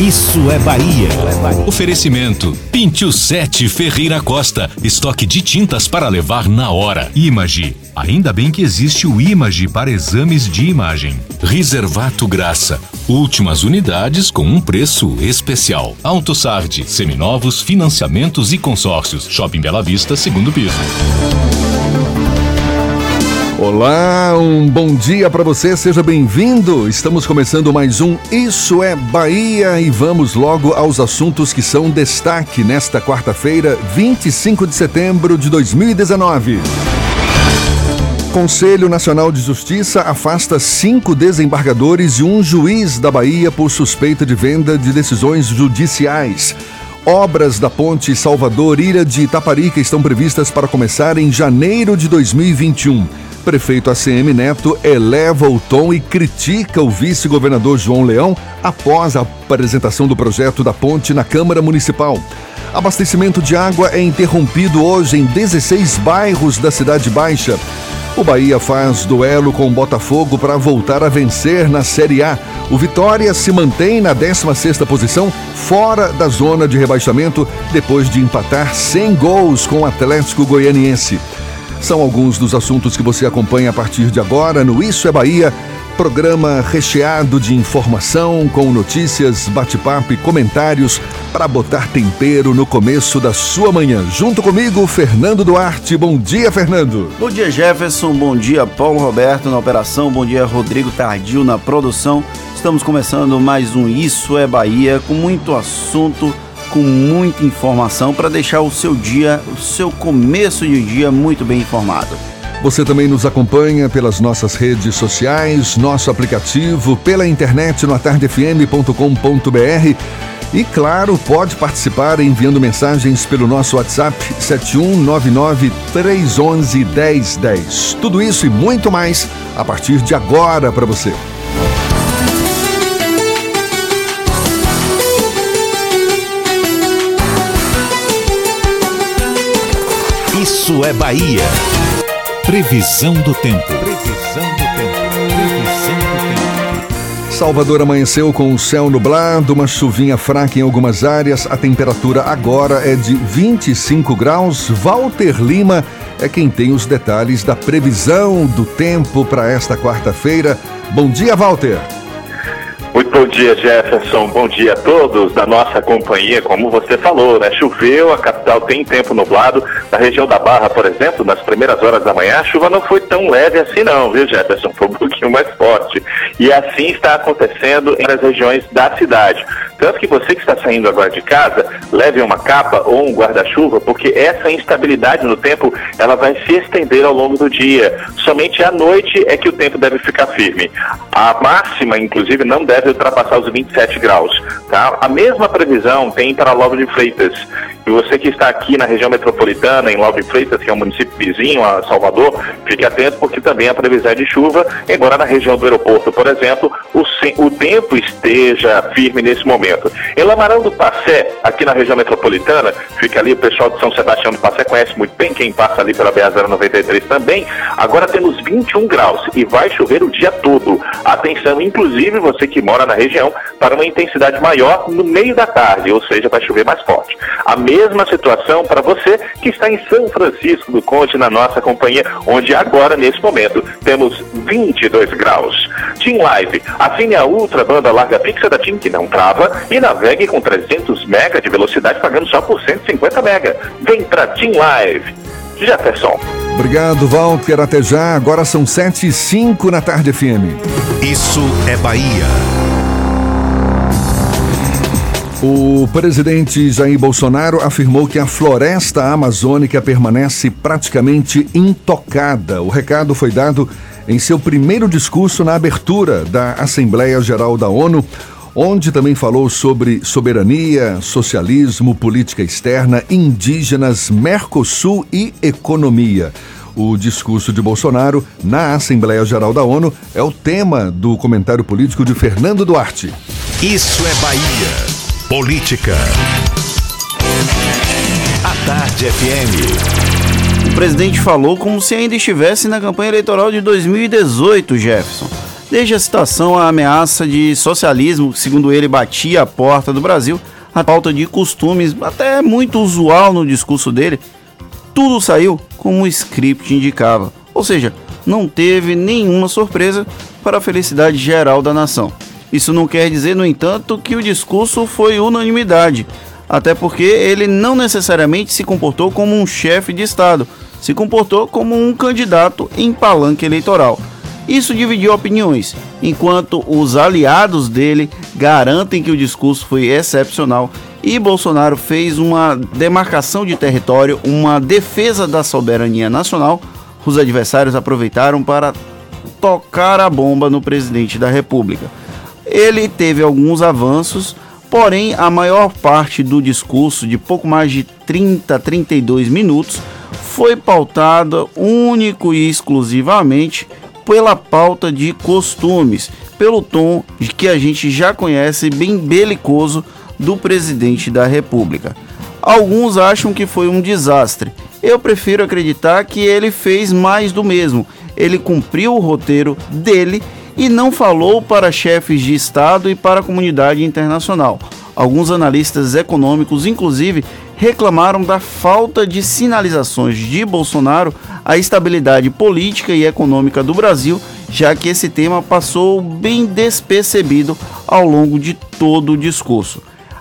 Isso é Bahia. Oferecimento: Pintil 7 Ferreira Costa. Estoque de tintas para levar na hora. Image. Ainda bem que existe o Image para exames de imagem. Reservato Graça. Últimas unidades com um preço especial. AutoSard. Seminovos, financiamentos e consórcios. Shopping Bela Vista, segundo piso. Olá, um bom dia para você, seja bem-vindo. Estamos começando mais um Isso é Bahia e vamos logo aos assuntos que são destaque nesta quarta-feira, 25 de setembro de 2019. Conselho Nacional de Justiça afasta cinco desembargadores e um juiz da Bahia por suspeita de venda de decisões judiciais. Obras da ponte Salvador-Ilha de Itaparica estão previstas para começar em janeiro de 2021 prefeito ACM Neto eleva o tom e critica o vice-governador João Leão após a apresentação do projeto da ponte na Câmara Municipal. Abastecimento de água é interrompido hoje em 16 bairros da Cidade Baixa. O Bahia faz duelo com o Botafogo para voltar a vencer na Série A. O Vitória se mantém na 16ª posição, fora da zona de rebaixamento, depois de empatar 100 gols com o Atlético Goianiense. São alguns dos assuntos que você acompanha a partir de agora no Isso é Bahia, programa recheado de informação, com notícias, bate-papo e comentários para botar tempero no começo da sua manhã. Junto comigo, Fernando Duarte. Bom dia, Fernando. Bom dia, Jefferson. Bom dia, Paulo Roberto na operação. Bom dia, Rodrigo Tardio na produção. Estamos começando mais um Isso é Bahia com muito assunto com muita informação para deixar o seu dia, o seu começo de dia muito bem informado. Você também nos acompanha pelas nossas redes sociais, nosso aplicativo, pela internet no atardefm.com.br e, claro, pode participar enviando mensagens pelo nosso WhatsApp 7199-311-1010. Tudo isso e muito mais a partir de agora para você. Isso é Bahia. Previsão do tempo. Previsão do tempo. Previsão do tempo. Salvador amanheceu com o céu nublado, uma chuvinha fraca em algumas áreas. A temperatura agora é de 25 graus. Walter Lima é quem tem os detalhes da previsão do tempo para esta quarta-feira. Bom dia, Walter. Dia, Jefferson. Bom dia a todos da nossa companhia. Como você falou, né? Choveu, a capital tem tempo nublado. Na região da Barra, por exemplo, nas primeiras horas da manhã, a chuva não foi tão leve assim, não, viu, Jefferson? Foi um pouquinho mais forte. E assim está acontecendo em as regiões da cidade. Tanto que você que está saindo agora de casa, leve uma capa ou um guarda-chuva, porque essa instabilidade no tempo, ela vai se estender ao longo do dia. Somente à noite é que o tempo deve ficar firme. A máxima, inclusive, não deve ultrapassar os 27 graus. Tá? A mesma previsão tem para Lobo de Freitas. E você que está aqui na região metropolitana, em Lobo de Freitas, que é um município vizinho a Salvador, fique atento porque também a previsão é de chuva, embora na região do aeroporto, por exemplo, o, o tempo esteja firme nesse momento. Em Lamarão do Passé, aqui na região metropolitana, fica ali o pessoal de São Sebastião do Passé conhece muito bem, quem passa ali pela BA-093 também. Agora temos 21 graus e vai chover o dia todo. Atenção, inclusive você que mora na região, para uma intensidade maior no meio da tarde, ou seja, vai chover mais forte. A mesma situação para você que está em São Francisco do Conde, na nossa companhia, onde agora, nesse momento, temos 22 graus. Team Live, assine a ultra banda larga fixa da TIM que não trava e navegue com 300 MB de velocidade pagando só por 150 MB. Vem para Team Live. Jefferson. Obrigado, Walter. Até já. Agora são 7 e 5 na tarde FM. Isso é Bahia. O presidente Jair Bolsonaro afirmou que a floresta amazônica permanece praticamente intocada. O recado foi dado em seu primeiro discurso na abertura da Assembleia Geral da ONU, onde também falou sobre soberania, socialismo, política externa, indígenas, Mercosul e economia. O discurso de Bolsonaro na Assembleia Geral da ONU é o tema do comentário político de Fernando Duarte. Isso é Bahia. Política. A Tarde FM. O presidente falou como se ainda estivesse na campanha eleitoral de 2018, Jefferson. Desde a citação à ameaça de socialismo, que segundo ele batia a porta do Brasil, a falta de costumes, até muito usual no discurso dele, tudo saiu como o script indicava. Ou seja, não teve nenhuma surpresa para a felicidade geral da nação. Isso não quer dizer, no entanto, que o discurso foi unanimidade, até porque ele não necessariamente se comportou como um chefe de Estado, se comportou como um candidato em palanque eleitoral. Isso dividiu opiniões, enquanto os aliados dele garantem que o discurso foi excepcional e Bolsonaro fez uma demarcação de território, uma defesa da soberania nacional. Os adversários aproveitaram para tocar a bomba no presidente da República. Ele teve alguns avanços, porém a maior parte do discurso, de pouco mais de 30, 32 minutos, foi pautada único e exclusivamente pela pauta de costumes, pelo tom que a gente já conhece bem belicoso do presidente da República. Alguns acham que foi um desastre. Eu prefiro acreditar que ele fez mais do mesmo. Ele cumpriu o roteiro dele e não falou para chefes de Estado e para a comunidade internacional. Alguns analistas econômicos, inclusive, reclamaram da falta de sinalizações de Bolsonaro à estabilidade política e econômica do Brasil, já que esse tema passou bem despercebido ao longo de todo o discurso.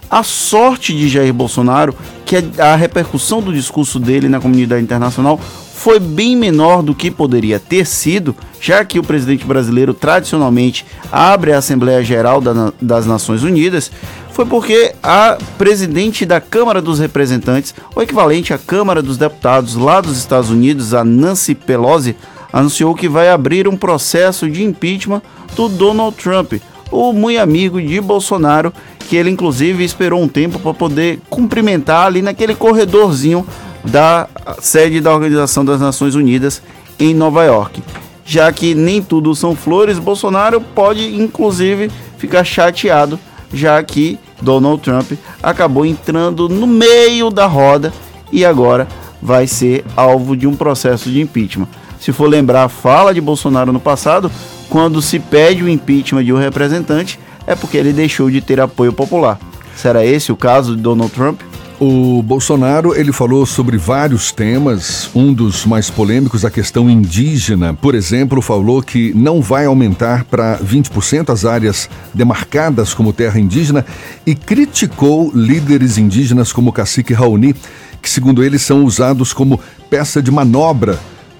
A sorte de Jair Bolsonaro, que a repercussão do discurso dele na comunidade internacional foi bem menor do que poderia ter sido, já que o presidente brasileiro tradicionalmente abre a Assembleia Geral das Nações Unidas, foi porque a presidente da Câmara dos Representantes, o equivalente à Câmara dos Deputados lá dos Estados Unidos, a Nancy Pelosi, anunciou que vai abrir um processo de impeachment do Donald Trump, o muito amigo de Bolsonaro, que ele inclusive esperou um tempo para poder cumprimentar ali naquele corredorzinho da sede da Organização das Nações Unidas em Nova York. Já que nem tudo são flores, Bolsonaro pode inclusive ficar chateado, já que Donald Trump acabou entrando no meio da roda e agora vai ser alvo de um processo de impeachment. Se for lembrar a fala de Bolsonaro no passado, quando se pede o impeachment de um representante, é porque ele deixou de ter apoio popular. Será esse o caso de Donald Trump? O Bolsonaro ele falou sobre vários temas. Um dos mais polêmicos, a questão indígena. Por exemplo, falou que não vai aumentar para 20% as áreas demarcadas como terra indígena e criticou líderes indígenas como o cacique Raoni, que segundo ele são usados como peça de manobra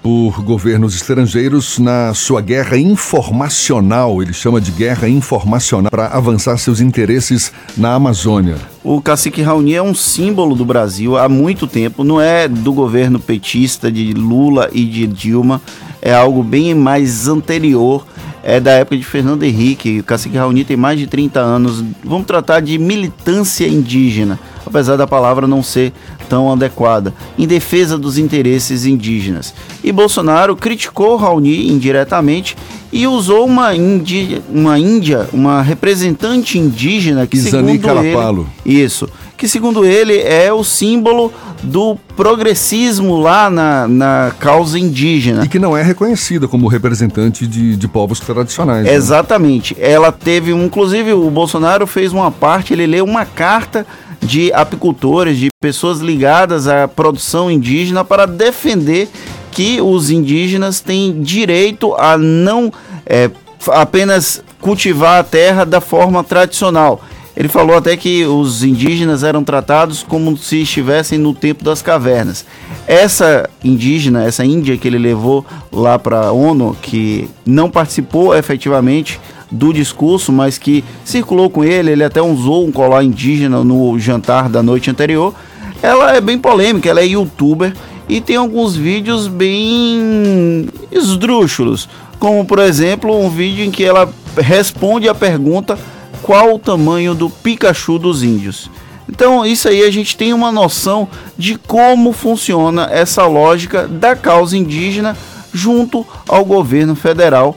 por governos estrangeiros na sua guerra informacional, ele chama de guerra informacional, para avançar seus interesses na Amazônia. O cacique Raoni é um símbolo do Brasil há muito tempo, não é do governo petista de Lula e de Dilma, é algo bem mais anterior é da época de Fernando Henrique. O cacique Raoni tem mais de 30 anos. Vamos tratar de militância indígena, apesar da palavra não ser tão adequada, em defesa dos interesses indígenas. E Bolsonaro criticou Raoni indiretamente e usou uma índia, uma índia, uma representante indígena que Isani segundo ele, isso, que segundo ele é o símbolo do progressismo lá na, na causa indígena. E que não é reconhecida como representante de, de povos tradicionais. né? Exatamente. Ela teve, inclusive, o Bolsonaro fez uma parte, ele leu uma carta de apicultores, de pessoas ligadas à produção indígena para defender que os indígenas têm direito a não é, apenas cultivar a terra da forma tradicional. Ele falou até que os indígenas eram tratados como se estivessem no tempo das cavernas. Essa indígena, essa índia que ele levou lá para a ONU, que não participou efetivamente do discurso, mas que circulou com ele, ele até usou um colar indígena no jantar da noite anterior. Ela é bem polêmica, ela é youtuber e tem alguns vídeos bem esdrúxulos, como por exemplo um vídeo em que ela responde a pergunta qual o tamanho do Pikachu dos índios. Então, isso aí a gente tem uma noção de como funciona essa lógica da causa indígena junto ao governo federal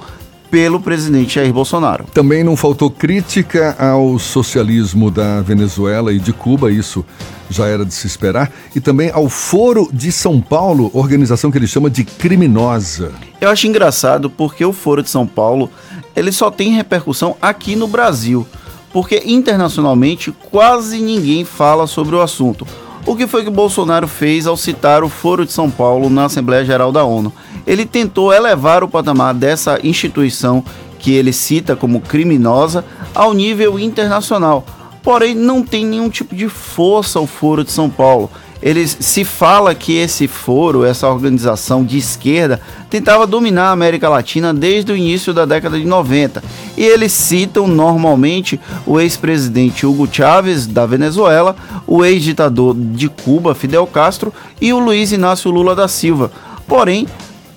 pelo presidente Jair Bolsonaro. Também não faltou crítica ao socialismo da Venezuela e de Cuba, isso já era de se esperar, e também ao Foro de São Paulo, organização que ele chama de criminosa. Eu acho engraçado porque o Foro de São Paulo, ele só tem repercussão aqui no Brasil, porque internacionalmente quase ninguém fala sobre o assunto. O que foi que Bolsonaro fez ao citar o Foro de São Paulo na Assembleia Geral da ONU? Ele tentou elevar o patamar dessa instituição que ele cita como criminosa ao nível internacional. Porém, não tem nenhum tipo de força o Foro de São Paulo eles se fala que esse foro, essa organização de esquerda, tentava dominar a América Latina desde o início da década de 90. E eles citam normalmente o ex-presidente Hugo Chávez da Venezuela, o ex-ditador de Cuba, Fidel Castro, e o Luiz Inácio Lula da Silva. Porém,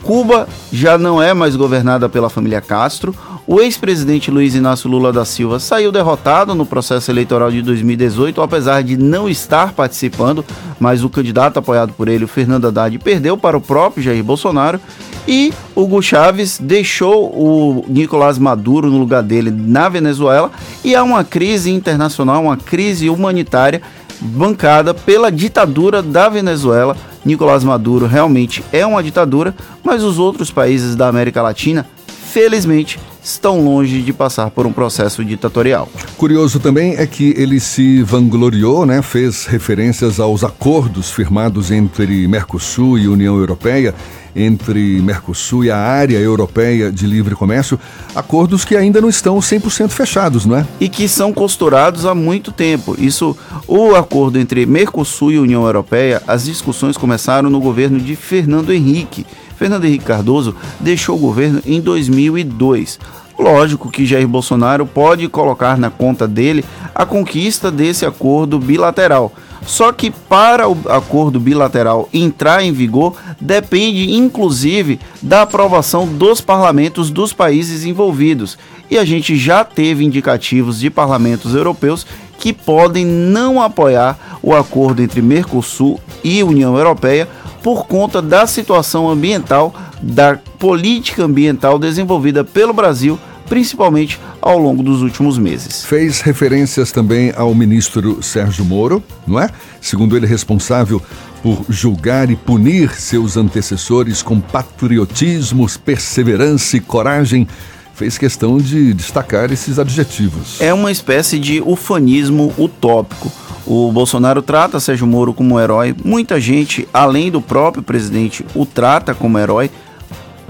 Cuba já não é mais governada pela família Castro. O ex-presidente Luiz Inácio Lula da Silva saiu derrotado no processo eleitoral de 2018, apesar de não estar participando, mas o candidato apoiado por ele, o Fernando Haddad, perdeu para o próprio Jair Bolsonaro. E Hugo Chávez deixou o Nicolás Maduro no lugar dele na Venezuela e há uma crise internacional, uma crise humanitária bancada pela ditadura da Venezuela. Nicolás Maduro realmente é uma ditadura, mas os outros países da América Latina, felizmente, estão longe de passar por um processo ditatorial. Curioso também é que ele se vangloriou, né, fez referências aos acordos firmados entre Mercosul e União Europeia, entre Mercosul e a área europeia de livre comércio, acordos que ainda não estão 100% fechados, não é? E que são costurados há muito tempo. Isso, o acordo entre Mercosul e União Europeia, as discussões começaram no governo de Fernando Henrique Fernando Henrique Cardoso deixou o governo em 2002. Lógico que Jair Bolsonaro pode colocar na conta dele a conquista desse acordo bilateral. Só que para o acordo bilateral entrar em vigor depende inclusive da aprovação dos parlamentos dos países envolvidos. E a gente já teve indicativos de parlamentos europeus que podem não apoiar o acordo entre Mercosul e União Europeia por conta da situação ambiental, da política ambiental desenvolvida pelo Brasil, principalmente ao longo dos últimos meses. Fez referências também ao ministro Sérgio Moro, não é? Segundo ele, responsável por julgar e punir seus antecessores com patriotismo, perseverança e coragem fez questão de destacar esses adjetivos. É uma espécie de ufanismo utópico. O Bolsonaro trata Sérgio Moro como um herói. Muita gente, além do próprio presidente, o trata como herói.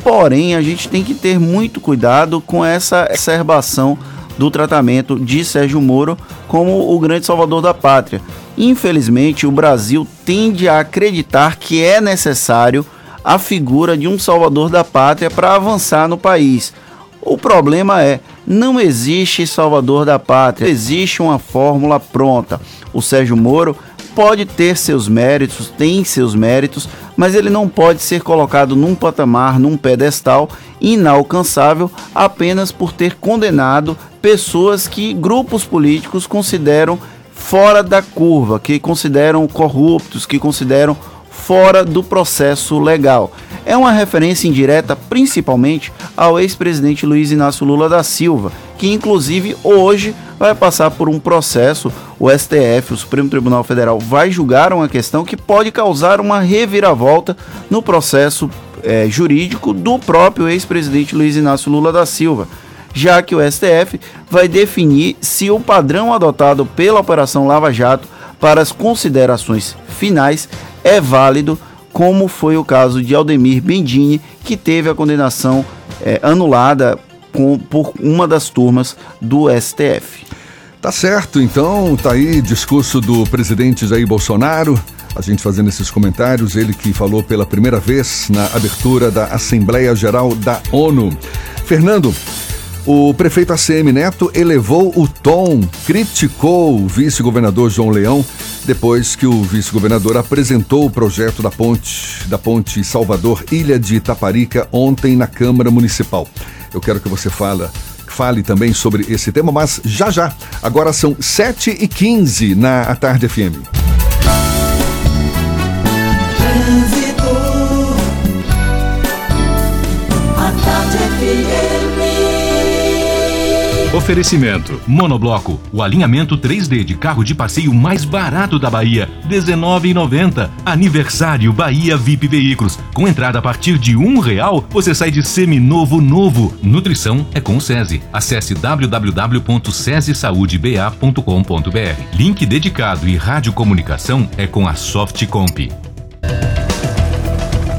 Porém, a gente tem que ter muito cuidado com essa exacerbação do tratamento de Sérgio Moro como o grande salvador da pátria. Infelizmente, o Brasil tende a acreditar que é necessário a figura de um salvador da pátria para avançar no país. O problema é, não existe salvador da pátria, existe uma fórmula pronta. O Sérgio Moro pode ter seus méritos, tem seus méritos, mas ele não pode ser colocado num patamar, num pedestal inalcançável apenas por ter condenado pessoas que grupos políticos consideram fora da curva, que consideram corruptos, que consideram fora do processo legal. É uma referência indireta principalmente ao ex-presidente Luiz Inácio Lula da Silva, que inclusive hoje vai passar por um processo. O STF, o Supremo Tribunal Federal, vai julgar uma questão que pode causar uma reviravolta no processo é, jurídico do próprio ex-presidente Luiz Inácio Lula da Silva já que o STF vai definir se o padrão adotado pela Operação Lava Jato para as considerações finais é válido, como foi o caso de Aldemir Bendini, que teve a condenação é, anulada com, por uma das turmas do STF. Tá certo, então tá aí discurso do presidente Jair Bolsonaro. A gente fazendo esses comentários, ele que falou pela primeira vez na abertura da Assembleia Geral da ONU. Fernando, o prefeito ACM Neto elevou o tom, criticou o vice-governador João Leão depois que o vice-governador apresentou o projeto da ponte da ponte Salvador Ilha de Itaparica ontem na Câmara Municipal. Eu quero que você fala fale também sobre esse tema, mas já já. Agora são 7h15 na Tarde FM. Oferecimento: Monobloco, o alinhamento 3D de carro de passeio mais barato da Bahia, R$19,90. Aniversário Bahia VIP Veículos. Com entrada a partir de um real, você sai de seminovo novo. Nutrição é com o SESI. Acesse www.sesesaudeba.com.br. Link dedicado e radiocomunicação é com a Softcomp.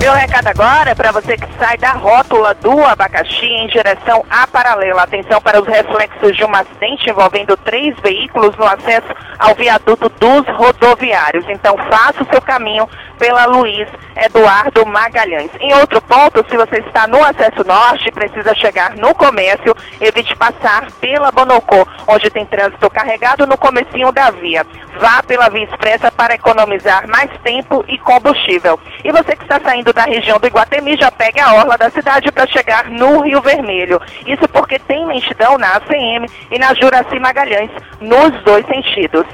Meu recado agora é para você que sai da rótula do abacaxi em direção à paralela. Atenção para os reflexos de um acidente envolvendo três veículos no acesso ao viaduto dos rodoviários. Então faça o seu caminho pela Luiz Eduardo Magalhães. Em outro ponto, se você está no acesso norte precisa chegar no comércio, evite passar pela Bonocô, onde tem trânsito carregado no comecinho da via. Vá pela via expressa para economizar mais tempo e combustível. E você que está saindo da região do Iguatemi já pegue a orla da cidade para chegar no Rio Vermelho. Isso porque tem lentidão na ACM e na Juraci Magalhães, nos dois sentidos.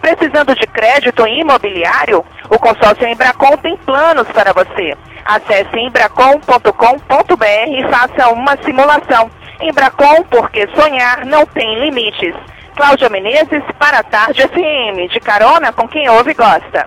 Precisando de crédito imobiliário? O consórcio Embracon tem planos para você. Acesse embracon.com.br e faça uma simulação. Embracon, porque sonhar não tem limites. Cláudia Menezes para a Tarde FM, de carona com quem ouve e gosta.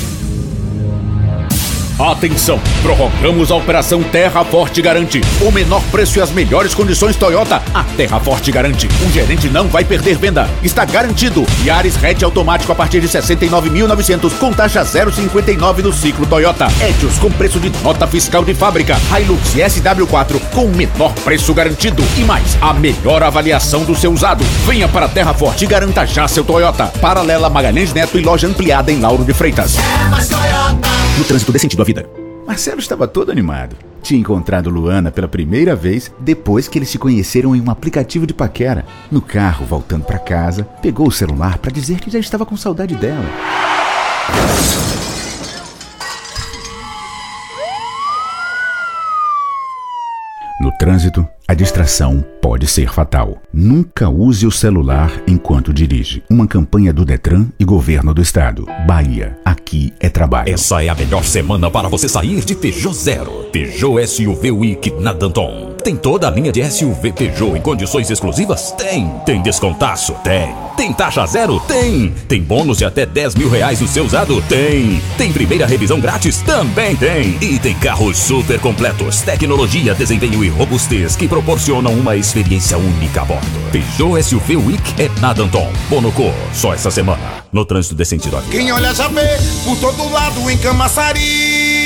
Atenção! Prorrogamos a Operação Terra Forte Garante. O menor preço e as melhores condições Toyota. A Terra Forte garante. Um gerente não vai perder venda. Está garantido. Yaris hatch automático a partir de 69.900 com taxa 0,59 no ciclo Toyota. Etios com preço de nota fiscal de fábrica. Hilux SW4 com o menor preço garantido. E mais, a melhor avaliação do seu usado. Venha para a Terra Forte e garanta já seu Toyota. Paralela Magalhães Neto e loja ampliada em Lauro de Freitas. É mais Toyota no trânsito dê sentido à vida. Marcelo estava todo animado. Tinha encontrado Luana pela primeira vez depois que eles se conheceram em um aplicativo de paquera. No carro, voltando para casa, pegou o celular para dizer que já estava com saudade dela. No trânsito, a distração pode ser fatal. Nunca use o celular enquanto dirige. Uma campanha do Detran e Governo do Estado. Bahia, aqui é trabalho. Essa é a melhor semana para você sair de Peugeot Zero. Peugeot SUV Week na Danton. Tem toda a linha de SUV Peugeot em condições exclusivas? Tem. Tem descontaço? Tem. Tem taxa zero? Tem. Tem bônus de até 10 mil reais no seu usado? Tem. Tem primeira revisão grátis? Também tem. E tem carros super completos, tecnologia, desempenho e robustez que proporcionam uma experiência única a bordo. Peugeot SUV Week é na Danton. Bonocô, só essa semana. No trânsito de sentido à vida. Quem olha já vê por todo lado em Camaçari.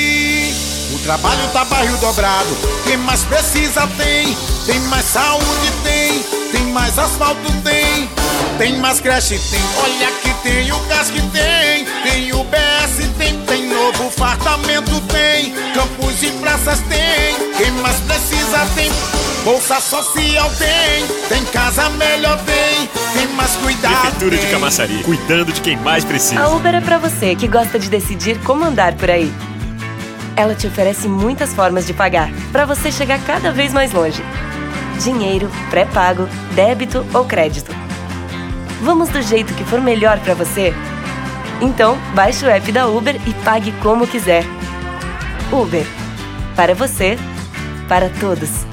Trabalho tá barril dobrado. Quem mais precisa tem. Tem mais saúde tem. Tem mais asfalto tem. Tem mais creche tem. Olha que tem o gás que tem. Tem o BS tem. Tem novo fartamento tem. Campos e praças tem. Quem mais precisa tem. Bolsa Social tem, tem casa melhor tem, tem mais cuidado. Prefeitura tem. de Camaçari, cuidando de quem mais precisa. A Uber é pra você que gosta de decidir como andar por aí. Ela te oferece muitas formas de pagar, para você chegar cada vez mais longe. Dinheiro, pré-pago, débito ou crédito. Vamos do jeito que for melhor para você? Então, baixe o app da Uber e pague como quiser. Uber. Para você, para todos.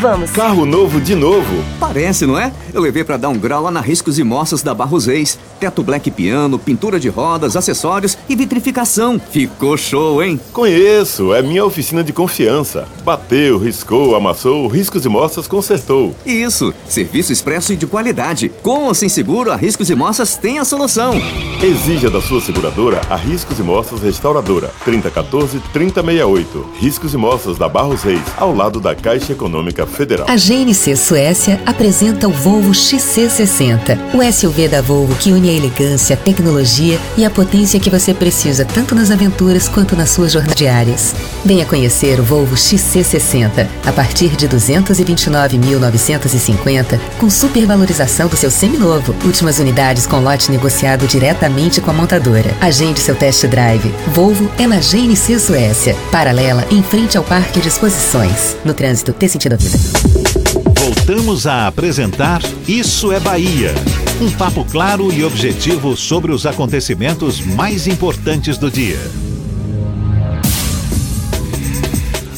Vamos. Carro novo de novo. Parece, não é? Eu levei para dar um grau lá na Riscos e Moças da Barros Reis. Teto black piano, pintura de rodas, acessórios e vitrificação. Ficou show, hein? Conheço, é minha oficina de confiança. Bateu, riscou, amassou, Riscos e Moças consertou. Isso, serviço expresso e de qualidade. Com ou sem seguro, a Riscos e Moças tem a solução. Exija da sua seguradora a Riscos e Moças Restauradora. 3014-3068. Riscos e Moças da Barros Reis, ao lado da Caixa Econômica Federal. A GNC Suécia apresenta o Volvo XC60, o SUV da Volvo que une a elegância, a tecnologia e a potência que você precisa tanto nas aventuras quanto nas suas jornadas diárias. Venha conhecer o Volvo XC60 a partir de 229.950 com supervalorização do seu seminovo. Últimas unidades com lote negociado diretamente com a montadora. Agende seu test drive. Volvo é na GNC Suécia, paralela em frente ao Parque de Exposições. No trânsito, dê sentido à vida. Voltamos a apresentar Isso é Bahia. Um papo claro e objetivo sobre os acontecimentos mais importantes do dia.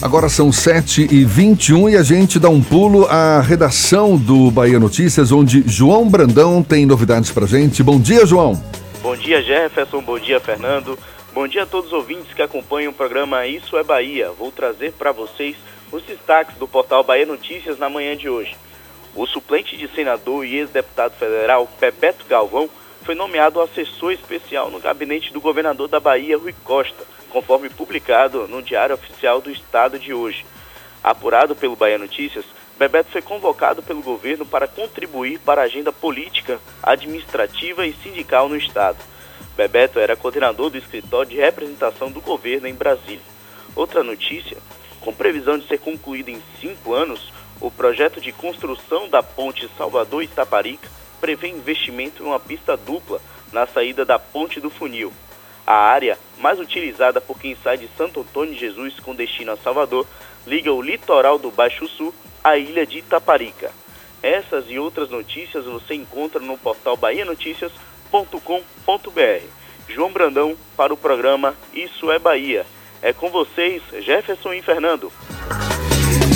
Agora são 7 e 21 e a gente dá um pulo à redação do Bahia Notícias, onde João Brandão tem novidades pra gente. Bom dia, João. Bom dia, Jefferson. Bom dia, Fernando. Bom dia a todos os ouvintes que acompanham o programa Isso é Bahia. Vou trazer para vocês os destaques do portal Bahia Notícias na manhã de hoje. O suplente de senador e ex-deputado federal Bebeto Galvão foi nomeado assessor especial no gabinete do governador da Bahia, Rui Costa, conforme publicado no Diário Oficial do Estado de hoje. Apurado pelo Bahia Notícias, Bebeto foi convocado pelo governo para contribuir para a agenda política, administrativa e sindical no Estado. Bebeto era coordenador do escritório de representação do governo em Brasília. Outra notícia: com previsão de ser concluído em cinco anos, o projeto de construção da ponte Salvador-Itaparica prevê investimento em uma pista dupla na saída da Ponte do Funil. A área, mais utilizada por quem sai de Santo Antônio de Jesus com destino a Salvador, liga o litoral do Baixo Sul à ilha de Itaparica. Essas e outras notícias você encontra no portal bahianoticias.com.br. João Brandão para o programa Isso é Bahia. É com vocês, Jefferson e Fernando.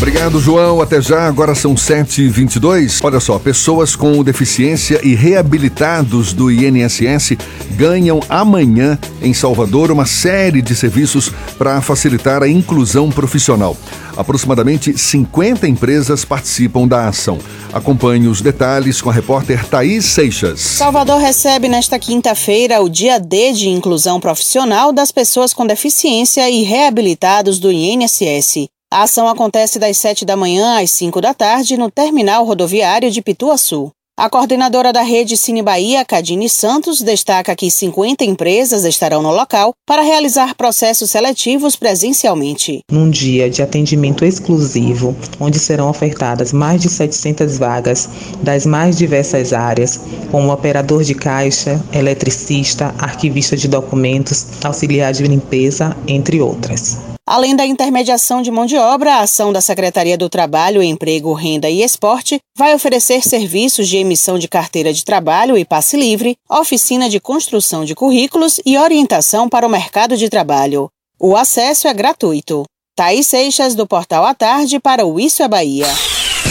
Obrigado, João. Até já. Agora são 7h22. Olha só, pessoas com deficiência e reabilitados do INSS ganham amanhã em Salvador uma série de serviços para facilitar a inclusão profissional. Aproximadamente 50 empresas participam da ação. Acompanhe os detalhes com a repórter Thaís Seixas. Salvador recebe nesta quinta-feira o dia D de inclusão profissional das pessoas com deficiência e reabilitados do INSS. A ação acontece das 7 da manhã às 5 da tarde no terminal rodoviário de Pituaçu. A coordenadora da rede Cine Bahia, Cadine Santos, destaca que 50 empresas estarão no local para realizar processos seletivos presencialmente. Num dia de atendimento exclusivo, onde serão ofertadas mais de 700 vagas das mais diversas áreas, como operador de caixa, eletricista, arquivista de documentos, auxiliar de limpeza, entre outras. Além da intermediação de mão de obra, a ação da Secretaria do Trabalho, Emprego, Renda e Esporte vai oferecer serviços de emissão de carteira de trabalho e passe livre, oficina de construção de currículos e orientação para o mercado de trabalho. O acesso é gratuito. Thaís Seixas, do Portal à Tarde, para o Isso é Bahia.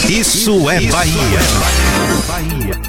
Isso é Bahia.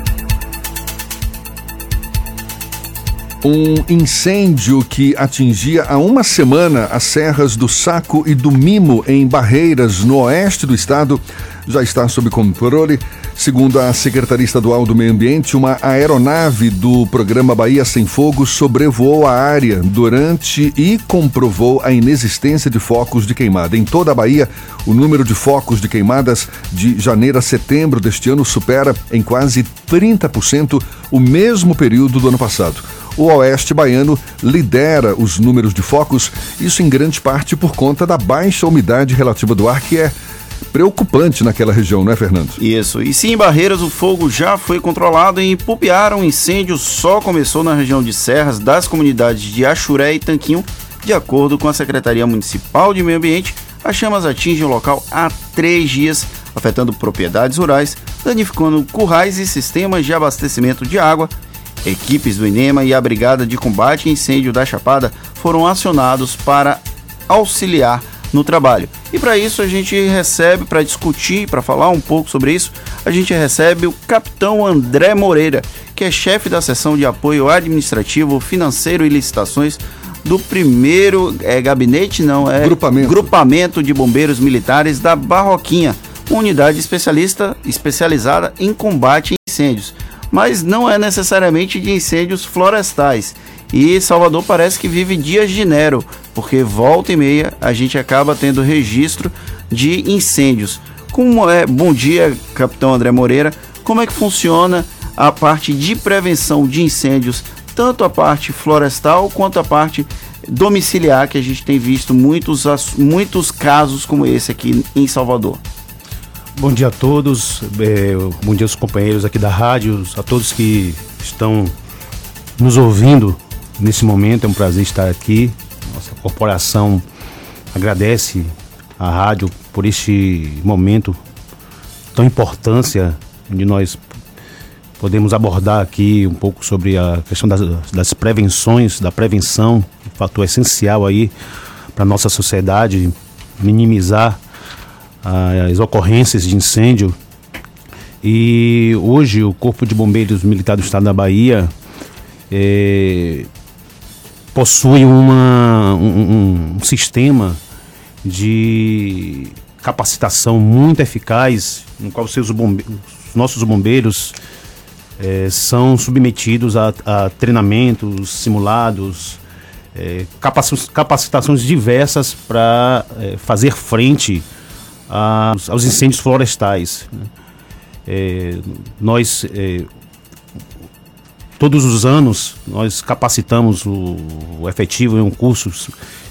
Um incêndio que atingia há uma semana as serras do Saco e do Mimo, em Barreiras, no oeste do estado, já está sob controle. Segundo a Secretaria Estadual do Meio Ambiente, uma aeronave do programa Bahia Sem Fogo sobrevoou a área durante e comprovou a inexistência de focos de queimada. Em toda a Bahia, o número de focos de queimadas de janeiro a setembro deste ano supera em quase 30% o mesmo período do ano passado o Oeste Baiano lidera os números de focos, isso em grande parte por conta da baixa umidade relativa do ar, que é preocupante naquela região, não é, Fernando? Isso. E sim, em Barreiras, o fogo já foi controlado e em Pupiara, o incêndio só começou na região de Serras das comunidades de Axuré e Tanquinho. De acordo com a Secretaria Municipal de Meio Ambiente, as chamas atingem o local há três dias, afetando propriedades rurais, danificando currais e sistemas de abastecimento de água Equipes do INEMA e a Brigada de Combate a Incêndio da Chapada foram acionados para auxiliar no trabalho. E para isso a gente recebe, para discutir, para falar um pouco sobre isso, a gente recebe o capitão André Moreira, que é chefe da seção de apoio administrativo, financeiro e licitações do primeiro é, gabinete, não, é Grupamento. grupamento de bombeiros militares da Barroquinha, uma unidade especialista especializada em combate a incêndios, mas não é necessariamente de incêndios florestais. E Salvador parece que vive dias de Nero, porque volta e meia a gente acaba tendo registro de incêndios. Como é? Bom dia, capitão André Moreira. Como é que funciona a parte de prevenção de incêndios, tanto a parte florestal quanto a parte domiciliar, que a gente tem visto muitos, muitos casos como esse aqui em Salvador? Bom dia a todos, eh, bom dia aos companheiros aqui da rádio, a todos que estão nos ouvindo nesse momento. É um prazer estar aqui. Nossa corporação agradece à rádio por este momento tão importância onde nós podemos abordar aqui um pouco sobre a questão das, das prevenções, da prevenção, um fator essencial aí para nossa sociedade, minimizar as ocorrências de incêndio. E hoje o Corpo de Bombeiros Militar do Estado da Bahia eh, possui uma, um, um sistema de capacitação muito eficaz, no qual seus nossos bombeiros eh, são submetidos a, a treinamentos simulados, eh, capaci- capacitações diversas para fazer frente a- aos incêndios florestais. né. Eh, nós eh, todos os anos nós capacitamos o, o efetivo em um curso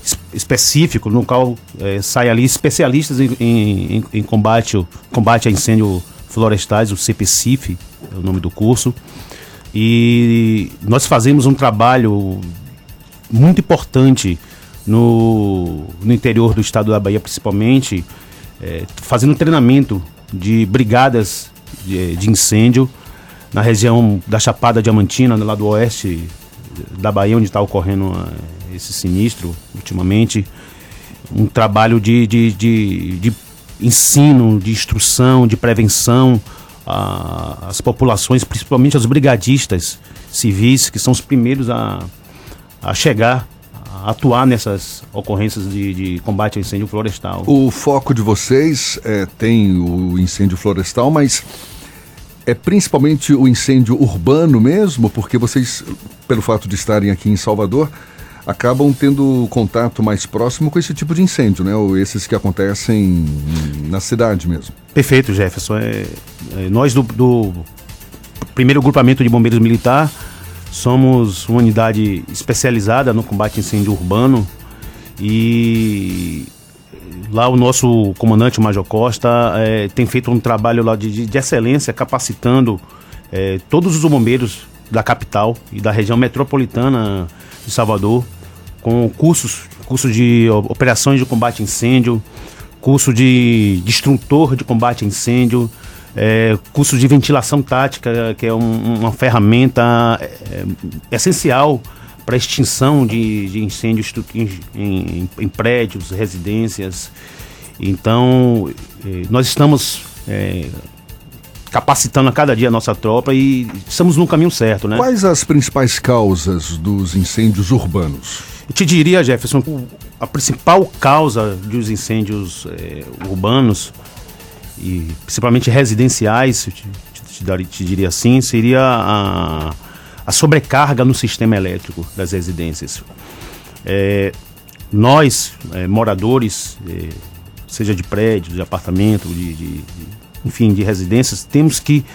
es- específico no qual eh, sai ali especialistas em, em- em- combate, combate a incêndio florestais, o CPCIF, é o nome do curso. E nós fazemos um trabalho muito importante no, no interior do estado da Bahia, principalmente, eh, fazendo treinamento de brigadas de, de incêndio na região da Chapada Diamantina, lá do oeste da Bahia, onde está ocorrendo eh, esse sinistro ultimamente. Um trabalho de, de, de, de ensino, de instrução, de prevenção às populações, principalmente aos brigadistas civis, que são os primeiros a, a chegar, atuar nessas ocorrências de, de combate a incêndio florestal. O foco de vocês é, tem o incêndio florestal, mas é principalmente o incêndio urbano mesmo, porque vocês, pelo fato de estarem aqui em Salvador, acabam tendo contato mais próximo com esse tipo de incêndio, né? Ou esses que acontecem na cidade mesmo. Perfeito, Jefferson. É, é, nós do, do primeiro grupamento de bombeiros militar somos uma unidade especializada no combate a incêndio urbano e lá o nosso comandante, Major Costa, é, tem feito um trabalho lá de, de- excelência, capacitando é, todos os bombeiros da capital e da região metropolitana de Salvador com cursos, curso de operações de combate a incêndio, curso de, de instrutor de combate a incêndio, é, curso de ventilação tática, que é um- uma ferramenta essencial para extinção de, de incêndios em, em- em prédios, residências. Então, eh, nós estamos eh, capacitando a cada dia a nossa tropa e estamos no caminho certo, né? Quais as principais causas dos incêndios urbanos? Eu te diria, Jefferson, a principal causa dos incêndios eh, urbanos e principalmente residenciais, te, te- te diria assim, seria a, a sobrecarga no sistema elétrico das residências. Eh, nós, eh, moradores, eh, seja de prédio, de apartamento, de, de- de- enfim, de residências, temos que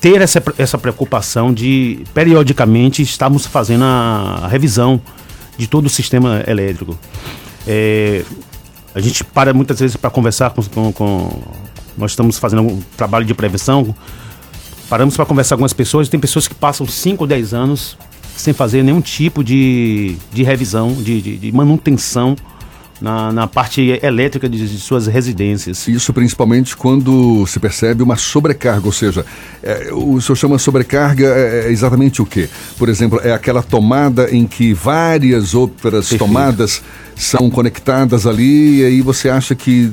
ter essa, essa preocupação de periodicamente estarmos fazendo a, a revisão de todo o sistema elétrico. É, a gente para muitas vezes para conversar com, com- com- Nós estamos fazendo um trabalho de prevenção, paramos para conversar com algumas pessoas, tem pessoas que passam 5 ou 10 anos sem fazer nenhum tipo de, de revisão, de, de- de manutenção na, na parte elétrica de, de, suas residências. Isso principalmente quando se percebe uma sobrecarga, ou seja, é, o senhor chama sobrecarga é, é, exatamente o quê? Por exemplo, é aquela tomada em que várias outras Perfeito. tomadas são conectadas ali e aí você acha que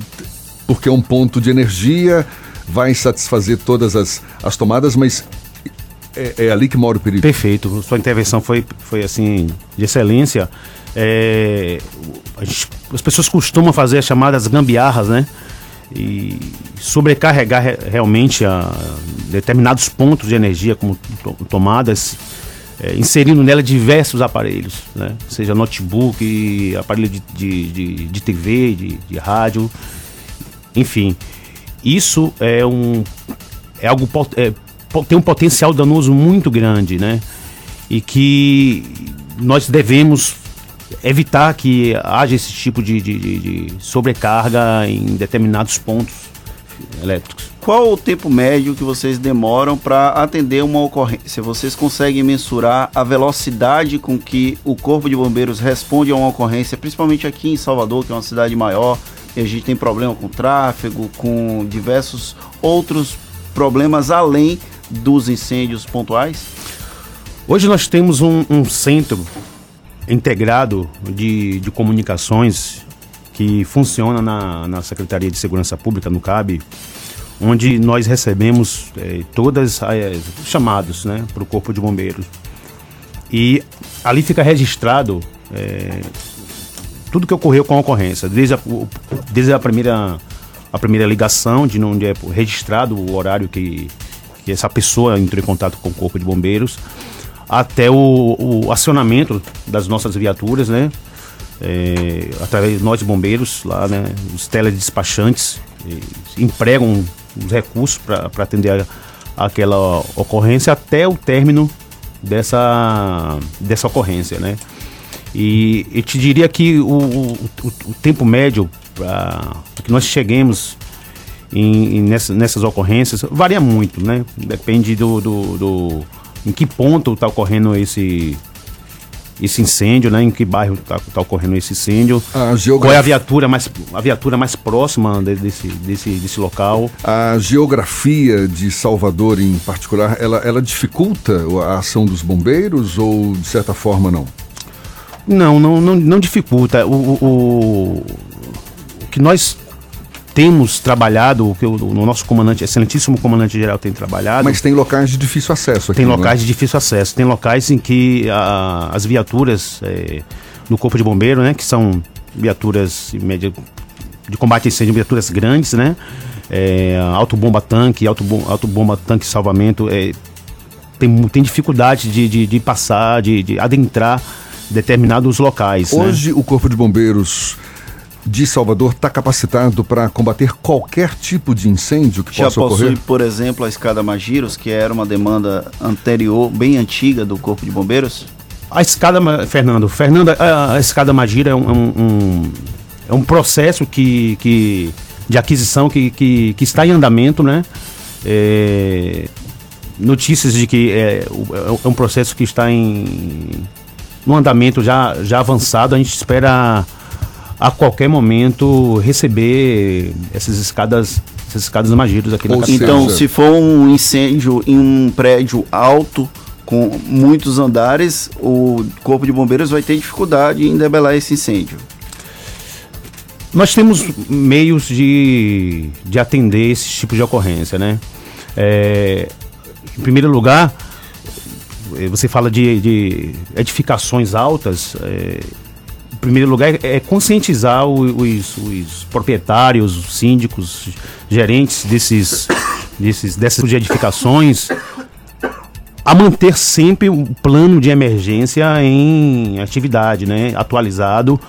porque é um ponto de energia vai satisfazer todas as, as tomadas, mas é, é, ali que mora o perigo. Perfeito. Sua intervenção foi, foi assim, de excelência. É, gente, as pessoas costumam fazer as chamadas gambiarras, né? E sobrecarregar re, realmente a, determinados pontos de energia, como to, tomadas, é, inserindo nela diversos aparelhos, né? Seja notebook, aparelho de, de, de, de TV, de, de rádio, enfim. Isso é um é algo é, tem um potencial danoso muito grande, né? E que nós devemos evitar que haja esse tipo de, de, de sobrecarga em determinados pontos elétricos. Qual o tempo médio que vocês demoram para atender uma ocorrência? Vocês conseguem mensurar a velocidade com que o Corpo de Bombeiros responde a uma ocorrência, principalmente aqui em Salvador, que é uma cidade maior, e a gente tem problema com tráfego, com diversos outros problemas além dos incêndios pontuais? Hoje nós temos um, um centro integrado de, de comunicações que funciona na, na Secretaria de Segurança Pública, no CAB, onde nós recebemos é, todas as chamados né, para o Corpo de Bombeiros. E ali fica registrado é, tudo que ocorreu com a ocorrência, desde a, desde a primeira a primeira ligação, de onde é registrado o horário que, que essa pessoa entrou em contato com o Corpo de Bombeiros, até o, o acionamento das nossas viaturas, né? É, através de nós bombeiros lá, né? Os teledespachantes empregam os recursos para atender a, aquela ocorrência até o término dessa, dessa ocorrência, né? E eu te diria que o, o, o tempo médio para que nós cheguemos em, em nessas, nessas ocorrências varia muito, né? Depende do, do, do em que ponto está ocorrendo esse esse incêndio, né? Em que bairro está tá ocorrendo esse incêndio? A geografia... Qual é a viatura mais a viatura mais próxima de, desse, desse, desse local? A geografia de Salvador, em particular, ela, ela dificulta a ação dos bombeiros ou de certa forma não? Não, não, não, não dificulta. O, o, o que nós temos trabalhado, o que o, o nosso comandante, excelentíssimo comandante geral tem trabalhado. Mas tem locais de difícil acesso aqui. Tem é? locais de difícil acesso. Tem locais em que a, as viaturas é, do Corpo de Bombeiro, né, que são viaturas média, de combate a incêndio, viaturas grandes, né? É, autobomba tanque, autobomba, autobomba tanque salvamento, é, tem, tem dificuldade de, de, de passar, de, de adentrar determinados locais. Né? Hoje né? o Corpo de Bombeiros de Salvador está capacitado para combater qualquer tipo de incêndio que Já possa ocorrer? Já possui, por exemplo, a escada Magiros, que era uma demanda anterior, bem antiga do Corpo de Bombeiros? A escada, Fernando, Fernando, a, a escada Magira é um, um, é um processo que, que, de aquisição que, que, que está em andamento, né? É, notícias de que é, é um processo que está em no andamento já, já avançado, a gente espera a qualquer momento receber essas escadas essas escadas magiros aqui Ou na capital. Então, se for um incêndio em um prédio alto com muitos andares, o corpo de bombeiros vai ter dificuldade em debelar esse incêndio. Nós temos meios de, de atender esse tipo de ocorrência, né? É, em primeiro lugar, você fala de, de edificações altas. É, primeiro lugar, é conscientizar os, os proprietários, os síndicos, gerentes desses, desses, dessas edificações a manter sempre um plano de emergência em atividade, né, atualizado,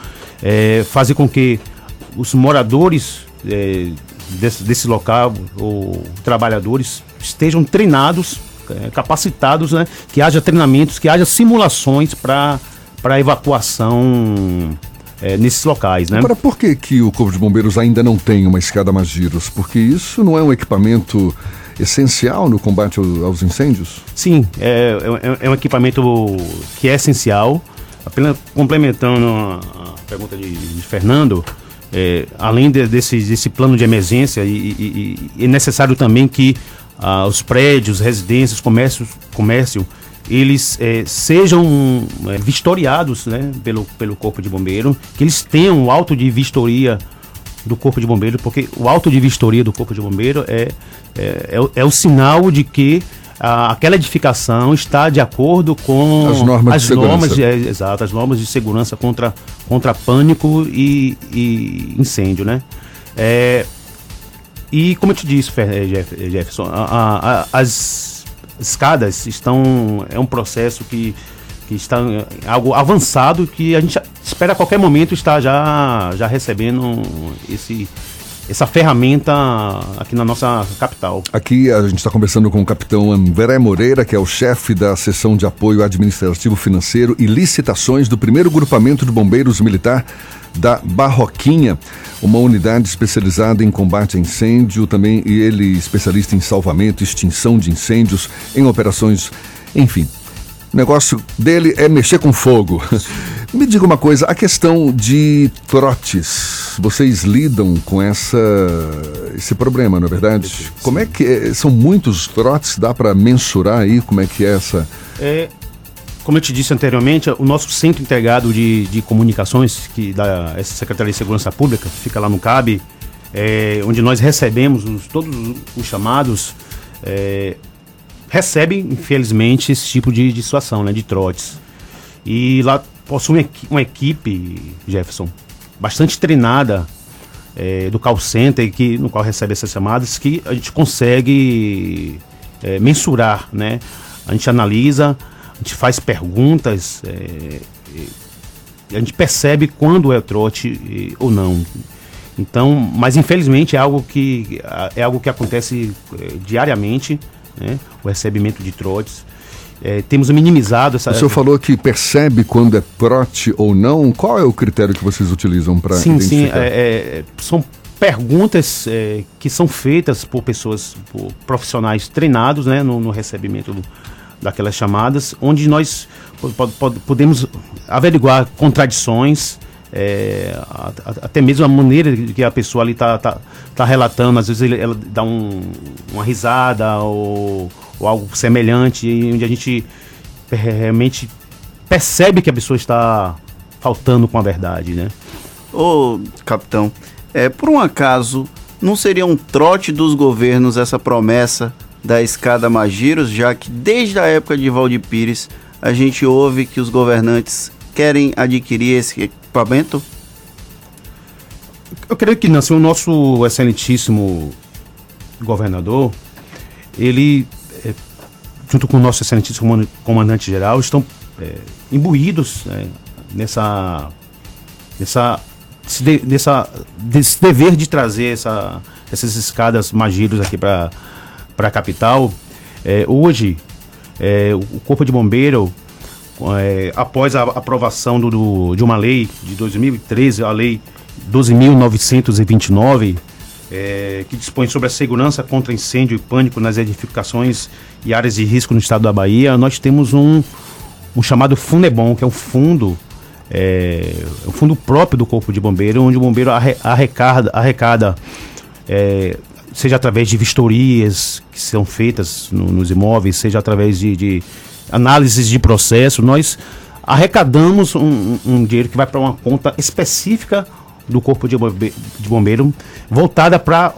é, fazer com que os moradores é, desse, desse local ou trabalhadores estejam treinados, é, capacitados, né, que haja treinamentos, que haja simulações para para evacuação é, nesses locais, né? Agora, por que, que o Corpo de Bombeiros ainda não tem uma escada Magiros? Porque isso não é um equipamento essencial no combate aos incêndios? Sim, é, é, é um equipamento que é essencial. Apenas complementando a, a pergunta de, de Fernando, é, além de, desse, desse plano de emergência, e, e, e é necessário também que ah, os prédios, residências, comércios, comércio, eles é, sejam é, vistoriados né, pelo, pelo Corpo de Bombeiro, que eles tenham o auto de vistoria do Corpo de Bombeiro, porque o auto de vistoria do Corpo de Bombeiro é, é, é, o, é o sinal de que a, aquela edificação está de acordo com as normas as de normas, segurança. é, exato, as normas de segurança contra, contra pânico e, e incêndio, né? É, e como eu te disse, eh, Jeff- Jefferson, a- a- as escadas estão. É um processo que, que está em algo avançado que a gente espera a qualquer momento estar já, já recebendo esse, essa ferramenta aqui na nossa capital. Aqui a gente está conversando com o capitão André Moreira, que é o chefe da seção de apoio administrativo financeiro e licitações do primeiro grupamento de bombeiros militar da Barroquinha, uma unidade especializada em combate a incêndio, também e ele especialista em salvamento, extinção de incêndios, em operações, enfim. O negócio dele é mexer com fogo. Me diga uma coisa, a questão de trotes, vocês lidam com essa esse problema, não é verdade? Como é que é? são muitos trotes? Dá para mensurar aí como é que é essa? É, como eu te disse anteriormente, o nosso centro integrado de, de comunicações, que da essa Secretaria de Segurança Pública, fica lá no CAB, é, onde nós recebemos os- todos os chamados, é, recebe, infelizmente, esse tipo de, de situação, né, de trotes. E lá possui uma equipe, Jefferson, bastante treinada é, do call center, que, no qual recebe essas chamadas, que a gente consegue é, mensurar, né? A gente analisa, a gente faz perguntas, é, a gente percebe quando é trote e- ou não. Então, mas infelizmente é algo que é algo que acontece é, diariamente, né? O recebimento de trotes. É, temos minimizado essa. O senhor falou que percebe quando é trote ou não. Qual é o critério que vocês utilizam para Sim, sim. identificar? é, é, são perguntas é, que são feitas por pessoas, por profissionais treinados né, no, no recebimento do- daquelas chamadas, onde nós po- po- po- podemos averiguar contradições, é, até mesmo a maneira que a pessoa ali está tá, tá relatando, às vezes ela dá um- uma risada ou, ou algo semelhante, onde a gente é, realmente percebe que a pessoa está faltando com a verdade, né? Ô, capitão, é, por um acaso, não seria um trote dos governos essa promessa da escada Magiros, já que desde a época de Valdir Pires a gente ouve que os governantes querem adquirir esse equipamento? Eu creio que assim, o nosso excelentíssimo governador, ele, é, junto com o nosso excelentíssimo comand- comandante-geral, estão é, imbuídos é, nessa, nessa, de- nessa, desse dever de trazer essa, essas escadas magiros aqui para a capital. É, hoje, é, o Corpo de Bombeiro, é, após a aprovação do, do- de uma lei de 2013, a lei 12.929, é, que dispõe sobre a segurança contra incêndio e pânico nas edificações e áreas de risco no estado da Bahia, nós temos um, um chamado Fundebom, que é um fundo, é, um fundo próprio do Corpo de Bombeiro, onde o bombeiro arre- arrecada, arrecada é, seja através de vistorias que são feitas no- nos imóveis, seja através de, de análises de processo, nós arrecadamos um, um- dinheiro que vai para uma conta específica do Corpo de de Bombeiro, voltada para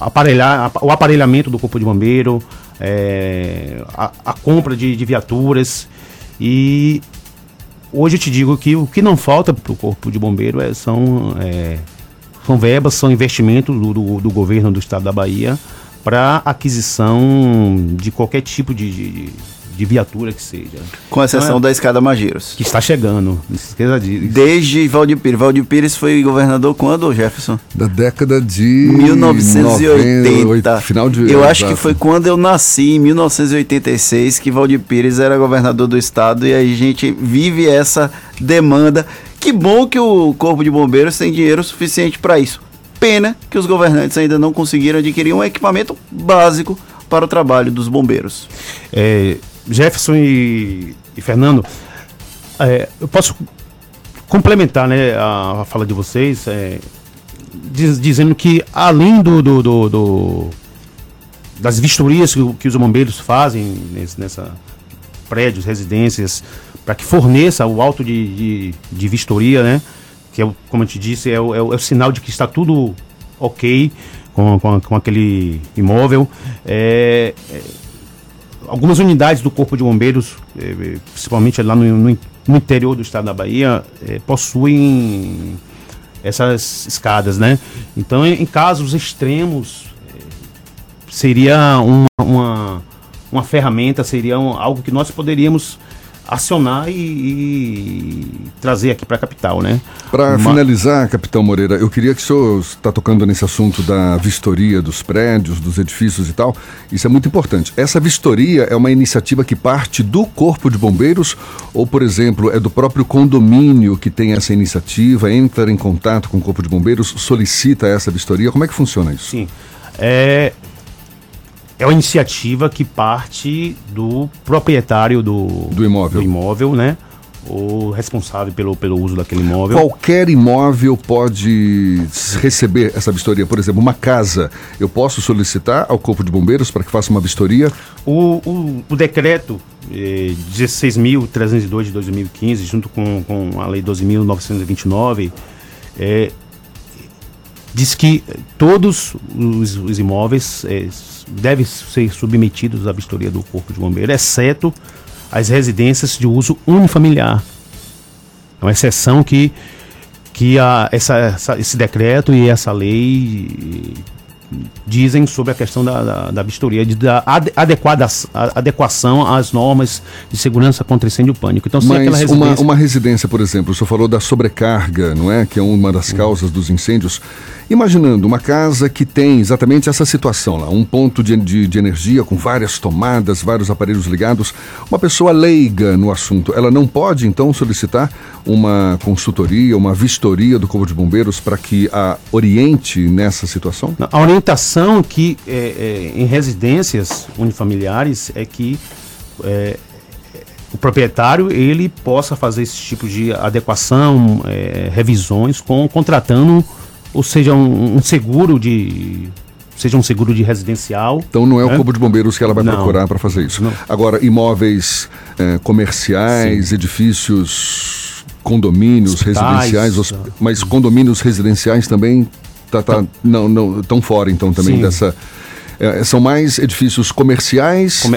aparelhar o aparelhamento do Corpo de Bombeiro, é, a, a compra de, de viaturas. E hoje eu te digo que o que não falta para o Corpo de Bombeiro é- são é, são verbas, são investimentos do, do, do governo do estado da Bahia para aquisição de qualquer tipo de, de, de viatura que seja. Com exceção Então é- da escada Magiros. Que está chegando, não se esqueça disso. Desde Valdir Pires. Valdir Pires foi governador quando, Jefferson? Da década de 1980. 90, final de eu acho que foi quando eu nasci, em 1986, que Valdir Pires era governador do estado e aí a gente vive essa demanda. Que bom que o Corpo de Bombeiros tem dinheiro suficiente para isso. Pena que os governantes ainda não conseguiram adquirir um equipamento básico para o trabalho dos bombeiros. É, Jefferson e, e Fernando, É, eu posso complementar né, a, a fala de vocês, é, diz- dizendo que além do, do- do- do- das vistorias que, que os bombeiros fazem nesse, nessa prédios, residências, para que forneça o auto de, de, de vistoria, né? Que é, o- como eu te disse, é o, é o- é o sinal de que está tudo ok com, com, com aquele imóvel. É, é, algumas unidades do Corpo de Bombeiros, eh, principalmente lá no, no in- no interior do estado da Bahia, eh, possuem essas escadas, né? Então, em, casos extremos, seria uma, uma, uma ferramenta, seria um- algo que nós poderíamos acionar e, e trazer aqui para a capital, né? Para Ma- finalizar, capitão Moreira, eu queria que o senhor está tocando nesse assunto da vistoria dos prédios, dos edifícios e tal. Isso é muito importante. Essa vistoria é uma iniciativa que parte do Corpo de Bombeiros ou, por exemplo, é do próprio condomínio que tem essa iniciativa, entra em contato com o Corpo de Bombeiros, solicita essa vistoria? Como é que funciona isso? Sim. É, é uma iniciativa que parte do proprietário do, do imóvel. do imóvel, né? O responsável pelo, pelo uso daquele imóvel. Qualquer imóvel pode receber essa vistoria. Por exemplo, uma casa, eu posso solicitar ao Corpo de Bombeiros para que faça uma vistoria? O, o, o decreto eh, 16.302 de 2015, junto com, com a lei 12.929, eh, diz que todos os, os imóveis eh, s- devem ser submetidos à vistoria do Corpo de Bombeiro, exceto as residências de uso unifamiliar. É uma exceção que, que a, essa, essa- esse decreto e essa lei dizem sobre a questão da, da, da vistoria, de, da ade- adequada, a- adequação às normas de segurança contra incêndio e pânico. Então, se aquela Mas uma, residência... uma residência, por exemplo, o senhor falou da sobrecarga, não é? Que é uma das causas dos incêndios. Imaginando uma casa que tem exatamente essa situação lá, um ponto de, de, de energia com várias tomadas, vários aparelhos ligados, uma pessoa leiga no assunto, ela não pode então solicitar uma consultoria, uma vistoria do Corpo de Bombeiros para que a oriente nessa situação? A orientação que é, é, em residências unifamiliares é que é, o proprietário ele possa fazer esse tipo de adequação, é, revisões com contratando, ou seja, um, um seguro de seja um seguro de residencial. Então não é o né? Corpo de Bombeiros que ela vai Não. procurar para fazer isso. Agora, imóveis eh, comerciais, edifícios, condomínios Hospitais, residenciais, hosp- mas condomínios residenciais também tá, tá, não, não, estão fora então também Sim. dessa. eh, são mais edifícios comerciais,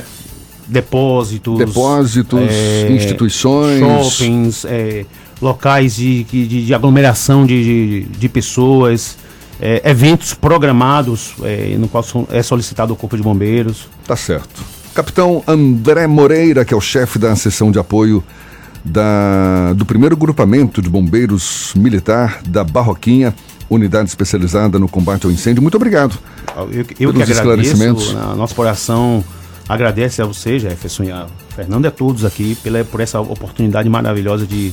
depósitos, depósitos, é, instituições. shoppings, é, locais de, de, de aglomeração de, de, de pessoas, é, eventos programados é, no qual são- é solicitado o Corpo de Bombeiros. Tá certo. Capitão André Moreira, que é o chefe da seção de apoio da, do primeiro grupamento de bombeiros militar da Barroquinha, unidade especializada no combate ao incêndio. Muito obrigado. Eu, eu que pelos esclarecimentos. agradeço, a nossa coração agradece a você, Jefferson, e a Fernando e a todos aqui pela, por essa oportunidade maravilhosa de,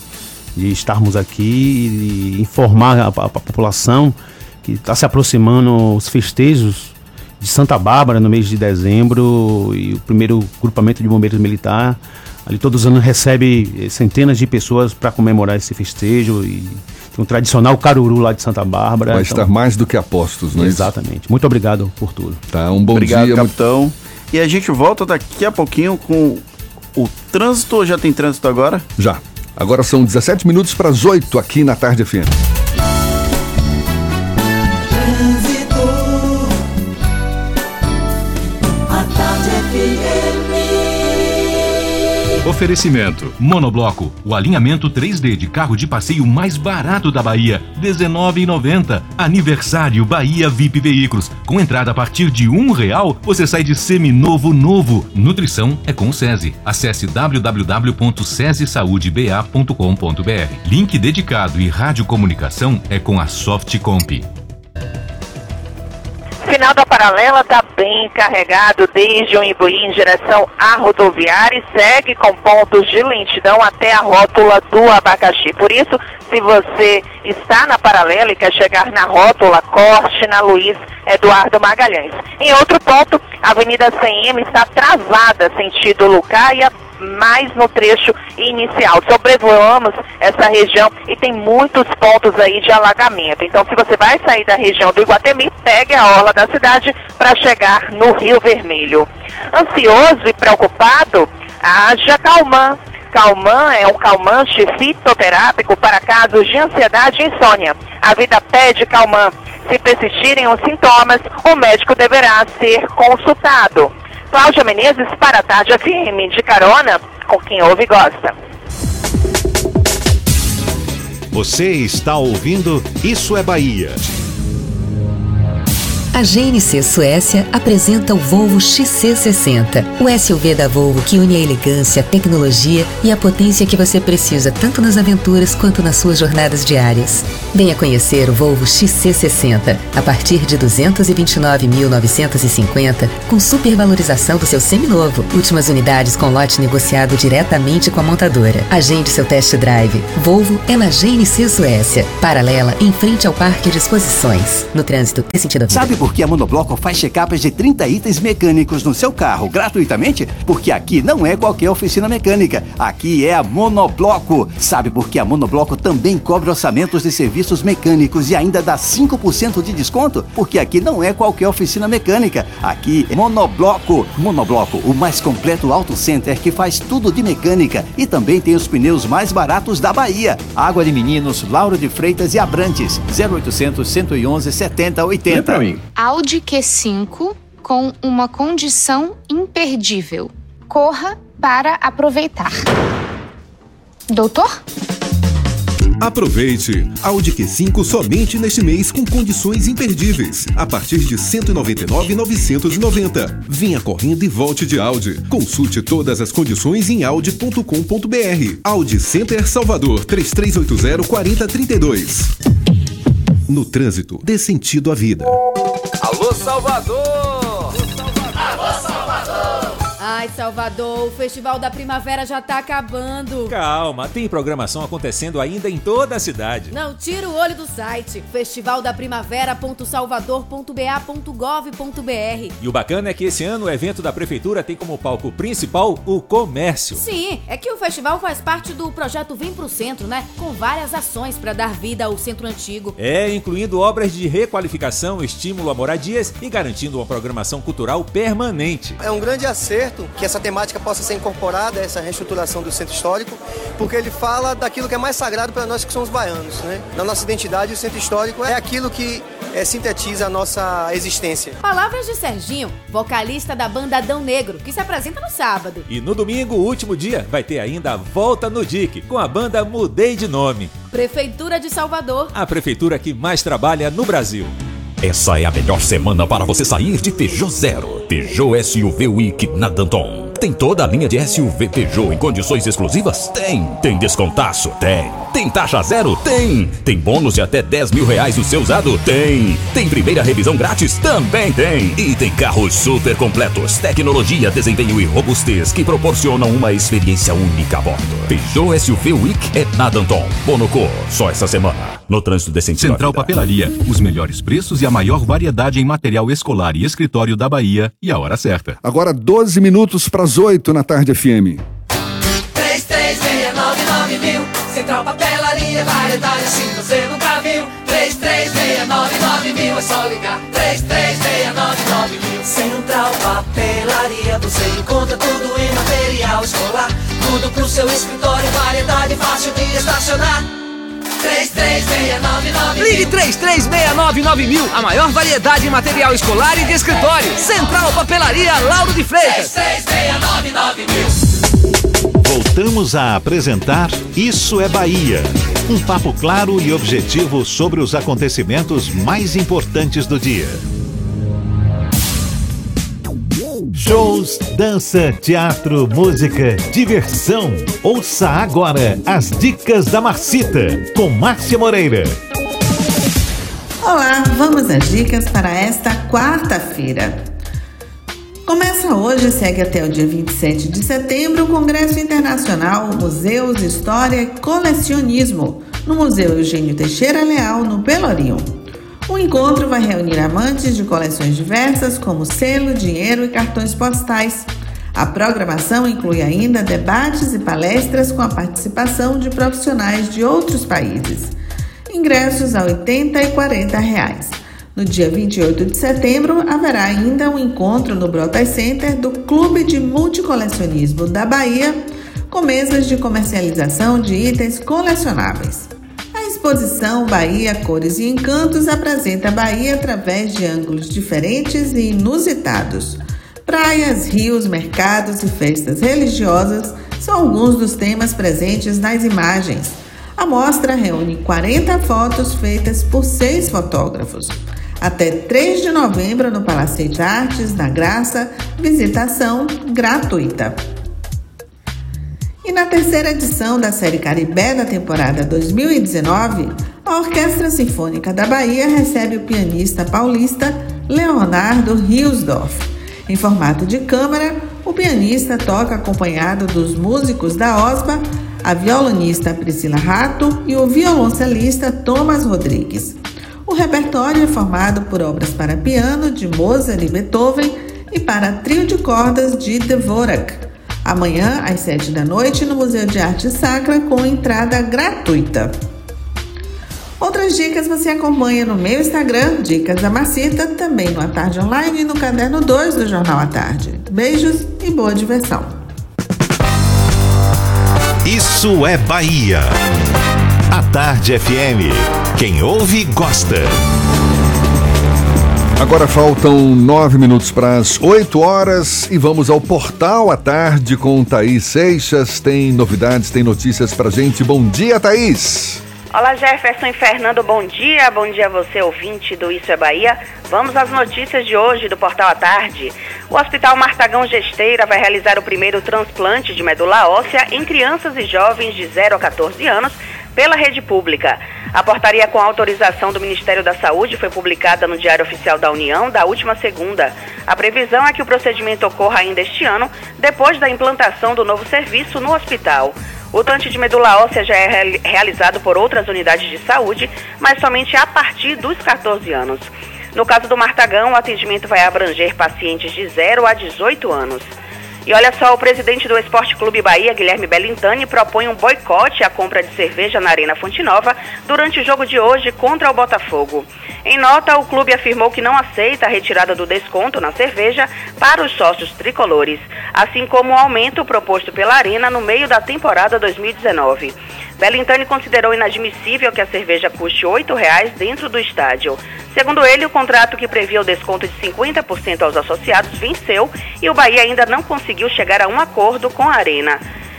de estarmos aqui e informar a, a- a população que está se aproximando os festejos de Santa Bárbara no mês de dezembro e o primeiro grupamento de bombeiros militar ali todos os anos recebe eh, centenas de pessoas para comemorar esse festejo e tem um tradicional caruru lá de Santa Bárbara. Vai então- estar mais do que apostos, não é isso? Exatamente. Muito obrigado por tudo. Tá, um bom Obrigado, dia. capitão. E a gente volta daqui a pouquinho com o trânsito. ou Já tem trânsito agora? Já. Agora são 17 minutos para as 8 aqui na Tarde FM. Oferecimento: Monobloco, o alinhamento 3D de carro de passeio mais barato da Bahia, R$19,90. Aniversário Bahia VIP Veículos, com entrada a partir de um real, você sai de seminovo novo. Nutrição é com o SESI. Acesse www.sesesaudeba.com.br. Link dedicado e radiocomunicação é com a Softcomp. Final da paralela está bem carregado desde o Imbuí em direção à rodoviária e segue com pontos de lentidão até a rótula do abacaxi. Por isso, se você está na paralela e quer chegar na rótula, corte na Luiz Eduardo Magalhães. Em outro ponto, a Avenida CM está travada sentido Lucá e a mais no trecho inicial. Sobrevoamos essa região e tem muitos pontos aí de alagamento. Então, se você vai sair da região do Iguatemi, pegue a orla da cidade para chegar no Rio Vermelho. Ansioso e preocupado, haja Calman. Calman é um calmante fitoterápico para casos de ansiedade e insônia. A vida pede Calman. Se persistirem os sintomas, o médico deverá ser consultado. Cláudia Menezes para a Tarde FM, de carona com quem ouve e gosta. Você está ouvindo Isso é Bahia. A GNC Suécia apresenta o Volvo XC60, o SUV da Volvo que une a elegância, a tecnologia e a potência que você precisa tanto nas aventuras quanto nas suas jornadas diárias. Venha conhecer o Volvo XC60 a partir de 229.950 com supervalorização do seu seminovo. Últimas unidades com lote negociado diretamente com a montadora. Agende seu test drive. Volvo é na GNC Suécia, paralela em frente ao Parque de Exposições. No trânsito, dê sentido. Sabe por que a Monobloco faz check-ups de 30 itens mecânicos no seu carro gratuitamente? Porque aqui não é qualquer oficina mecânica. Aqui é a Monobloco. Sabe por que a Monobloco também cobra orçamentos de serviços mecânicos e ainda dá 5% de desconto? Porque aqui não é qualquer oficina mecânica. Aqui é Monobloco. Monobloco, o mais completo auto center que faz tudo de mecânica e também tem os pneus mais baratos da Bahia. Água de Meninos, Lauro de Freitas e Abrantes. 0800 111 70 80. pra mim. Audi Q5 com uma condição imperdível. Corra para aproveitar. Doutor? Aproveite! Audi Q5 somente neste mês com condições imperdíveis. A partir de R$ 199,990. Venha correndo e volte de Audi. Consulte todas as condições em audi.com.br. Audi Center Salvador 3380 4032. Trânsito, dê sentido à vida. Alô, Salvador! Ai, Salvador, o Festival da Primavera já tá acabando. Calma, tem programação acontecendo ainda em toda a cidade. Não tira o olho do site festivaldaprimavera.salvador.ba.gov.br. E o bacana é que esse ano o evento da prefeitura tem como palco principal o comércio. Sim, é que o festival faz parte do projeto Vem pro Centro, né? Com várias ações para dar vida ao centro antigo. É, incluindo obras de requalificação, estímulo a moradias e garantindo uma programação cultural permanente. É um grande acerto que essa temática possa ser incorporada a essa reestruturação do centro histórico, porque ele fala daquilo que é mais sagrado para nós que somos baianos, né? Na nossa identidade, o centro histórico é aquilo que é, sintetiza a nossa existência. Palavras de Serginho, vocalista da banda Adão Negro, que se apresenta no sábado. E no domingo, o último dia, vai ter ainda a Volta no DIC, com a banda Mudei de Nome. Prefeitura de Salvador. A prefeitura que mais trabalha no Brasil. Essa é a melhor semana para você sair de Peugeot Zero. Peugeot SUV Week na Danton. Tem toda a linha de SUV Peugeot em condições exclusivas? Tem. Tem descontaço? Tem. Tem taxa zero? Tem. Tem bônus de até 10 mil reais no seu usado? Tem. Tem primeira revisão grátis? Também tem. E tem carros super completos, tecnologia, desempenho e robustez que proporcionam uma experiência única a bordo. Peugeot SUV Week é na Danton. Bonocô, só essa semana. No trânsito de sentido à Central. Papelaria, os melhores preços e a maior variedade em material escolar e escritório da Bahia e a hora certa. Agora 12 minutos para as 8 na tarde FM. Variedade assim você nunca viu 3369 mil é só ligar. 3369 mil. Central Papelaria, você encontra tudo em material escolar. Tudo pro seu escritório, variedade fácil de estacionar. 3369 Ligue 3369 mil, a maior variedade em material escolar e de escritório. Central Papelaria Lauro de Freitas. 3369 mil. Voltamos a apresentar Isso é Bahia. Um papo claro e objetivo sobre os acontecimentos mais importantes do dia. Shows, dança, teatro, música, diversão. Ouça agora as dicas da Marcita com Márcia Moreira. Olá, vamos às dicas para esta quarta-feira. Começa hoje e segue até o dia 27 de setembro o Congresso Internacional Museus, História e Colecionismo, no Museu Eugênio Teixeira Leal, no Pelourinho. O encontro vai reunir amantes de coleções diversas, como selo, dinheiro e cartões postais. A programação inclui ainda debates e palestras com a participação de profissionais de outros países. Ingressos a 80 e 40 reais. No dia 28 de setembro, haverá ainda um encontro no Brotas Center do Clube de Multicolecionismo da Bahia, com mesas de comercialização de itens colecionáveis. A exposição Bahia Cores e Encantos apresenta a Bahia através de ângulos diferentes e inusitados. Praias, rios, mercados e festas religiosas são alguns dos temas presentes nas imagens. A mostra reúne 40 fotos feitas por seis fotógrafos. Até 3 de novembro no Palacete Artes, na Graça, visitação gratuita. E na terceira edição da série Caribé da temporada 2019, a Orquestra Sinfônica da Bahia recebe o pianista paulista Leonardo Riosdorf. Em formato de câmara, o pianista toca acompanhado dos músicos da OSBA, a violonista Priscila Rato e o violoncelista Thomas Rodrigues. O repertório é formado por obras para piano de Mozart e Beethoven e para trio de cordas de Dvorak. Amanhã, às sete da noite, no Museu de Arte Sacra, com entrada gratuita. Outras dicas você acompanha no meu Instagram, Dicas da Macita, também no A Tarde Online e no Caderno 2 do Jornal à Tarde. Beijos e boa diversão. Isso é Bahia. A Tarde FM. Quem ouve, gosta. Agora faltam nove minutos para as oito horas e vamos ao Portal à Tarde com Thaís Seixas. Tem novidades, tem notícias pra gente. Bom dia, Thaís! Olá Jefferson e Fernando, bom dia. Bom dia a você, ouvinte do Isso é Bahia. Vamos às notícias de hoje do Portal à Tarde. O Hospital Martagão Gesteira vai realizar o primeiro transplante de medula óssea em crianças e jovens de 0 a 14 anos pela rede pública. A portaria com autorização do Ministério da Saúde foi publicada no Diário Oficial da União da última segunda. A previsão é que o procedimento ocorra ainda este ano, depois da implantação do novo serviço no hospital. O transplante de medula óssea já é realizado por outras unidades de saúde, mas somente a partir dos 14 anos. No caso do Martagão, o atendimento vai abranger pacientes de 0 a 18 anos. E olha só, o presidente do Esporte Clube Bahia, Guilherme Bellintani, propõe um boicote à compra de cerveja na Arena Fonte Nova durante o jogo de hoje contra o Botafogo. Em nota, o clube afirmou que não aceita a retirada do desconto na cerveja para os sócios tricolores, assim como o aumento proposto pela Arena no meio da temporada 2019. Bellintani considerou inadmissível que a cerveja custe R$ 8,00 dentro do estádio. Segundo ele, o contrato que previa o desconto de 50% aos associados venceu e o Bahia ainda não conseguiu chegar a um acordo com a Arena.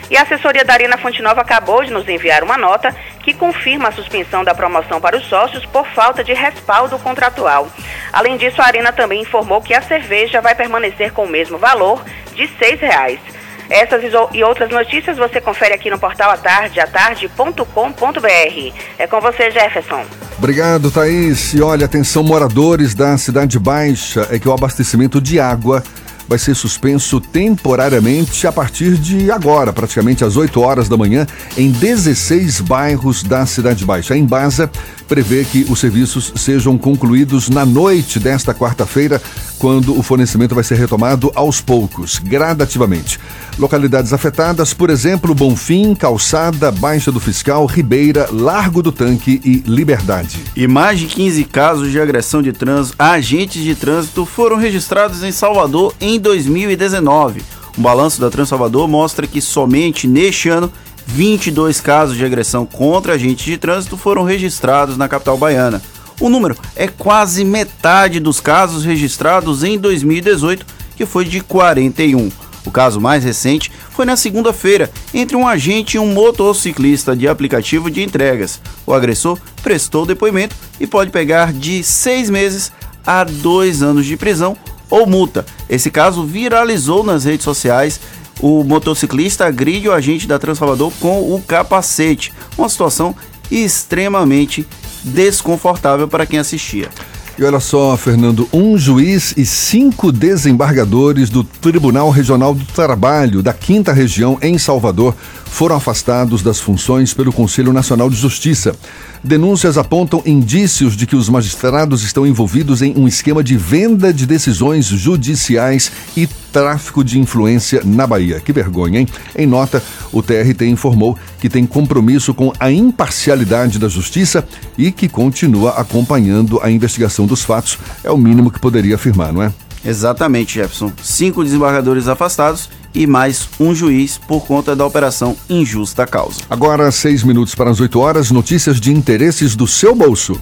E a assessoria da Arena Fonte Nova acabou de nos enviar uma nota que confirma a suspensão da promoção para os sócios por falta de respaldo contratual. Além disso, a Arena também informou que a cerveja vai permanecer com o mesmo valor de R$ 6,00. Essas e outras notícias você confere aqui no portal atardeatarde.com.br. É com você, Jefferson. Obrigado, Thaís. E olha, atenção, moradores da Cidade Baixa, é que o abastecimento de água vai ser suspenso temporariamente a partir de agora, praticamente às 8 horas da manhã, em 16 bairros da Cidade Baixa. A Embasa prevê que os serviços sejam concluídos na noite desta quarta-feira, quando o fornecimento vai ser retomado aos poucos, gradativamente. Localidades afetadas, por exemplo, Bonfim, Calçada, Baixa do Fiscal, Ribeira, Largo do Tanque e Liberdade. E mais de 15 casos de agressão de trânsito a agentes de trânsito foram registrados em Salvador em 2019. Um balanço da Trans Salvador mostra que somente neste ano 22 casos de agressão contra agentes de trânsito foram registrados na capital baiana. O número é quase metade dos casos registrados em 2018, que foi de 41. O caso mais recente foi na segunda-feira, entre um agente e um motociclista de aplicativo de entregas. O agressor prestou depoimento e pode pegar de seis meses a dois anos de prisão ou multa. Esse caso viralizou nas redes sociais. O motociclista agride o agente da Transalvador com o capacete, uma situação extremamente desconfortável para quem assistia. E olha só, Fernando, um juiz e cinco desembargadores do Tribunal Regional do Trabalho da Quinta Região em Salvador foram afastados das funções pelo Conselho Nacional de Justiça. Denúncias apontam indícios de que os magistrados estão envolvidos em um esquema de venda de decisões judiciais e tráfico de influência na Bahia. Que vergonha, hein? Em nota, o TRT informou que tem compromisso com a imparcialidade da justiça e que continua acompanhando a investigação dos fatos. É o mínimo que poderia afirmar, não é? Exatamente, Jefferson. Cinco desembargadores afastados e mais um juiz por conta da operação Injusta Causa. Agora, seis minutos para as oito horas, notícias de interesses do seu bolso.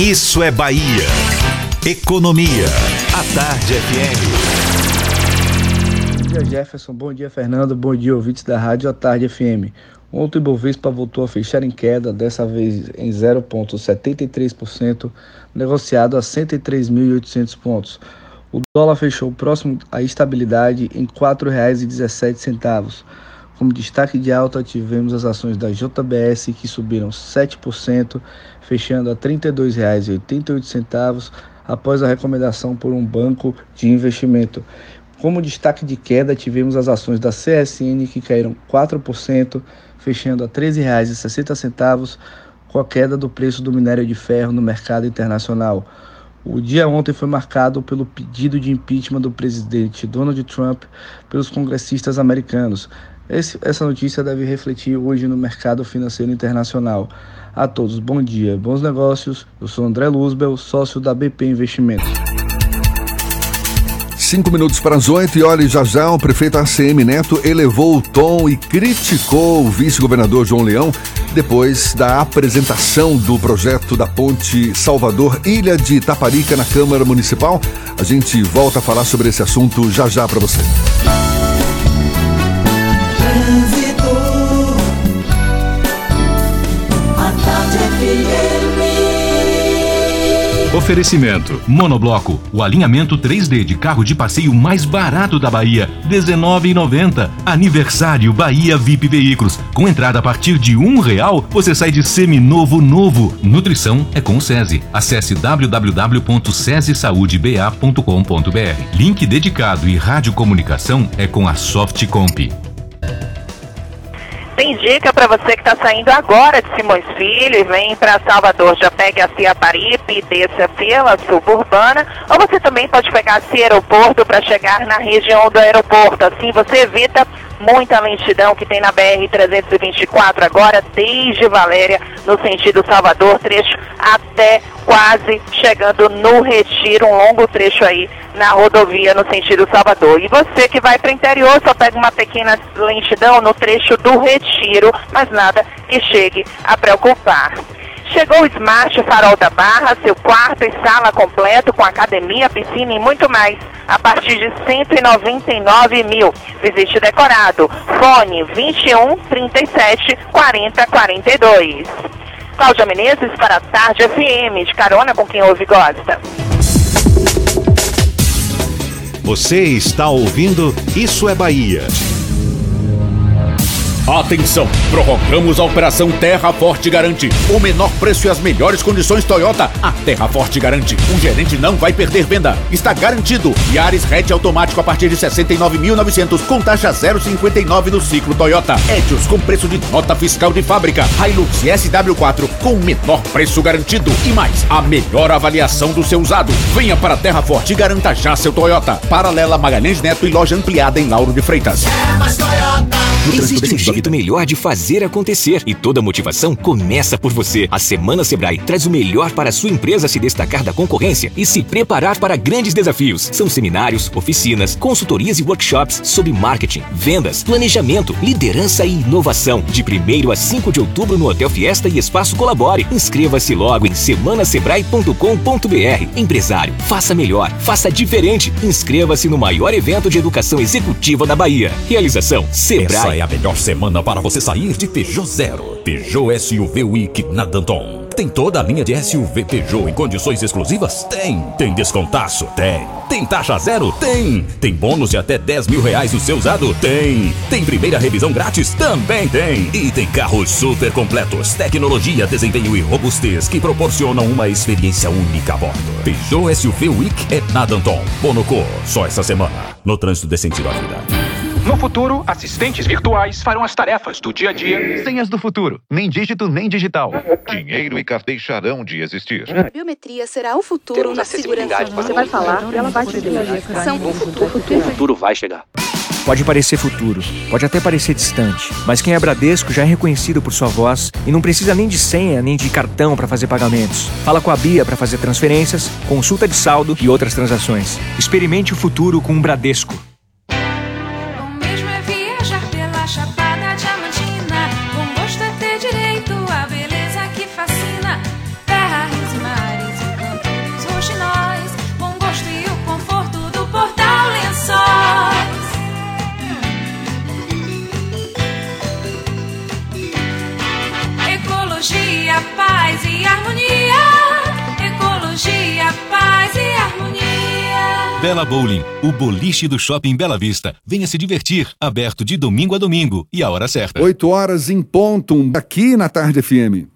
Isso é Bahia. Economia. A Tarde FM. Bom dia, Jefferson. Bom dia, Fernando. Bom dia, ouvintes da Rádio A Tarde FM. Ontem o Ibovespa voltou a fechar em queda, dessa vez em 0,73%, negociado a 103.800 pontos. O dólar fechou próximo à estabilidade em R$ 4,17. Como destaque de alta, tivemos as ações da JBS que subiram 7%, fechando a R$ 32,88 após a recomendação por um banco de investimento. Como destaque de queda, tivemos as ações da CSN que caíram 4%, fechando a R$ 13,60, com a queda do preço do minério de ferro no mercado internacional. O dia ontem foi marcado pelo pedido de impeachment do presidente Donald Trump pelos congressistas americanos. Esse, essa notícia deve refletir hoje no mercado financeiro internacional. A todos, bom dia, bons negócios. Eu sou André Luzbel, sócio da BP Investimentos. Cinco minutos para as oito e olha, já já o prefeito ACM Neto elevou o tom e criticou o vice-governador João Leão depois da apresentação do projeto da ponte Salvador Ilha de Itaparica na Câmara Municipal. A gente volta a falar sobre esse assunto já já para você. Oferecimento: Monobloco, o alinhamento 3D de carro de passeio mais barato da Bahia, R$19,90. Aniversário Bahia VIP Veículos. Com entrada a partir de um real, você sai de seminovo novo. Nutrição é com o SESI. Acesse www.sesisaudeba.com.br. Link dedicado e radiocomunicação é com a Softcomp. Tem dica para você que está saindo agora de Simões Filho e vem para Salvador. Já pegue a Ciaparipe e desça pela suburbana. Ou você também pode pegar esse aeroporto para chegar na região do aeroporto. Assim você evita muita lentidão que tem na BR-324 agora, desde Valéria, no sentido Salvador, trecho até quase chegando no Retiro, um longo trecho aí na rodovia no sentido Salvador. E você que vai para o interior só pega uma pequena lentidão no trecho do Retiro, mas nada que chegue a preocupar. Chegou o Smart Farol da Barra, seu quarto e sala completo com academia, piscina e muito mais, a partir de 199 mil. Visite decorado. Fone 21 37 40 42. Cláudia Menezes para a Tarde FM, de carona com quem ouve e gosta. Você está ouvindo Isso é Bahia. Atenção! Prorrogamos a Operação Terra Forte Garante. O menor preço e as melhores condições Toyota. A Terra Forte garante. Um gerente não vai perder venda. Está garantido. Yaris Hatch automático a partir de 69.900 com taxa 0,59 no ciclo Toyota. Etios com preço de nota fiscal de fábrica. Hilux SW4 com o menor preço garantido. E mais, a melhor avaliação do seu usado. Venha para a Terra Forte e garanta já seu Toyota. Paralela Magalhães Neto e loja ampliada em Lauro de Freitas. É mais Toyota. Existe um jeito melhor de fazer acontecer e toda motivação começa por você. A Semana Sebrae traz o melhor para a sua empresa se destacar da concorrência e se preparar para grandes desafios. São seminários, oficinas, consultorias e workshops sobre marketing, vendas, planejamento, liderança e inovação. De 1 a 5 de outubro no Hotel Fiesta e Espaço Colabore. Inscreva-se logo em semanasebrae.com.br. Empresário, faça melhor, faça diferente. Inscreva-se no maior evento de educação executiva da Bahia. Realização Sebrae. É a melhor semana para você sair de Peugeot Zero. Peugeot SUV Week na Danton. Tem toda a linha de SUV Peugeot em condições exclusivas? Tem. Tem descontaço? Tem. Tem taxa zero? Tem. Tem bônus de até 10 mil reais no seu usado? Tem. Tem primeira revisão grátis? Também tem. E tem carros super completos, tecnologia, desempenho e robustez que proporcionam uma experiência única a bordo. Peugeot SUV Week é na Danton. Bonocô, só essa semana. No trânsito desse sentido à vida. No futuro, assistentes virtuais farão as tarefas do dia a dia. Senhas do futuro, nem dígito nem digital. Dinheiro e cartão deixarão de existir. Biometria será o futuro na segurança. Você vai falar ela vai te dizer. São o futuro. O futuro vai chegar. Pode parecer futuro, pode até parecer distante, mas quem é Bradesco já é reconhecido por sua voz e não precisa nem de senha nem de cartão para fazer pagamentos. Fala com a Bia para fazer transferências, consulta de saldo e outras transações. Experimente o futuro com o Bradesco. Bela Bowling, o boliche do Shopping Bela Vista. Venha se divertir, aberto de domingo a domingo e a hora certa. 8 horas em ponto, aqui na Tarde FM.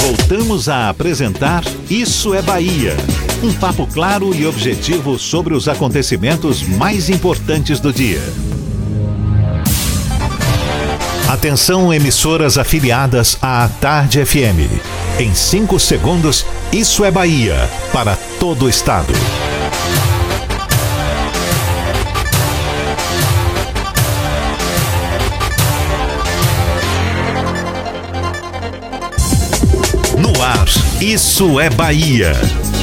Voltamos a apresentar Isso é Bahia. Um papo claro e objetivo sobre os acontecimentos mais importantes do dia. Atenção, emissoras afiliadas à Tarde FM. Em 5 segundos, Isso é Bahia para todo o estado. Isso é Bahia.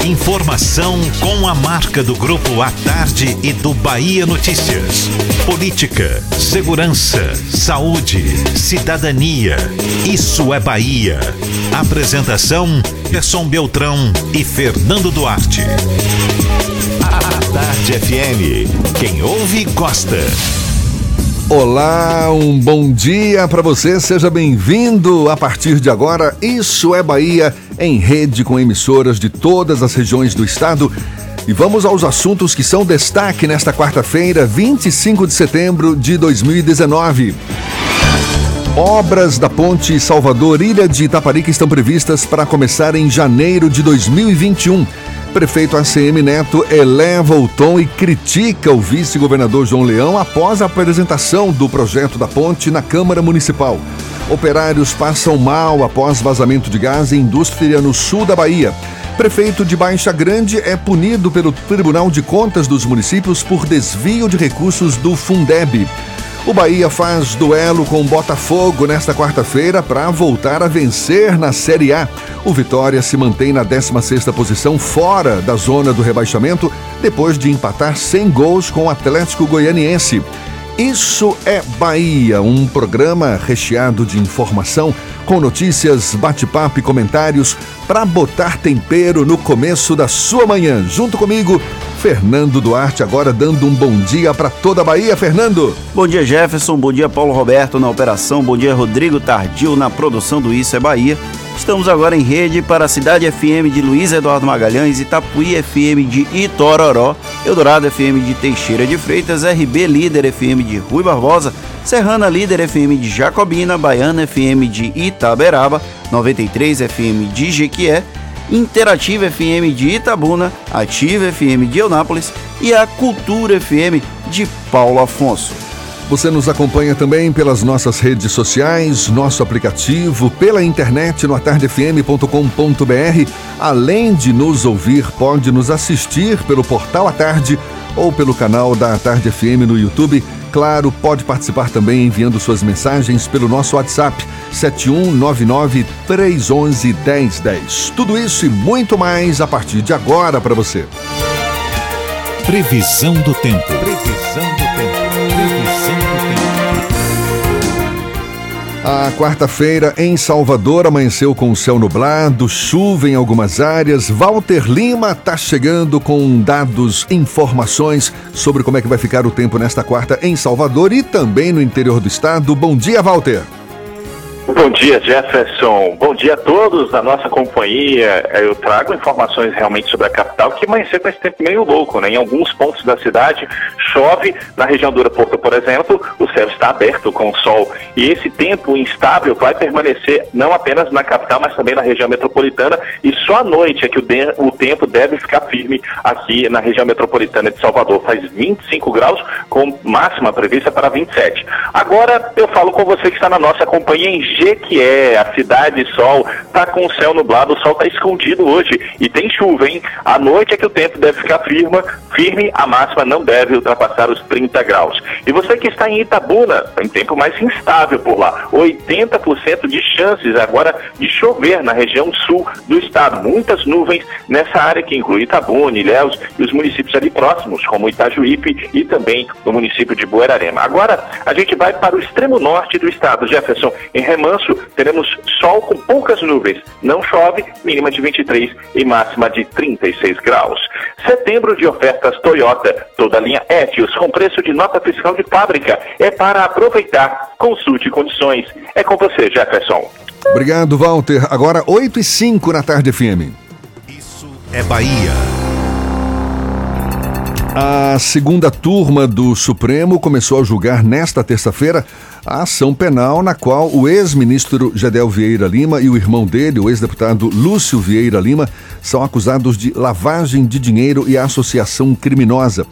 Informação com a marca do Grupo A Tarde e do Bahia Notícias. Política, segurança, saúde, cidadania. Isso é Bahia. Apresentação: Gerson Beltrão e Fernando Duarte. A Tarde FM. Quem ouve, gosta. Olá, um bom dia para você, seja bem-vindo. A partir de agora, Isso é Bahia, em rede com emissoras de todas as regiões do estado. E vamos aos assuntos que são destaque nesta quarta-feira, 25 de setembro de 2019. Obras da Ponte Salvador Ilha de Itaparica estão previstas para começar em janeiro de 2021. Prefeito ACM Neto eleva o tom e critica o vice-governador João Leão após a apresentação do projeto da ponte na Câmara Municipal. Operários passam mal após vazamento de gás em indústria no sul da Bahia. Prefeito de Baixa Grande é punido pelo Tribunal de Contas dos Municípios por desvio de recursos do Fundeb. O Bahia faz duelo com Botafogo nesta quarta-feira para voltar a vencer na Série A. O Vitória se mantém na 16ª posição fora da zona do rebaixamento depois de empatar sem gols com o Atlético Goianiense. Isso é Bahia, um programa recheado de informação, com notícias, bate-papo e comentários para botar tempero no começo da sua manhã. Junto comigo, Fernando Duarte, agora dando um bom dia para toda a Bahia. Fernando. Bom dia, Jefferson. Bom dia, Paulo Roberto na operação. Bom dia, Rodrigo Tardio na produção do Isso é Bahia. Estamos agora em rede para a Cidade FM de Luiz Eduardo Magalhães, Itapuí FM de Itororó, Eldorado FM de Teixeira de Freitas, RB Líder FM de Rui Barbosa, Serrana Líder FM de Jacobina, Baiana FM de Itaberaba, 93 FM de Jequié, Interativa FM de Itabuna, Ativa FM de Eunápolis e a Cultura FM de Paulo Afonso. Você nos acompanha também pelas nossas redes sociais, nosso aplicativo, pela internet no atardefm.com.br. Além de nos ouvir, pode nos assistir pelo portal A Tarde ou pelo canal da Tarde FM no YouTube. Claro, pode participar também enviando suas mensagens pelo nosso WhatsApp 7199 311 1010. Tudo isso e muito mais a partir de agora para você. Previsão do tempo. Previsão A quarta-feira em Salvador amanheceu com o céu nublado, chuva em algumas áreas. Walter Lima está chegando com dados, informações sobre como é que vai ficar o tempo nesta quarta em Salvador e também no interior do estado. Bom dia, Walter. Bom dia, Jefferson. Bom dia a todos da nossa companhia. Eu trago informações realmente sobre a capital que amanheceu com esse tempo meio louco, né? Em alguns pontos da cidade chove, na região do aeroporto, por exemplo, o céu está aberto com o sol. E esse tempo instável vai permanecer não apenas na capital, mas também na região metropolitana. E só à noite é que o, tempo deve ficar firme aqui na região metropolitana de Salvador. Faz 25 graus, com máxima prevista para 27. Agora eu falo com você que está na nossa companhia em Jequié, a cidade sol, está com o céu nublado, o sol está escondido hoje e tem chuva, hein? À noite é que o tempo deve ficar firme, firme, a máxima não deve ultrapassar os 30 graus. E você que está em Itabuna, tem tempo mais instável por lá, 80% de chances agora de chover na região sul do estado. Muitas nuvens nessa área que inclui Itabuna, Ilhéus e os municípios ali próximos, como Itajuípe e também no município de Buerarema. Agora a gente vai para o extremo norte do estado, Jefferson, em Remanso, teremos sol com poucas nuvens. Não chove, mínima de 23 e máxima de 36 graus. Setembro de ofertas Toyota, toda a linha Etios com preço de nota fiscal de fábrica. É para aproveitar. Consulte condições. É com você, Jefferson. Obrigado, Walter. Agora 8 e 5 na tarde FM. É Bahia. A segunda turma do Supremo começou a julgar nesta terça-feira a ação penal na qual o ex-ministro Gedel Vieira Lima e o irmão dele, o ex-deputado Lúcio Vieira Lima, são acusados de lavagem de dinheiro e associação criminosa.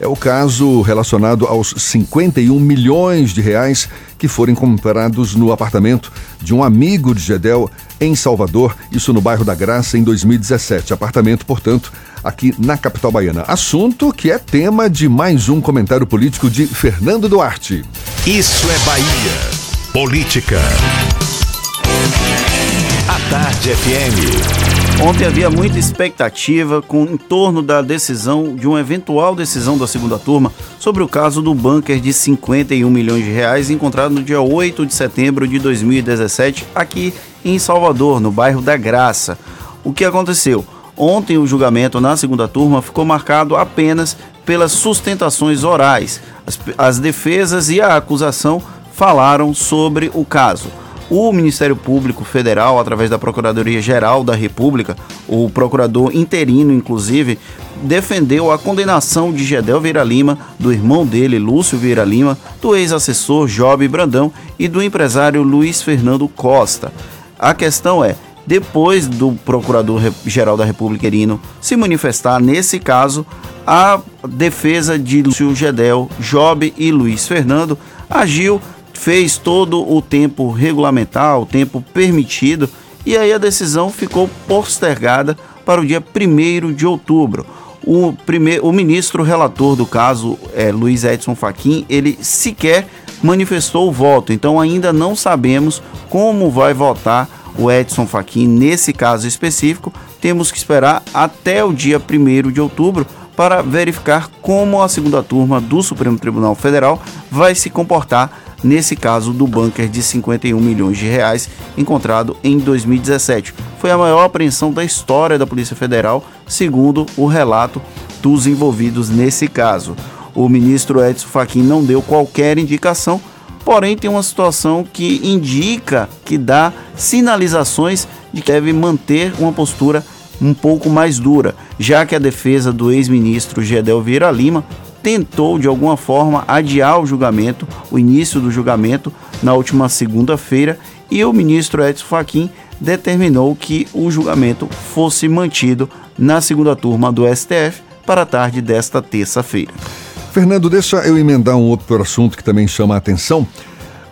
É o caso relacionado aos 51 milhões de reais que foram encontrados no apartamento de um amigo de Gedel em Salvador, isso no bairro da Graça, em 2017. Apartamento, portanto, aqui na capital baiana. Assunto que é tema de mais um comentário político de Fernando Duarte. Isso é Bahia. Política. A Tarde FM. Ontem havia muita expectativa com, em torno da decisão, de uma eventual decisão da segunda turma sobre o caso do bunker de 51 milhões de reais encontrado no dia 8 de setembro de 2017 aqui em Salvador, no bairro da Graça. O que aconteceu? Ontem o julgamento na segunda turma ficou marcado apenas pelas sustentações orais. As, as defesas e a acusação falaram sobre o caso. O Ministério Público Federal, através da Procuradoria-Geral da República, o procurador interino, inclusive, defendeu a condenação de Gedel Vieira Lima, do irmão dele, Lúcio Vieira Lima, do ex-assessor Job Brandão e do empresário Luiz Fernando Costa. A questão é: depois do Procurador-Geral da República Irino se manifestar nesse caso, a defesa de Lúcio Gedel, Job e Luiz Fernando agiu, fez todo o tempo regulamentar, o tempo permitido, e aí a decisão ficou postergada para o dia 1 de outubro. O, primeiro, o ministro relator do caso, é, Luiz Edson Fachin, ele sequer manifestou o voto, então ainda não sabemos como vai votar o Edson Fachin nesse caso específico. Temos que esperar até o dia 1 de outubro para verificar como a segunda turma do Supremo Tribunal Federal vai se comportar nesse caso do bunker de 51 milhões de reais encontrado em 2017. Foi a maior apreensão da história da Polícia Federal, segundo o relato dos envolvidos nesse caso. O ministro Edson Fachin não deu qualquer indicação, porém tem uma situação que indica, que dá sinalizações de que deve manter uma postura um pouco mais dura, já que a defesa do ex-ministro Gedel Vieira Lima tentou de alguma forma adiar o julgamento, o início do julgamento na última segunda-feira e o ministro Edson Fachin determinou que o julgamento fosse mantido na segunda turma do STF para a tarde desta terça-feira. Fernando, deixa eu emendar um outro assunto que também chama a atenção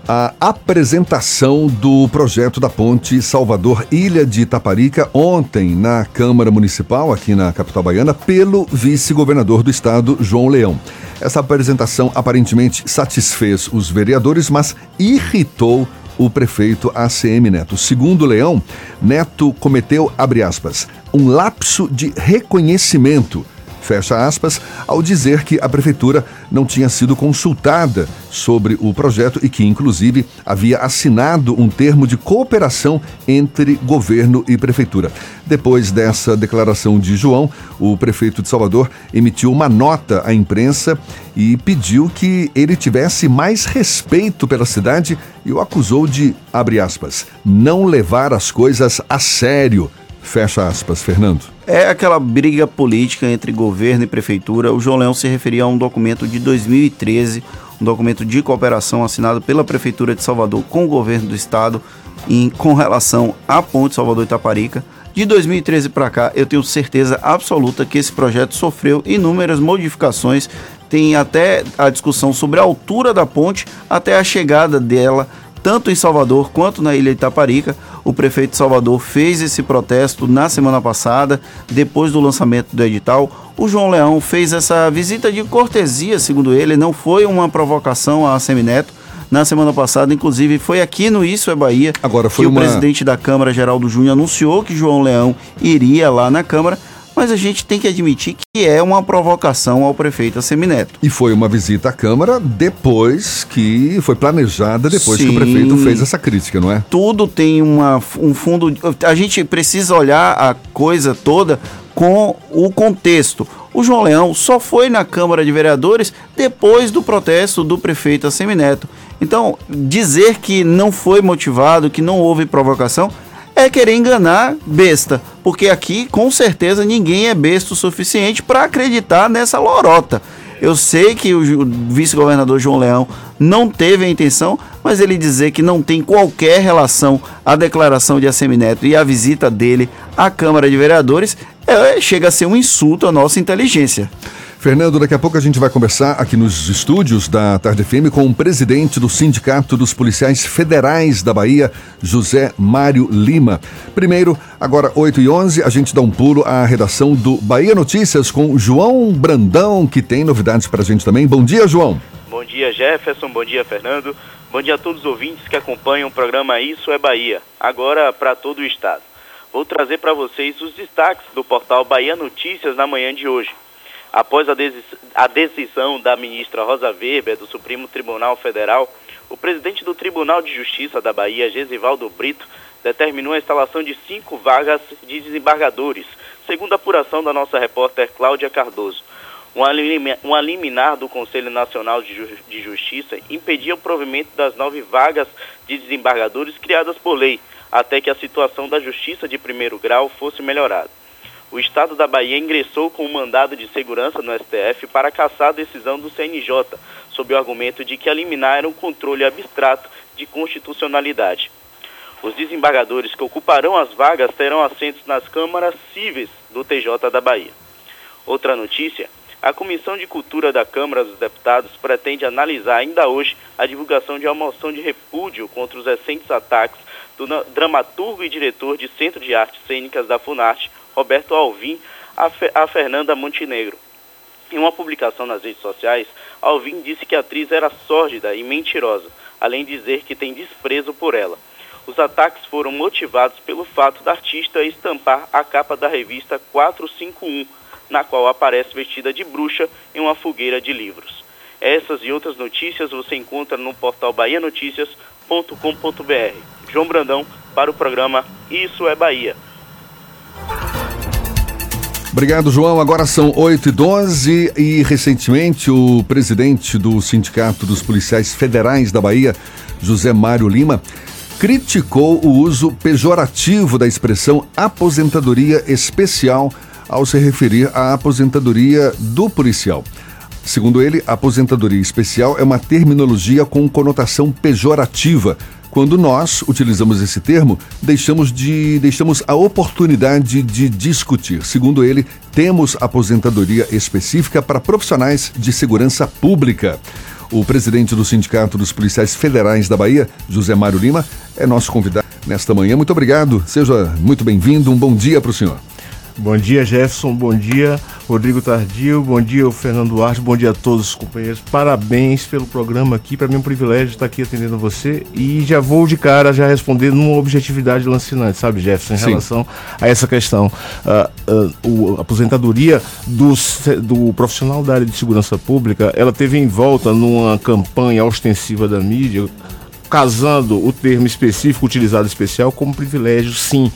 a apresentação do projeto da ponte Salvador Ilha de Itaparica ontem na Câmara Municipal, aqui na capital baiana, pelo vice-governador do estado, João Leão. Essa apresentação aparentemente satisfez os vereadores, mas irritou o prefeito ACM Neto. Segundo Leão, Neto cometeu, aspas, um lapso de reconhecimento fecha aspas, ao dizer que a prefeitura não tinha sido consultada sobre o projeto e que, inclusive, havia assinado um termo de cooperação entre governo e prefeitura. Depois dessa declaração de João, o prefeito de Salvador emitiu uma nota à imprensa e pediu que ele tivesse mais respeito pela cidade e o acusou de, abre aspas, não levar as coisas a sério. Fecha aspas, Fernando. É aquela briga política entre governo e prefeitura. O João Leão se referia a um documento de 2013, um documento de cooperação assinado pela Prefeitura de Salvador com o governo do estado em, com relação à ponte Salvador-Itaparica. De 2013 para cá, eu tenho certeza absoluta que esse projeto sofreu inúmeras modificações. Tem até a discussão sobre a altura da ponte até a chegada dela tanto em Salvador quanto na ilha de Itaparica. O prefeito de Salvador fez esse protesto na semana passada, depois do lançamento do edital. O João Leão fez essa visita de cortesia, segundo ele, não foi uma provocação a Semineto. Na semana passada, inclusive, foi aqui no Isso é Bahia Agora foi que uma... o presidente da Câmara, Geraldo Júnior, anunciou que João Leão iria lá na Câmara mas a gente tem que admitir que é uma provocação ao prefeito Assemineto. E foi uma visita à Câmara depois que foi planejada, depois Sim. que o prefeito fez essa crítica, não é? Tudo tem uma, um fundo. A gente precisa olhar a coisa toda com o contexto. O João Leão só foi na Câmara de Vereadores depois do protesto do prefeito Assemineto. Então, dizer que não foi motivado, que não houve provocação, é querer enganar besta. Porque aqui, com certeza, ninguém é besta o suficiente para acreditar nessa lorota. Eu sei que o vice-governador João Leão não teve a intenção, mas ele dizer que não tem qualquer relação a declaração de Assemineto e a visita dele à Câmara de Vereadores é, chega a ser um insulto à nossa inteligência. Fernando, daqui a pouco a gente vai conversar aqui nos estúdios da Tarde FM com o presidente do Sindicato dos Policiais Federais da Bahia, José Mário Lima. Primeiro, agora 8 e 11 a gente dá um pulo à redação do Bahia Notícias com João Brandão, que tem novidades para a gente também. Bom dia, João. Bom dia, Jefferson. Bom dia, Fernando. Bom dia a todos os ouvintes que acompanham o programa Isso é Bahia, agora para todo o estado. Vou trazer para vocês os destaques do portal Bahia Notícias na manhã de hoje. Após a, decisão da ministra Rosa Weber do Supremo Tribunal Federal, o presidente do Tribunal de Justiça da Bahia, Gesivaldo Brito, determinou a instalação de cinco vagas de desembargadores, segundo a apuração da nossa repórter Cláudia Cardoso. Um liminar do Conselho Nacional de Justiça impedia o provimento das nove vagas de desembargadores criadas por lei, até que a situação da Justiça de primeiro grau fosse melhorada o Estado da Bahia ingressou com um mandado de segurança no STF para caçar a decisão do CNJ, sob o argumento de que a liminar era um controle abstrato de constitucionalidade. Os desembargadores que ocuparão as vagas terão assentos nas câmaras cíveis do TJ da Bahia. Outra notícia: a Comissão de Cultura da Câmara dos Deputados pretende analisar ainda hoje a divulgação de uma moção de repúdio contra os recentes ataques do dramaturgo e diretor de Centro de Artes Cênicas da Funarte, Roberto Alvim a, Fe, a Fernanda Montenegro. Em uma publicação nas redes sociais, Alvim disse que a atriz era sórdida e mentirosa, além de dizer que tem desprezo por ela. Os ataques foram motivados pelo fato da artista estampar a capa da revista 451, na qual aparece vestida de bruxa em uma fogueira de livros. Essas e outras notícias você encontra no portal bahianoticias.com.br. João Brandão para o programa Isso é Bahia. Obrigado, João. Agora são 8 e 12 e recentemente o presidente do Sindicato dos Policiais Federais da Bahia, José Mário Lima, criticou o uso pejorativo da expressão aposentadoria especial ao se referir à aposentadoria do policial. Segundo ele, aposentadoria especial é uma terminologia com conotação pejorativa quando nós utilizamos esse termo, deixamos, de, deixamos a oportunidade de discutir. Segundo ele, temos aposentadoria específica para profissionais de segurança pública. O presidente do Sindicato dos Policiais Federais da Bahia, José Mário Lima, é nosso convidado nesta manhã. Muito obrigado, seja muito bem-vindo, um bom dia para o senhor. Bom dia, Jefferson. Bom dia, Rodrigo Tardio. Bom dia, Fernando Duarte. Bom dia a todos os companheiros. Parabéns pelo programa aqui. Para mim é um privilégio estar aqui atendendo você. E já vou de cara já responder numa objetividade lancinante, sabe, Jefferson, em Sim. relação a essa questão. Ah, ah, a aposentadoria do, do profissional da área de segurança pública, ela teve em volta numa campanha ostensiva da mídia, casando o termo específico utilizado especial como privilégio, sim,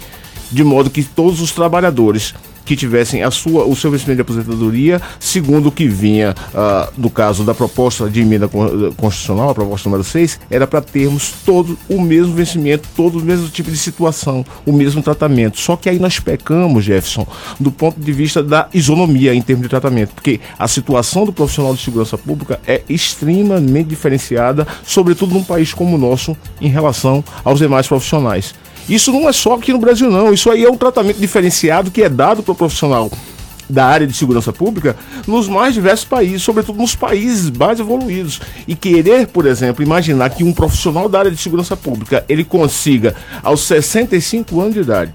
de modo que todos os trabalhadores que tivessem a sua, o seu vencimento de aposentadoria, segundo o que vinha, ah, no caso da proposta de emenda con- constitucional, a proposta número 6, era para termos todo o mesmo vencimento, todo o mesmo tipo de situação, o mesmo tratamento. Só que aí nós pecamos, Jefferson, do ponto de vista da isonomia em termos de tratamento, porque a situação do profissional de segurança pública é extremamente diferenciada, sobretudo num país como o nosso, em relação aos demais profissionais. Isso não é só aqui no Brasil, não. Isso aí é um tratamento diferenciado que é dado para o profissional da área de segurança pública nos mais diversos países, sobretudo nos países mais evoluídos. E querer, por exemplo, imaginar que um profissional da área de segurança pública ele consiga, aos 65 anos de idade,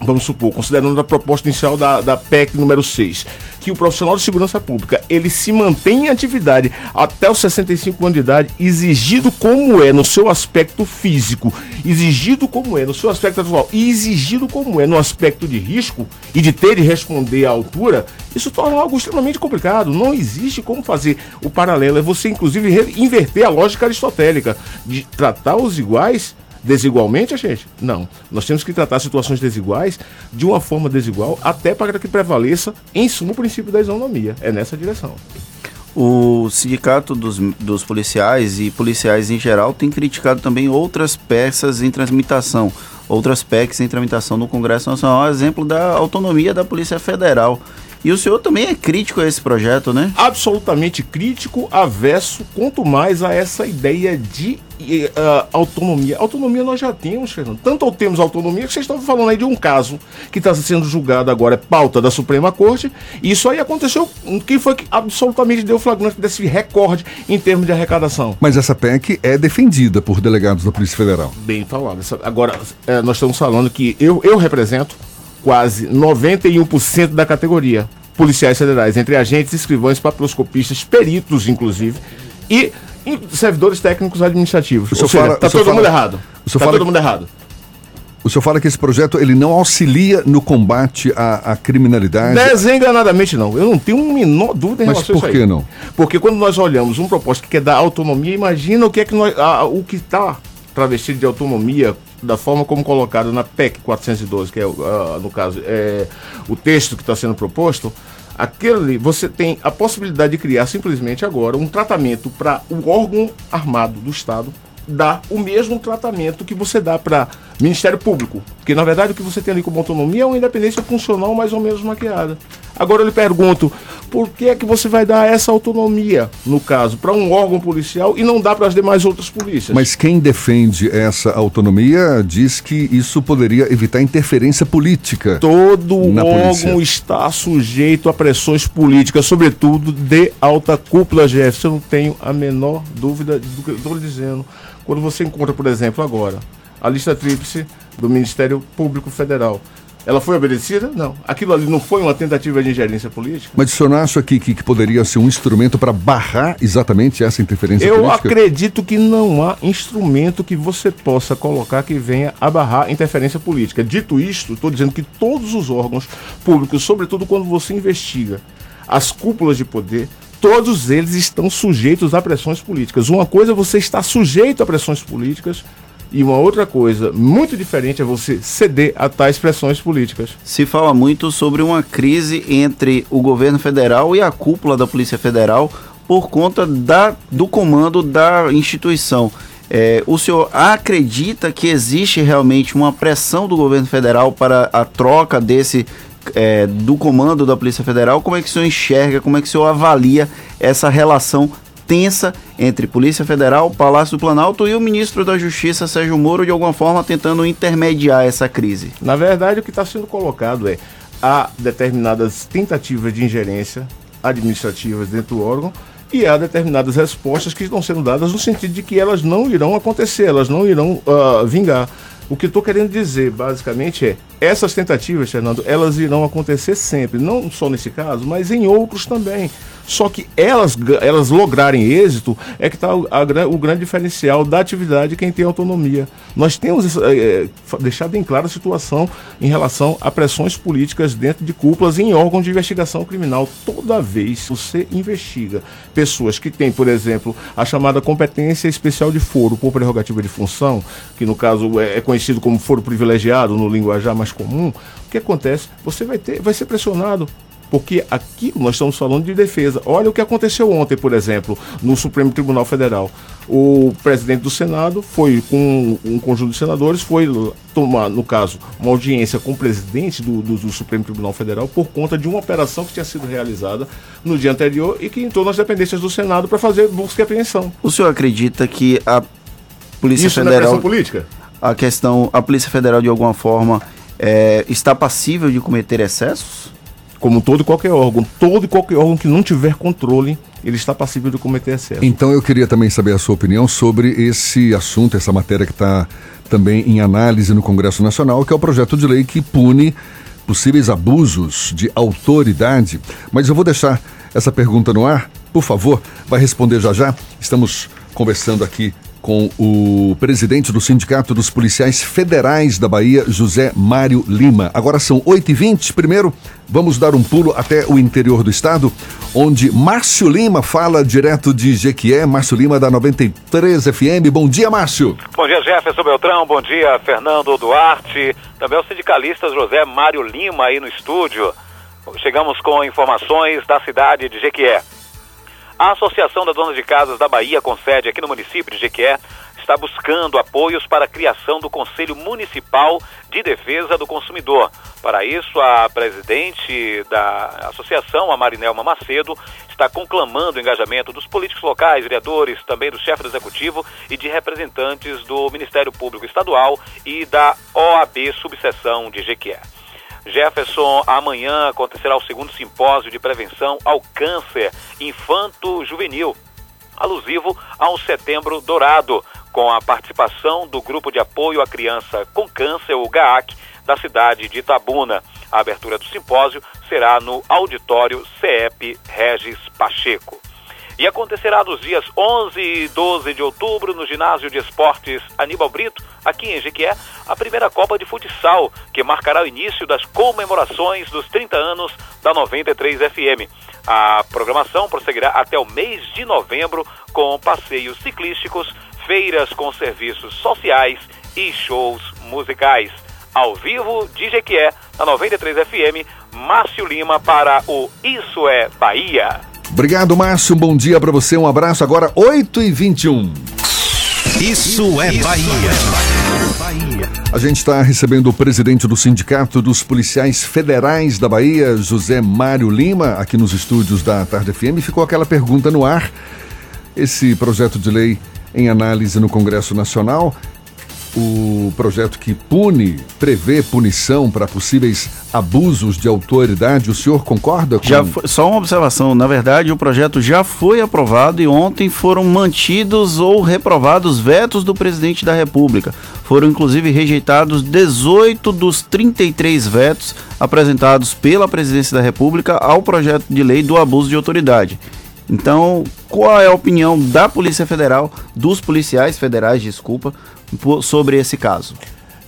vamos supor, considerando a proposta inicial da, da PEC número 6, que o profissional de segurança pública ele se mantém em atividade até os 65 anos de idade, exigido como é no seu aspecto físico, exigido como é no seu aspecto atual e exigido como é no aspecto de risco e de ter de responder à altura, isso torna algo extremamente complicado. Não existe como fazer o paralelo. É você, inclusive, inverter a lógica aristotélica de tratar os iguais desigualmente, gente? Não. Nós temos que tratar situações desiguais de uma forma desigual, até para que prevaleça, em suma, o princípio da isonomia. É nessa direção. O sindicato dos, dos policiais e policiais em geral tem criticado também outras peças em tramitação, outras PECs em tramitação no Congresso Nacional, a exemplo da autonomia da Polícia Federal. E o senhor também é crítico a esse projeto, né? Absolutamente crítico, avesso, quanto mais a essa ideia de ah, autonomia. Autonomia nós já temos, Fernando. Tanto temos autonomia que vocês estão falando aí de um caso que está sendo julgado agora, é pauta da Suprema Corte. E isso aí aconteceu. Quem foi que absolutamente deu flagrante desse recorde em termos de arrecadação? Mas essa PEC é defendida por delegados da Polícia Federal. Bem falado. Agora, eh, nós estamos falando que eu, eu represento quase 91% da categoria. Policiais federais, entre agentes, escrivães, papiloscopistas, peritos, inclusive, e, servidores técnicos administrativos. O Ou senhor seja, tá senhor todo mundo fala- errado. o senhor Tá fala todo que- mundo errado. O senhor fala que esse projeto ele não auxilia no combate à, à criminalidade. Desenganadamente não. Eu não tenho uma menor dúvida em Mas relação a por isso que aí. não? Porque quando nós olhamos um propósito que quer dar autonomia, imagina o que é que nós, a- o que está travestido de autonomia da forma como colocado na PEC 412, que é ah, no caso é o texto que está sendo proposto. Aquele, você tem a possibilidade de criar simplesmente agora um tratamento para o órgão armado do Estado dar o mesmo tratamento que você dá para Ministério Público. Porque, na verdade, o que você tem ali como autonomia é uma independência funcional mais ou menos maquiada. Agora eu lhe pergunto, por que é que você vai dar essa autonomia, no caso, para um órgão policial e não dá para as demais outras polícias? Mas quem defende essa autonomia diz que isso poderia evitar interferência política. Todo órgão polícia. está sujeito a pressões políticas, sobretudo de alta cúpula, Jefferson. Eu não tenho a menor dúvida do que eu estou lhe dizendo. Quando você encontra, por exemplo, agora, a lista tríplice do Ministério Público Federal. Ela foi obedecida? Não. Aquilo ali não foi uma tentativa de ingerência política? Mas o senhor acha que, que, que poderia ser um instrumento para barrar exatamente essa interferência Eu política? acredito que não há instrumento que você possa colocar que venha a barrar interferência política. Dito isto, estou dizendo que todos os órgãos públicos, sobretudo quando você investiga as cúpulas de poder, todos eles estão sujeitos a pressões políticas. Uma coisa é você estar sujeito a pressões políticas e uma outra coisa muito diferente é você ceder a tais pressões políticas. Se fala muito sobre uma crise entre o governo federal e a cúpula da Polícia Federal por conta da, do comando da instituição. É, o senhor acredita que existe realmente uma pressão do governo federal para a troca desse é, do comando da Polícia Federal? Como é que o senhor enxerga, como é que o senhor avalia essa relação tensa entre Polícia Federal, Palácio do Planalto e o ministro da Justiça, Sérgio Moro, de alguma forma tentando intermediar essa crise? Na verdade, o que está sendo colocado é há determinadas tentativas de ingerência administrativas dentro do órgão e há determinadas respostas que estão sendo dadas no sentido de que elas não irão acontecer, elas não irão ah, vingar. O que estou querendo dizer, basicamente, é essas tentativas, Fernando, elas irão acontecer sempre, não só nesse caso, mas em outros também. Só que elas, elas lograrem êxito é que está o, grande diferencial da atividade de quem tem autonomia. Nós temos é, é, deixado em claro a situação em relação a pressões políticas dentro de cúpulas em órgãos de investigação criminal. Toda vez você investiga pessoas que têm, por exemplo, a chamada competência especial de foro por prerrogativa de função, que no caso é, é conhecido como foro privilegiado no linguajar mais comum, o que acontece? Você vai ter, vai ser pressionado porque aqui nós estamos falando de defesa. Olha o que aconteceu ontem, por exemplo, no Supremo Tribunal Federal. O presidente do Senado foi com um conjunto de senadores, foi tomar, no caso, uma audiência com o presidente do, do, do, Supremo Tribunal Federal por conta de uma operação que tinha sido realizada no dia anterior e que entrou nas dependências do Senado para fazer busca e apreensão. O senhor acredita que a Polícia Isso Federal. Não é política? A questão, a Polícia Federal, de alguma forma, é, está passível de cometer excessos? Como todo e qualquer órgão. Todo e qualquer órgão que não tiver controle, ele está passível de cometer excesso. Então eu queria também saber a sua opinião sobre esse assunto, essa matéria que está também em análise no Congresso Nacional, que é o projeto de lei que pune possíveis abusos de autoridade. Mas eu vou deixar essa pergunta no ar. Por favor, vai responder já já. Estamos conversando aqui com o presidente do Sindicato dos Policiais Federais da Bahia, José Mário Lima. Agora são 8h20. Primeiro, vamos dar um pulo até o interior do estado, onde Márcio Lima fala direto de Jequié. Márcio Lima da 93 FM. Bom dia, Márcio. Bom dia, Jefferson Beltrão. Bom dia, Fernando Duarte. Também o sindicalista José Mário Lima aí no estúdio. Chegamos com informações da cidade de Jequié. A Associação das Donas de Casas da Bahia, com sede aqui no município de Jequié, está buscando apoios para a criação do Conselho Municipal de Defesa do Consumidor. Para isso, a presidente da associação, a Marinelma Macedo, está conclamando o engajamento dos políticos locais, vereadores, também do chefe do executivo e de representantes do Ministério Público Estadual e da OAB Subseção de Jequié. Jefferson, amanhã acontecerá o segundo simpósio de prevenção ao câncer infanto-juvenil, alusivo ao Setembro Dourado, com a participação do Grupo de Apoio à Criança com Câncer, o GAAC, da cidade de Itabuna. A abertura do simpósio será no auditório CEP Regis Pacheco e acontecerá nos dias 11 e 12 de outubro no ginásio de esportes Aníbal Brito, aqui em Jequié, a primeira Copa de Futsal, que marcará o início das comemorações dos 30 anos da 93 FM. A programação prosseguirá até o mês de novembro com passeios ciclísticos, feiras com serviços sociais e shows musicais. Ao vivo de Jequié, na 93 FM, Márcio Lima para o Isso é Bahia. Obrigado, Márcio. bom dia para você. Um abraço. Agora, 8 e 21 Isso é Bahia. A gente está recebendo o presidente do Sindicato dos Policiais Federais da Bahia, José Mário Lima, aqui nos estúdios da Tarde FM. Ficou aquela pergunta no ar. Esse projeto de lei em análise no Congresso Nacional o projeto que pune, prevê punição para possíveis abusos de autoridade. O senhor concorda com já foi, Só uma observação. Na verdade, o projeto já foi aprovado e ontem foram mantidos ou reprovados vetos do presidente da República. Foram inclusive rejeitados 18 dos 33 vetos apresentados pela presidência da República ao projeto de lei do abuso de autoridade. Então, qual é a opinião da Polícia Federal, dos policiais federais, desculpa, sobre esse caso?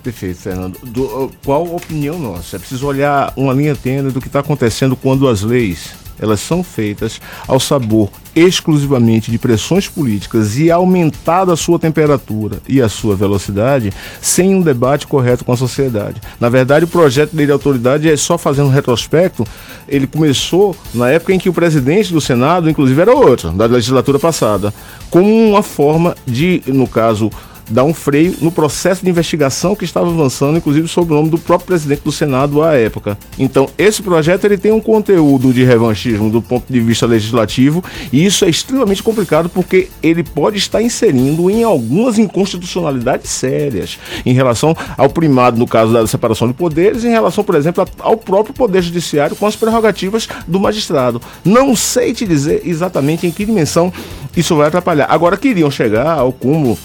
Perfeito, Fernando. Do, qual a opinião nossa? É preciso olhar uma linha tênue do que está acontecendo quando as leis elas são feitas ao sabor exclusivamente de pressões políticas e aumentada a sua temperatura e a sua velocidade sem um debate correto com a sociedade. Na verdade, o projeto de lei de autoridade é só fazendo um retrospecto, ele começou na época em que o presidente do Senado, inclusive, era outro, da legislatura passada, como uma forma de, no caso, dar um freio no processo de investigação que estava avançando, inclusive sob o nome do próprio presidente do Senado à época. Então, esse projeto ele tem um conteúdo de revanchismo do ponto de vista legislativo, e isso é extremamente complicado porque ele pode estar inserindo em algumas inconstitucionalidades sérias em relação ao primado, no caso da separação de poderes, em relação, por exemplo, ao próprio poder judiciário com as prerrogativas do magistrado. Não sei te dizer exatamente em que dimensão isso vai atrapalhar. Agora queriam chegar ao cúmulo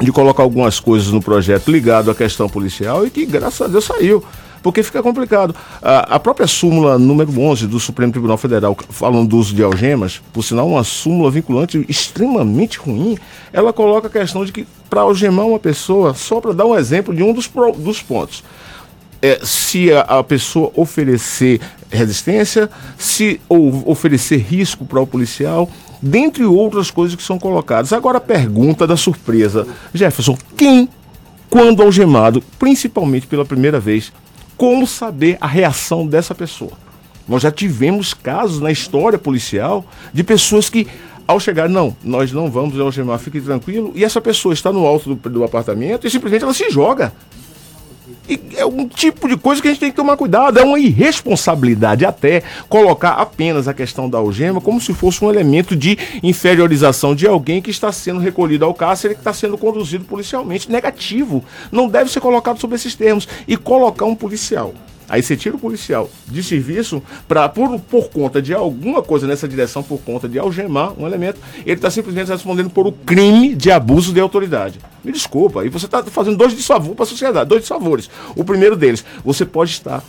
de colocar algumas coisas no projeto ligado à questão policial e que, graças a Deus, saiu. Porque fica complicado. A, a própria súmula número 11 do Supremo Tribunal Federal, falando do uso de algemas, por sinal, uma súmula vinculante extremamente ruim, ela coloca a questão de que para algemar uma pessoa, só para dar um exemplo de um dos, dos pontos, é, se a, a, pessoa oferecer resistência, se ou, oferecer risco para o policial, dentre outras coisas que são colocadas. Agora a pergunta da surpresa. Jefferson, quem, quando algemado, principalmente pela primeira vez, como saber a reação dessa pessoa? Nós já tivemos casos na história policial de pessoas que, ao chegar, não, nós não vamos algemar, fique tranquilo, e essa pessoa está no alto do, do apartamento e simplesmente ela se joga. É um tipo de coisa que a gente tem que tomar cuidado. É uma irresponsabilidade até colocar apenas a questão da algema como se fosse um elemento de inferiorização de alguém que está sendo recolhido ao cárcere que está sendo conduzido policialmente. Negativo. Não deve ser colocado sob esses termos. E colocar um policial Aí você tira o policial de serviço para por, por conta de alguma coisa nessa direção, por conta de algemar um elemento, ele está simplesmente respondendo por o crime de abuso de autoridade. Me desculpa, aí você está fazendo dois desfavores para a sociedade, dois desfavores. O primeiro deles, você pode estar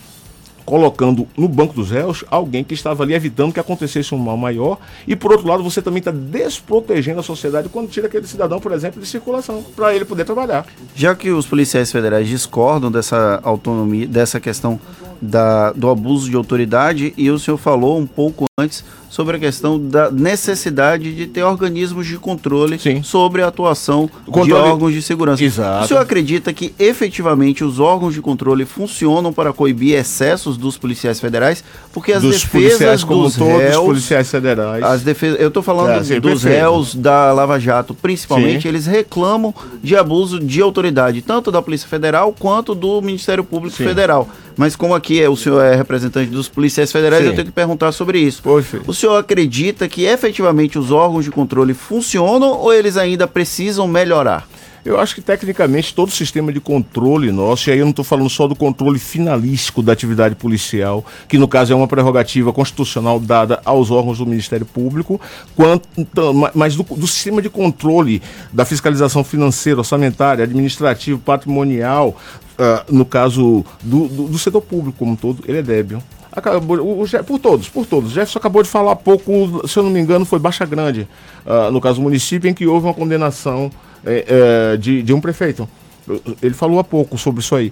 colocando no banco dos réus alguém que estava ali evitando que acontecesse um mal maior. E por outro lado, você também está desprotegendo a sociedade quando tira aquele cidadão, por exemplo, de circulação, para ele poder trabalhar. Já que os policiais federais discordam dessa autonomia, dessa questão da, do abuso de autoridade, e o senhor falou um pouco antes sobre a questão da necessidade de ter organismos de controle Sim. sobre a atuação controle... de órgãos de segurança. Exato. O senhor acredita que efetivamente os órgãos de controle funcionam para coibir excessos dos policiais federais? Porque as dos defesas dos réus, policiais federais. As defesas, eu estou falando é, dos réus da Lava Jato, principalmente, sim. eles reclamam de abuso de autoridade, tanto da Polícia Federal quanto do Ministério Público sim. Federal. Mas como aqui é, o senhor é representante dos policiais federais, eu tenho que perguntar sobre isso. Poxa. O senhor acredita que efetivamente os órgãos de controle funcionam ou eles ainda precisam melhorar? Eu acho que tecnicamente todo o sistema de controle nosso, e aí eu não estou falando só do controle finalístico da atividade policial, que no caso é uma prerrogativa constitucional dada aos órgãos do Ministério Público, quanto, mas do, do sistema de controle da fiscalização financeira, orçamentária, administrativo, patrimonial, uh, no caso do, do, do, setor público como um todo, ele é débil. Acabou, o, o, por todos, por todos. O Jefferson acabou de falar há pouco, se eu não me engano, foi Baixa Grande, uh, no caso do município, em que houve uma condenação é, é, de, de um prefeito. Ele falou há pouco sobre isso aí.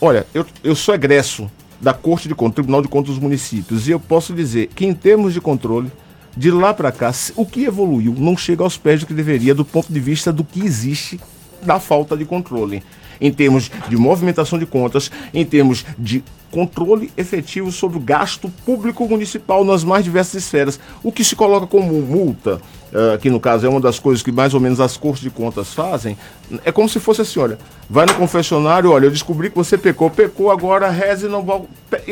Olha, eu, eu sou egresso da Corte de Contas, Tribunal de Contas dos Municípios, e eu posso dizer que, em termos de controle, de lá para cá, o que evoluiu não chega aos pés do que deveria, do ponto de vista do que existe da falta de controle. Em termos de movimentação de contas, em termos de controle efetivo sobre o gasto público municipal nas mais diversas esferas. O que se coloca como multa, uh, que no caso é uma das coisas que mais ou menos as cortes de contas fazem, é como se fosse assim, olha, vai no confessionário, olha, eu descobri que você pecou, pecou, agora reze, não,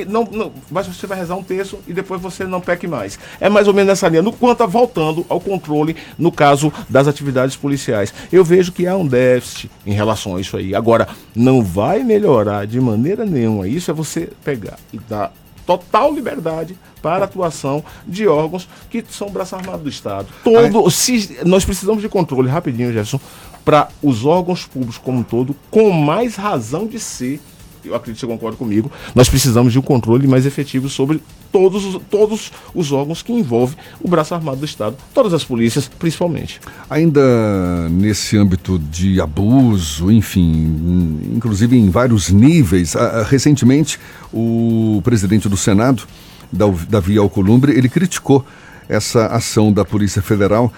não, não mas você vai rezar um terço e depois você não peque mais. É mais ou menos nessa linha, no quanto voltando ao controle no caso das atividades policiais. Eu vejo que há um déficit em relação a isso aí. Agora, não vai melhorar de maneira nenhuma. Isso é você pegar e dar total liberdade para a atuação de órgãos que são o braço armado do Estado. Todo, se, nós precisamos de controle, rapidinho, Jefferson, para os órgãos públicos como um todo, com mais razão de ser eu acredito que você concorda comigo, nós precisamos de um controle mais efetivo sobre todos, os, todos os órgãos que envolvem o braço armado do Estado, todas as polícias, principalmente. Ainda nesse âmbito de abuso, enfim, inclusive em vários níveis, recentemente o presidente do Senado, Davi Alcolumbre, ele criticou essa ação da Polícia Federal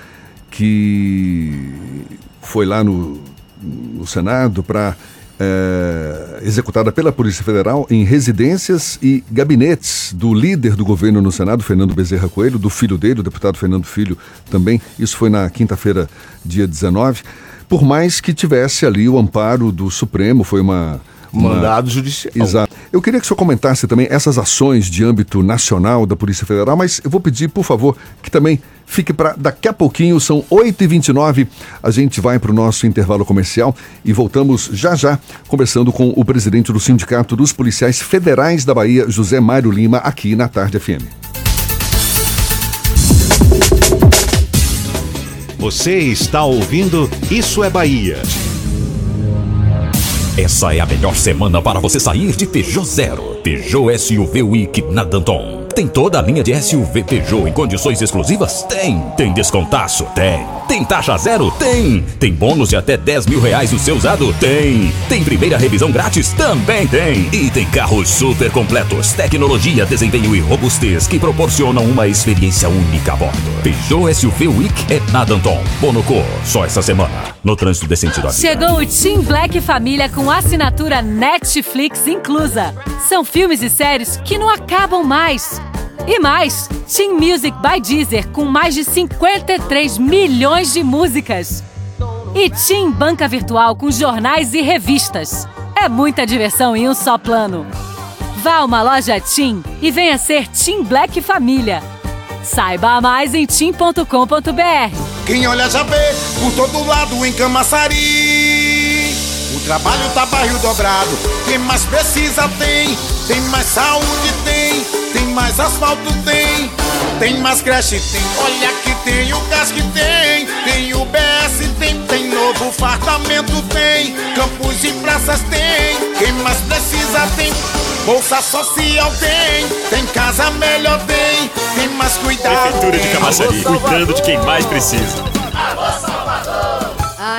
que foi lá no, no Senado para é, executada pela Polícia Federal em residências e gabinetes do líder do governo no Senado, Fernando Bezerra Coelho, do filho dele, o deputado Fernando Filho também. Isso foi na quinta-feira, dia 19. Por mais que tivesse ali o amparo do Supremo, foi uma Mandado judicial. Exato. Eu queria que o senhor comentasse também essas ações de âmbito nacional da Polícia Federal, mas eu vou pedir, por favor, que também fique para daqui a pouquinho, são 8h29. A gente vai para o nosso intervalo comercial e voltamos já já, conversando com o presidente do Sindicato dos Policiais Federais da Bahia, José Mário Lima, aqui na Tarde FM. Você está ouvindo Isso é Bahia. Essa é a melhor semana para você sair de Peugeot Zero. Peugeot SUV Week na Danton. Tem toda a linha de SUV Peugeot em condições exclusivas? Tem. Tem descontaço? Tem. Tem taxa zero? Tem. Tem bônus de até 10 mil reais no seu usado? Tem. Tem primeira revisão grátis? Também tem. E tem carros super completos, tecnologia, desempenho e robustez que proporcionam uma experiência única a bordo. Peugeot SUV Week é na Danton. Bonocô, só essa semana. No trânsito sentido à vida. Chegou o Team Black Família com assinatura Netflix inclusa. São filmes e séries que não acabam mais. E mais, Team Music by Deezer com mais de 53 milhões de músicas. E Team Banca Virtual com jornais e revistas. É muita diversão em um só plano. Vá a uma loja Team e venha ser Team Black Família. Saiba mais em team.com.br. Quem olha já vê por todo lado em Camaçari. O trabalho tá barril dobrado. Quem mais precisa tem. Tem mais saúde tem. Mais asfalto tem. Tem mais creche tem. Olha que tem o gás que tem. Tem o BS tem. Tem novo fartamento tem. Campos e praças tem. Quem mais precisa tem. Bolsa social tem. Tem casa melhor tem. Tem mais cuidado. Prefeitura de. Camaçari, cuidando de quem mais precisa.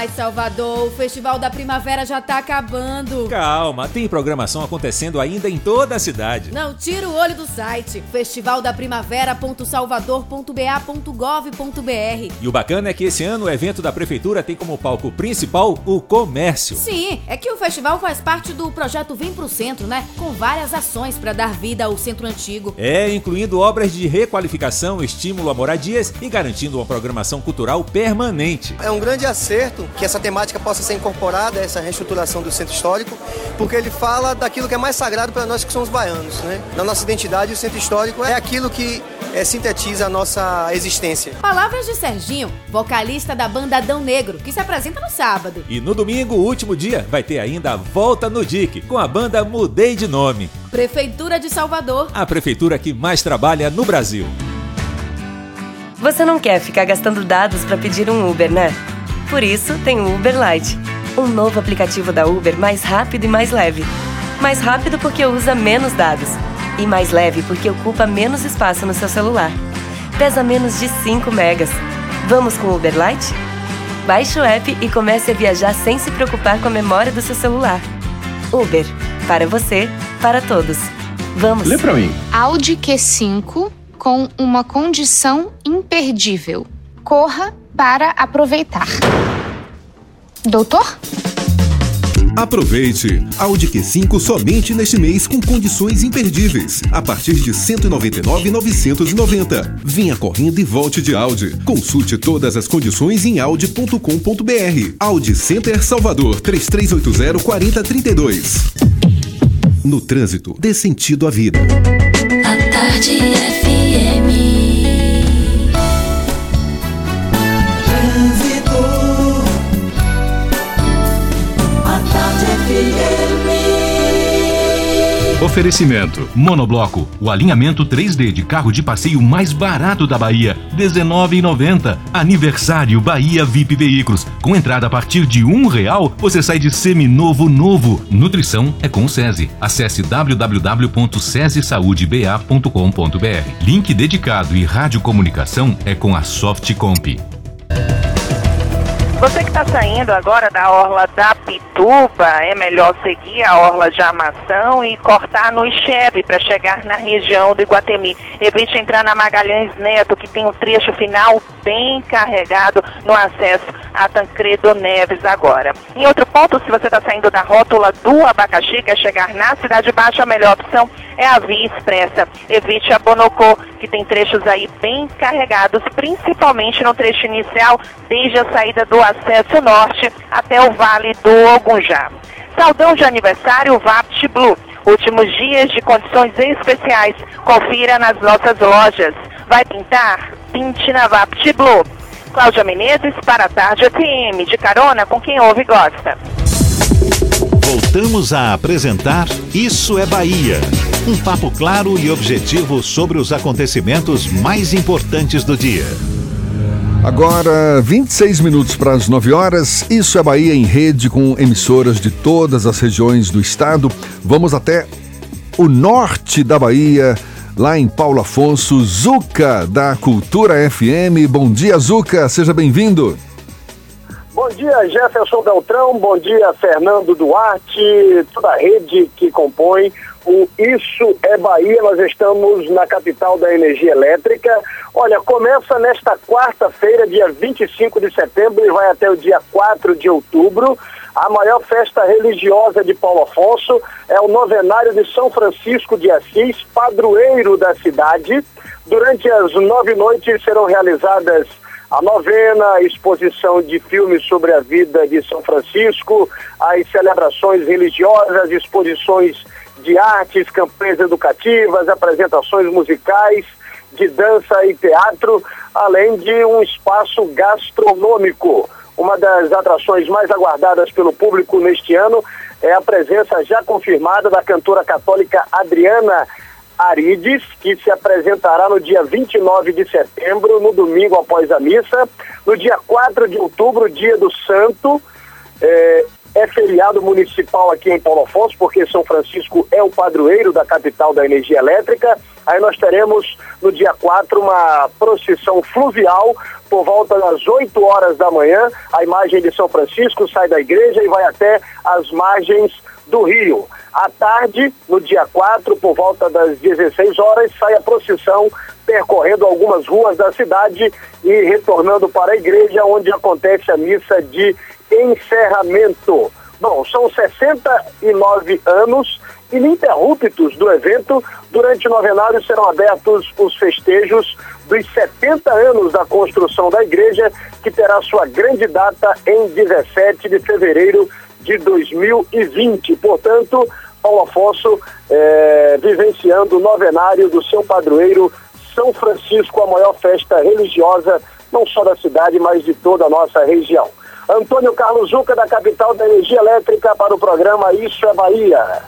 Ai, Salvador, o Festival da Primavera já tá acabando. Calma, tem programação acontecendo ainda em toda a cidade. Não tira o olho do site festivaldaprimavera.salvador.ba.gov.br. E o bacana é que esse ano o evento da prefeitura tem como palco principal o comércio. Sim, é que o festival faz parte do projeto Vem pro Centro, né? Com várias ações para dar vida ao centro antigo. É, incluindo obras de requalificação, estímulo a moradias e garantindo uma programação cultural permanente. É um grande acerto que essa temática possa ser incorporada a essa reestruturação do centro histórico, porque ele fala daquilo que é mais sagrado para nós que somos baianos. Né? Na nossa identidade, o centro histórico é aquilo que é, sintetiza a nossa existência. Palavras de Serginho, vocalista da banda Adão Negro, que se apresenta no sábado. E no domingo, o último dia, vai ter ainda a Volta no DIC, com a banda Mudei de Nome. Prefeitura de Salvador. A prefeitura que mais trabalha no Brasil. Você não quer ficar gastando dados para pedir um Uber, né? Por isso, tem o Uber Lite, um novo aplicativo da Uber mais rápido e mais leve. Mais rápido porque usa menos dados e mais leve porque ocupa menos espaço no seu celular. Pesa menos de 5 megas. Vamos com o Uber Lite? Baixe o app e comece a viajar sem se preocupar com a memória do seu celular. Uber, para você, para todos. Vamos. Lê pra mim. Audi Q5 com uma condição imperdível. Corra para aproveitar. Doutor? Aproveite! Audi Q5 somente neste mês com condições imperdíveis. A partir de R$ 199,990. Venha correndo e volte de Audi. Consulte todas as condições em audi.com.br. Audi Center Salvador 3380-4032. No trânsito, dê sentido à vida. A tarde FM. Oferecimento: Monobloco, o alinhamento 3D de carro de passeio mais barato da Bahia, R$19,90. Aniversário Bahia VIP Veículos, com entrada a partir de um real, você sai de seminovo novo. Nutrição é com o SESI. Acesse www.sesisaudeba.com.br. Link dedicado e radiocomunicação é com a Softcomp. Você que está saindo agora da orla da Pituba, é melhor seguir a orla de Armação e cortar no Ixebe para chegar na região do Iguatemi. Evite entrar na Magalhães Neto, que tem um trecho final bem carregado no acesso a Tancredo Neves agora. Em outro ponto, se você está saindo da rótula do abacaxi, quer chegar na Cidade Baixa, a melhor opção é a Via Expressa. Evite a Bonocô, que tem trechos aí bem carregados, principalmente no trecho inicial, desde a saída do acesso norte até o Vale do Ogunjá. Saudão de aniversário Vapt Blue. Últimos dias de condições especiais. Confira nas nossas lojas. Vai pintar? Pinte na Vapt Blue. Cláudia Menezes para a Tarde FM, de carona com quem ouve e gosta. Voltamos a apresentar Isso é Bahia. Um papo claro e objetivo sobre os acontecimentos mais importantes do dia. Agora, 26 minutos para as 9 horas. Isso é Bahia em rede com emissoras de todas as regiões do estado. Vamos até o norte da Bahia, lá em Paulo Afonso, Zuca, da Cultura FM. Bom dia, Zuca, seja bem-vindo. Bom dia, Jefferson Beltrão. Bom dia, Fernando Duarte, toda a rede que compõe o Isso é Bahia. Nós estamos na capital da energia elétrica. Olha, começa nesta quarta-feira, dia 25 de setembro, e vai até o dia 4 de outubro. A maior festa religiosa de Paulo Afonso é o novenário de São Francisco de Assis, padroeiro da cidade. Durante as nove noites serão realizadas a novena, a exposição de filmes sobre a vida de São Francisco, as celebrações religiosas, exposições de artes, campanhas educativas, apresentações musicais, de dança e teatro, além de um espaço gastronômico. Uma das atrações mais aguardadas pelo público neste ano é a presença já confirmada da cantora católica Adriana Arides, que se apresentará no dia 29 de setembro, no domingo após a missa. No dia 4 de outubro, dia do Santo, é, é feriado municipal aqui em Paulo Afonso, porque São Francisco é o padroeiro da capital da energia elétrica. Aí nós teremos no dia 4 uma procissão fluvial por volta das 8 horas da manhã. A imagem de São Francisco sai da igreja e vai até as margens do rio. À tarde, no dia 4, por volta das 16 horas, sai a procissão percorrendo algumas ruas da cidade e retornando para a igreja, onde acontece a missa de encerramento. Bom, são 69 anos ininterruptos do evento. Durante o novenário serão abertos os festejos dos 70 anos da construção da igreja, que terá sua grande data em 17 de fevereiro de 2020. Portanto, Paulo Afonso é, vivenciando o novenário do seu padroeiro São Francisco, a maior festa religiosa, não só da cidade, mas de toda a nossa região. Antônio Carlos Zuca, da capital da energia elétrica, para o programa Isso é Bahia.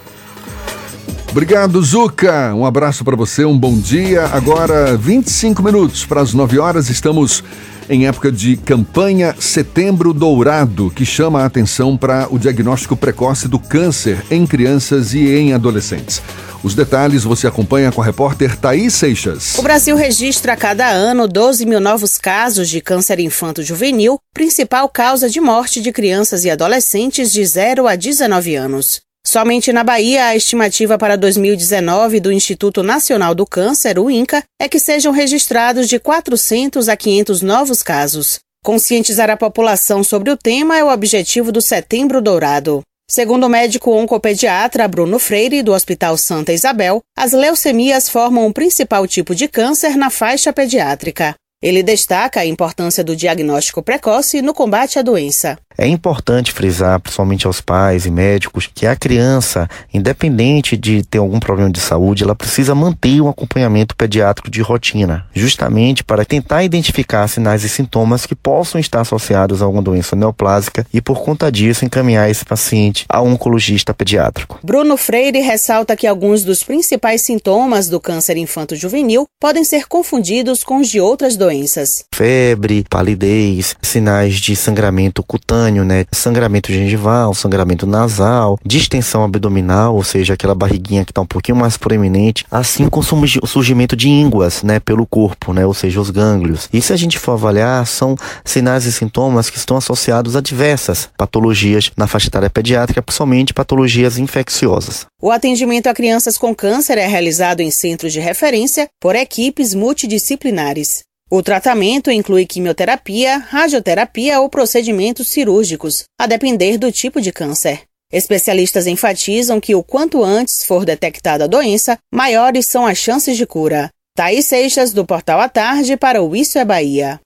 Obrigado, Zuca. Um abraço para você, um bom dia. Agora, 25 minutos para as 9 horas, estamos em época de campanha Setembro Dourado, que chama a atenção para o diagnóstico precoce do câncer em crianças e em adolescentes. Os detalhes você acompanha com a repórter Thaís Seixas. O Brasil registra a cada ano 12 mil novos casos de câncer infanto-juvenil, principal causa de morte de crianças e adolescentes de 0 a 19 anos. Somente na Bahia, a estimativa para 2019 do Instituto Nacional do Câncer, o INCA, é que sejam registrados de 400 a 500 novos casos. Conscientizar a população sobre o tema é o objetivo do Setembro Dourado. Segundo o médico oncopediatra Bruno Freire, do Hospital Santa Isabel, as leucemias formam o principal tipo de câncer na faixa pediátrica. Ele destaca a importância do diagnóstico precoce no combate à doença. É importante frisar, principalmente aos pais e médicos, que a criança, independente de ter algum problema de saúde, ela precisa manter um acompanhamento pediátrico de rotina, justamente para tentar identificar sinais e sintomas que possam estar associados a alguma doença neoplásica e, por conta disso, encaminhar esse paciente a um oncologista pediátrico. Bruno Freire ressalta que alguns dos principais sintomas do câncer infanto-juvenil podem ser confundidos com os de outras doenças. Febre, palidez, sinais de sangramento cutâneo né? Sangramento gengival, sangramento nasal, distensão abdominal, ou seja, aquela barriguinha que está um pouquinho mais proeminente, assim como o surgimento de ínguas, né? Pelo corpo, né? Ou seja, os gânglios. E se a gente for avaliar, são sinais e sintomas que estão associados a diversas patologias na faixa etária pediátrica, principalmente patologias infecciosas. O atendimento a crianças com câncer é realizado em centros de referência por equipes multidisciplinares. O tratamento inclui quimioterapia, radioterapia ou procedimentos cirúrgicos, a depender do tipo de câncer. Especialistas enfatizam que o quanto antes for detectada a doença, maiores são as chances de cura. Thaís Seixas, do Portal à Tarde, para o Isso é Bahia.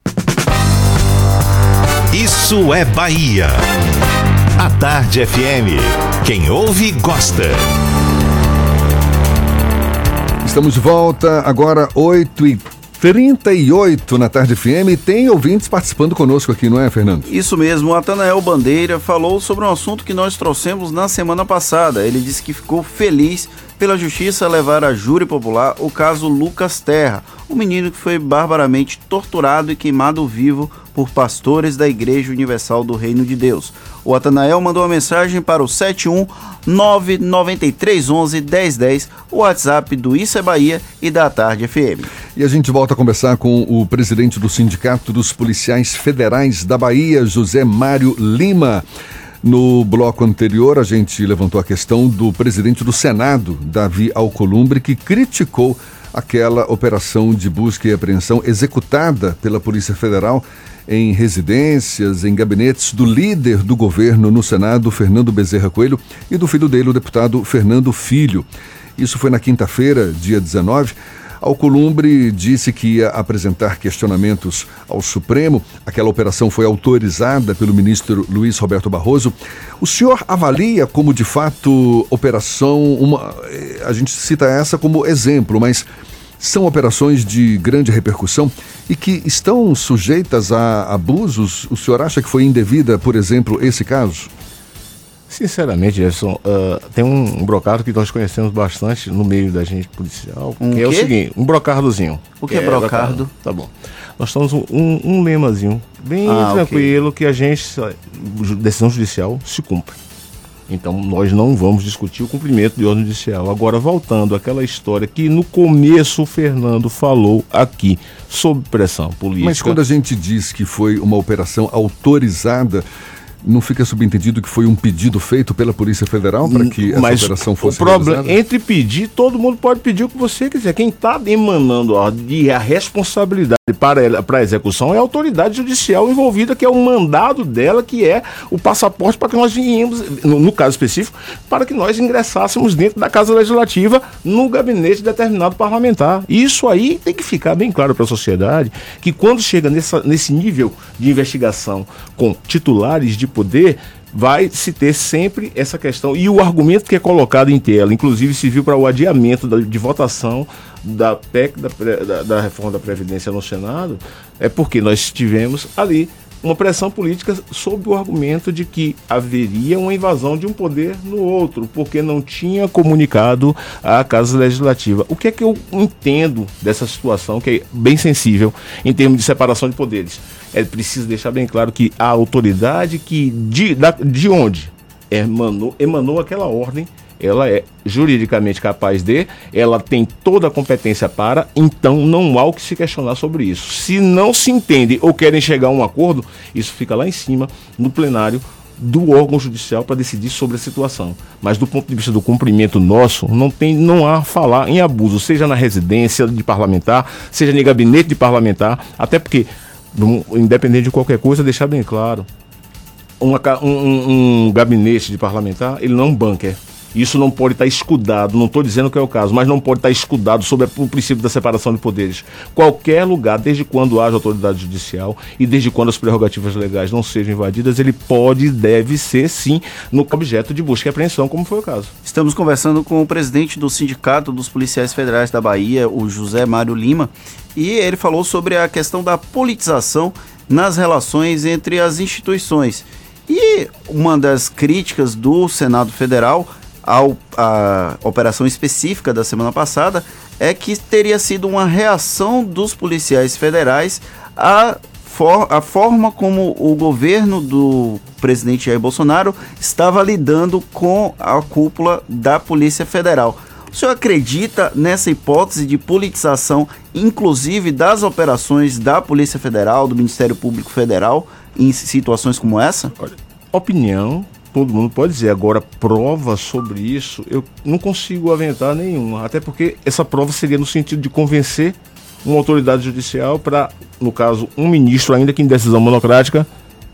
Isso é Bahia. A Tarde FM. Quem ouve, gosta. Estamos de volta, agora 8 e 38 na Tarde FM. Tem ouvintes participando conosco aqui, não é, Fernando? Isso mesmo, o Atanael Bandeira falou sobre um assunto que nós trouxemos na semana passada. Ele disse que ficou feliz pela justiça levar a júri popular o caso Lucas Terra, o menino que foi barbaramente torturado e queimado vivo por pastores da Igreja Universal do Reino de Deus. O Atanael mandou uma mensagem para o 71993111010, o WhatsApp do Isso é Bahia e da Tarde FM. E a gente volta a conversar com o presidente do Sindicato dos Policiais Federais da Bahia, José Mário Lima. No bloco anterior, a gente levantou a questão do presidente do Senado, Davi Alcolumbre, que criticou aquela operação de busca e apreensão executada pela Polícia Federal em residências, em gabinetes do líder do governo no Senado, Fernando Bezerra Coelho, e do filho dele, o deputado Fernando Filho. Isso foi na quinta-feira, dia 19. Alcolumbre disse que ia apresentar questionamentos ao Supremo. Aquela operação foi autorizada pelo ministro Luiz Roberto Barroso. O senhor avalia como, de fato, operação. Uma, eh, a gente cita essa como exemplo, mas são operações de grande repercussão e que estão sujeitas a abusos? O senhor acha que foi indevida, por exemplo, esse caso? Sinceramente, Jefferson, uh, tem um, um, brocado que nós conhecemos bastante no meio da gente policial, um que quê? é o seguinte, um brocardozinho. O que é, é brocardo? Tá bom. Nós temos um, um, um lemazinho bem ah, tranquilo okay. que a gente, decisão judicial, se cumpre. Então nós não vamos discutir o cumprimento de ordem judicial. Agora, voltando àquela história que no começo o Fernando falou aqui sobre pressão política. Mas quando a gente diz que foi uma operação autorizada não fica subentendido que foi um pedido feito pela Polícia Federal para que essa Mas operação fosse o problema realizada? entre pedir, todo mundo pode pedir o que você quiser. Quem está emanando a, a responsabilidade para, para a execução é a autoridade judicial envolvida, que é o mandado dela, que é o passaporte para que nós viemos, no, no caso específico, para que nós ingressássemos dentro da Casa Legislativa no gabinete de determinado parlamentar. Isso aí tem que ficar bem claro para a sociedade que quando chega nessa, nesse nível de investigação com titulares de poder, vai se ter sempre essa questão. E o argumento que é colocado em tela, inclusive se viu para o adiamento da, de votação da PEC, da, da, da, reforma da Previdência no Senado, é porque nós tivemos ali uma pressão política sob o argumento de que haveria uma invasão de um poder no outro, porque não tinha comunicado à Casa Legislativa. O que é que eu entendo dessa situação, que é bem sensível em termos de separação de poderes? É preciso deixar bem claro que a autoridade que de, da, de onde emanou, emanou aquela ordem ela é juridicamente capaz de, ela tem toda a competência para, então não há o que se questionar sobre isso. Se não se entende ou querem chegar a um acordo, isso fica lá em cima, no plenário do órgão judicial para decidir sobre a situação. Mas do ponto de vista do cumprimento nosso, não tem, não há falar em abuso, seja na residência de parlamentar, seja no gabinete de parlamentar, até porque, independente de qualquer coisa, deixar bem claro, uma, um, um, gabinete de parlamentar, ele não é um bunker. Isso não pode estar escudado, não estou dizendo que é o caso, mas não pode estar escudado sobre o princípio da separação de poderes. Qualquer lugar, desde quando haja autoridade judicial e desde quando as prerrogativas legais não sejam invadidas, ele pode e deve ser, sim, no objeto de busca e apreensão, como foi o caso. Estamos conversando com o presidente do Sindicato dos Policiais Federais da Bahia, o José Mário Lima, e ele falou sobre a questão da politização nas relações entre as instituições. E uma das críticas do Senado Federal ao, a operação específica da semana passada é que teria sido uma reação dos policiais federais à for, forma como o governo do presidente Jair Bolsonaro estava lidando com a cúpula da Polícia Federal. O senhor acredita nessa hipótese de politização, inclusive das operações da Polícia Federal, do Ministério Público Federal, em situações como essa? Olha, opinião todo mundo pode dizer. Agora, prova sobre isso, eu não consigo aventar nenhuma. Até porque essa prova seria no sentido de convencer uma autoridade judicial para, no caso, um ministro, ainda que em decisão monocrática,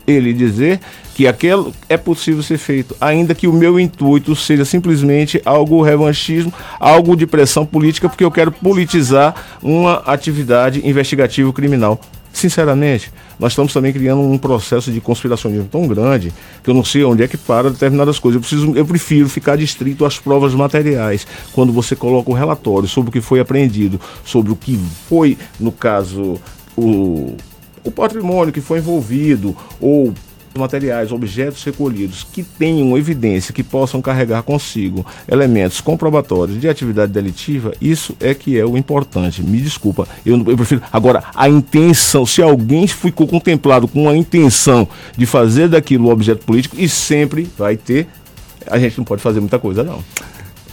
ele dizer que aquilo é possível ser feito, ainda que o meu intuito seja simplesmente algo revanchismo, algo de pressão política, porque eu quero politizar uma atividade investigativa criminal. Sinceramente, nós estamos também criando um processo de conspiracionismo tão grande que eu não sei onde é que para determinadas coisas. Eu, preciso, eu prefiro ficar distrito às provas materiais. Quando você coloca o relatório sobre o que foi apreendido, sobre o que foi, no caso, o, o patrimônio que foi envolvido, ou materiais, objetos recolhidos que tenham evidência, que possam carregar consigo elementos comprobatórios de atividade delitiva, isso é que é o importante. Me desculpa, eu, eu prefiro. Agora, a intenção, se alguém ficou contemplado com a intenção de fazer daquilo objeto político, e sempre vai ter, a gente não pode fazer muita coisa, não.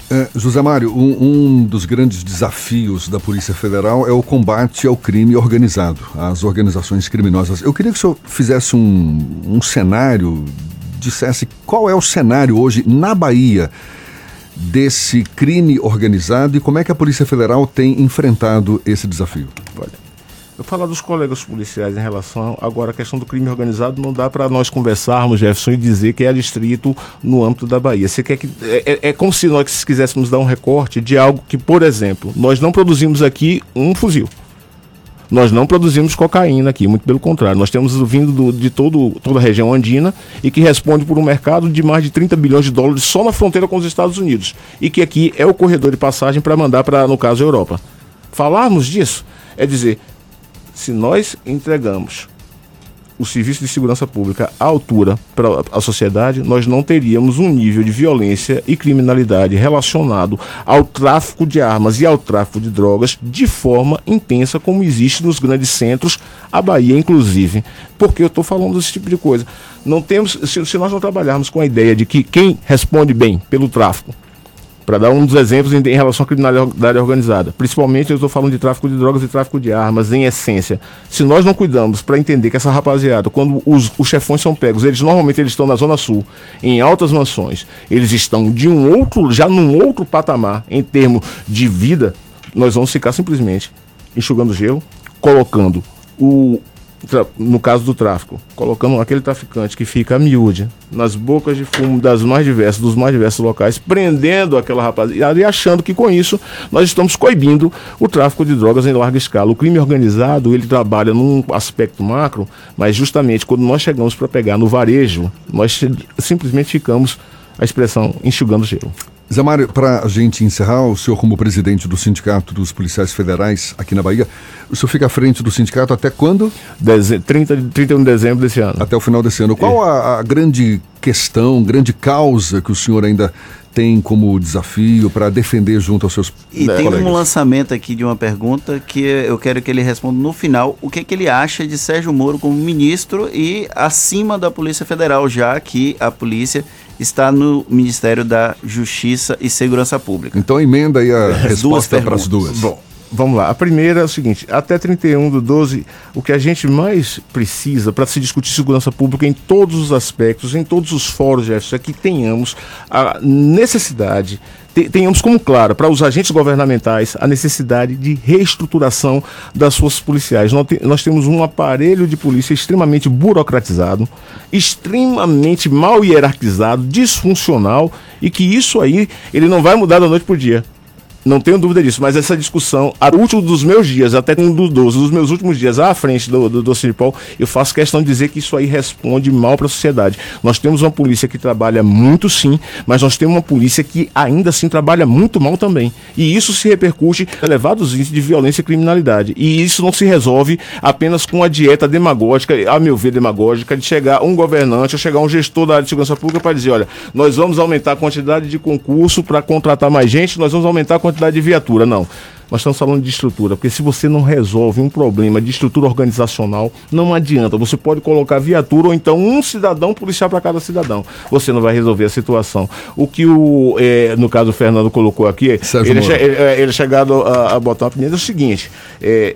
É, José Mário, um, um, dos grandes desafios da Polícia Federal é o combate ao crime organizado, às organizações criminosas. Eu queria que o senhor fizesse um, um cenário, dissesse qual é o cenário hoje na Bahia desse crime organizado e como é que a Polícia Federal tem enfrentado esse desafio. Olha, eu falar dos colegas policiais em relação agora à questão do crime organizado, não dá para nós conversarmos, Jefferson, e dizer que é distrito no âmbito da Bahia. Você quer que é, é, é como se nós quiséssemos dar um recorte de algo que, por exemplo, nós não produzimos aqui um fuzil. Nós não produzimos cocaína aqui, muito pelo contrário. Nós temos vindo do, de todo, toda a região andina e que responde por um mercado de mais de 30 bilhões de dólares só na fronteira com os Estados Unidos. E que aqui é o corredor de passagem para mandar para, no caso, a Europa. Falarmos disso é dizer, se nós entregamos o serviço de segurança pública à altura para a sociedade, nós não teríamos um nível de violência e criminalidade relacionado ao tráfico de armas e ao tráfico de drogas de forma intensa como existe nos grandes centros, a Bahia inclusive. Porque eu estou falando desse tipo de coisa. Não temos, se, se nós não trabalharmos com a ideia de que quem responde bem pelo tráfico para dar um dos exemplos em, em, relação à criminalidade organizada. Principalmente eu estou falando de tráfico de drogas e tráfico de armas, em essência. Se nós não cuidamos para entender que essa rapaziada, quando os, os chefões são pegos, eles normalmente eles estão na Zona Sul, em altas mansões, eles estão de um outro, já num outro patamar em termos de vida, nós vamos ficar simplesmente enxugando gelo, colocando o, no caso do tráfico, colocando aquele traficante que fica a miúde nas bocas de fumo das mais diversas, dos mais diversos locais, prendendo aquela rapaziada e achando que com isso nós estamos coibindo o tráfico de drogas em larga escala. O crime organizado, ele trabalha num aspecto macro, mas justamente quando nós chegamos para pegar no varejo, nós simplesmente ficamos a expressão enxugando gelo. Zé Mário, para a gente encerrar, o senhor como presidente do Sindicato dos Policiais Federais aqui na Bahia, o senhor fica à frente do sindicato até quando? Deze 30, 31 de dezembro desse ano. Até o final desse ano. Qual a, a grande questão, grande causa que o senhor ainda tem como desafio para defender junto aos seus e colegas? tem um lançamento aqui de uma pergunta que eu quero que ele responda no final o que, que ele acha de Sérgio Moro como ministro e acima da Polícia Federal, já que a polícia está no Ministério da Justiça e Segurança Pública. Então emenda aí a resposta para as duas. Bom, vamos lá. A primeira é o seguinte: até 31 do 12, o que a gente mais precisa para se discutir segurança pública em todos os aspectos, em todos os fóruns, Jefferson, é que tenhamos a necessidade tenhamos como claro para os agentes governamentais a necessidade de reestruturação das forças policiais. Nós, te, nós, temos um aparelho de polícia extremamente burocratizado, extremamente mal hierarquizado, disfuncional e que isso aí ele não vai mudar da noite para o dia. Não tenho dúvida disso, mas essa discussão, a último dos meus dias, até um dos 12, dos meus últimos dias à frente do, do, do Cinepol, eu faço questão de dizer que isso aí responde mal para a sociedade. Nós temos uma polícia que trabalha muito sim, mas nós temos uma polícia que ainda assim trabalha muito mal também. E isso se repercute em elevados índices de violência e criminalidade. E isso não se resolve apenas com a dieta demagógica, a meu ver, demagógica, de chegar um governante ou chegar um gestor da área de segurança pública para dizer, olha, nós vamos aumentar a quantidade de concurso para contratar mais gente, nós vamos aumentar a quantidade quantidade de viatura, não. Nós estamos falando de estrutura, porque se você não resolve um problema de estrutura organizacional, não adianta. Você pode colocar viatura ou então um cidadão policial para cada cidadão. Você não vai resolver a situação. O que o, é, no caso o Fernando colocou aqui, ele, ele, é, ele, é chegado a, a botar uma opinião, é o seguinte. É,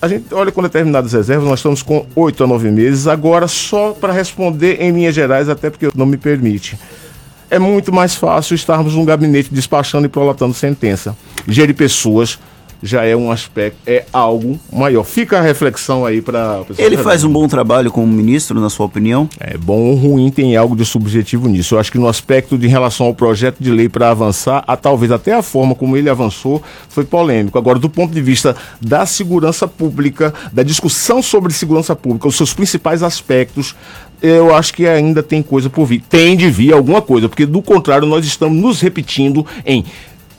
a gente olha com determinadas reservas, nós estamos com oito a nove meses, agora só para responder em linhas gerais, até porque não me permite é muito mais fácil estarmos num gabinete despachando e prolatando sentença. Gerir pessoas, já é um aspecto, é algo maior. Fica a reflexão aí para Ele faz um bom trabalho como ministro, na sua opinião? É bom ou ruim, tem algo de subjetivo nisso. Eu acho que no aspecto de relação ao projeto de lei para avançar, a, talvez até a forma como ele avançou foi polêmico. Agora, do ponto de vista da segurança pública, da discussão sobre segurança pública, os seus principais aspectos, eu acho que ainda tem coisa por vir. Tem de vir alguma coisa, porque do contrário, nós estamos nos repetindo em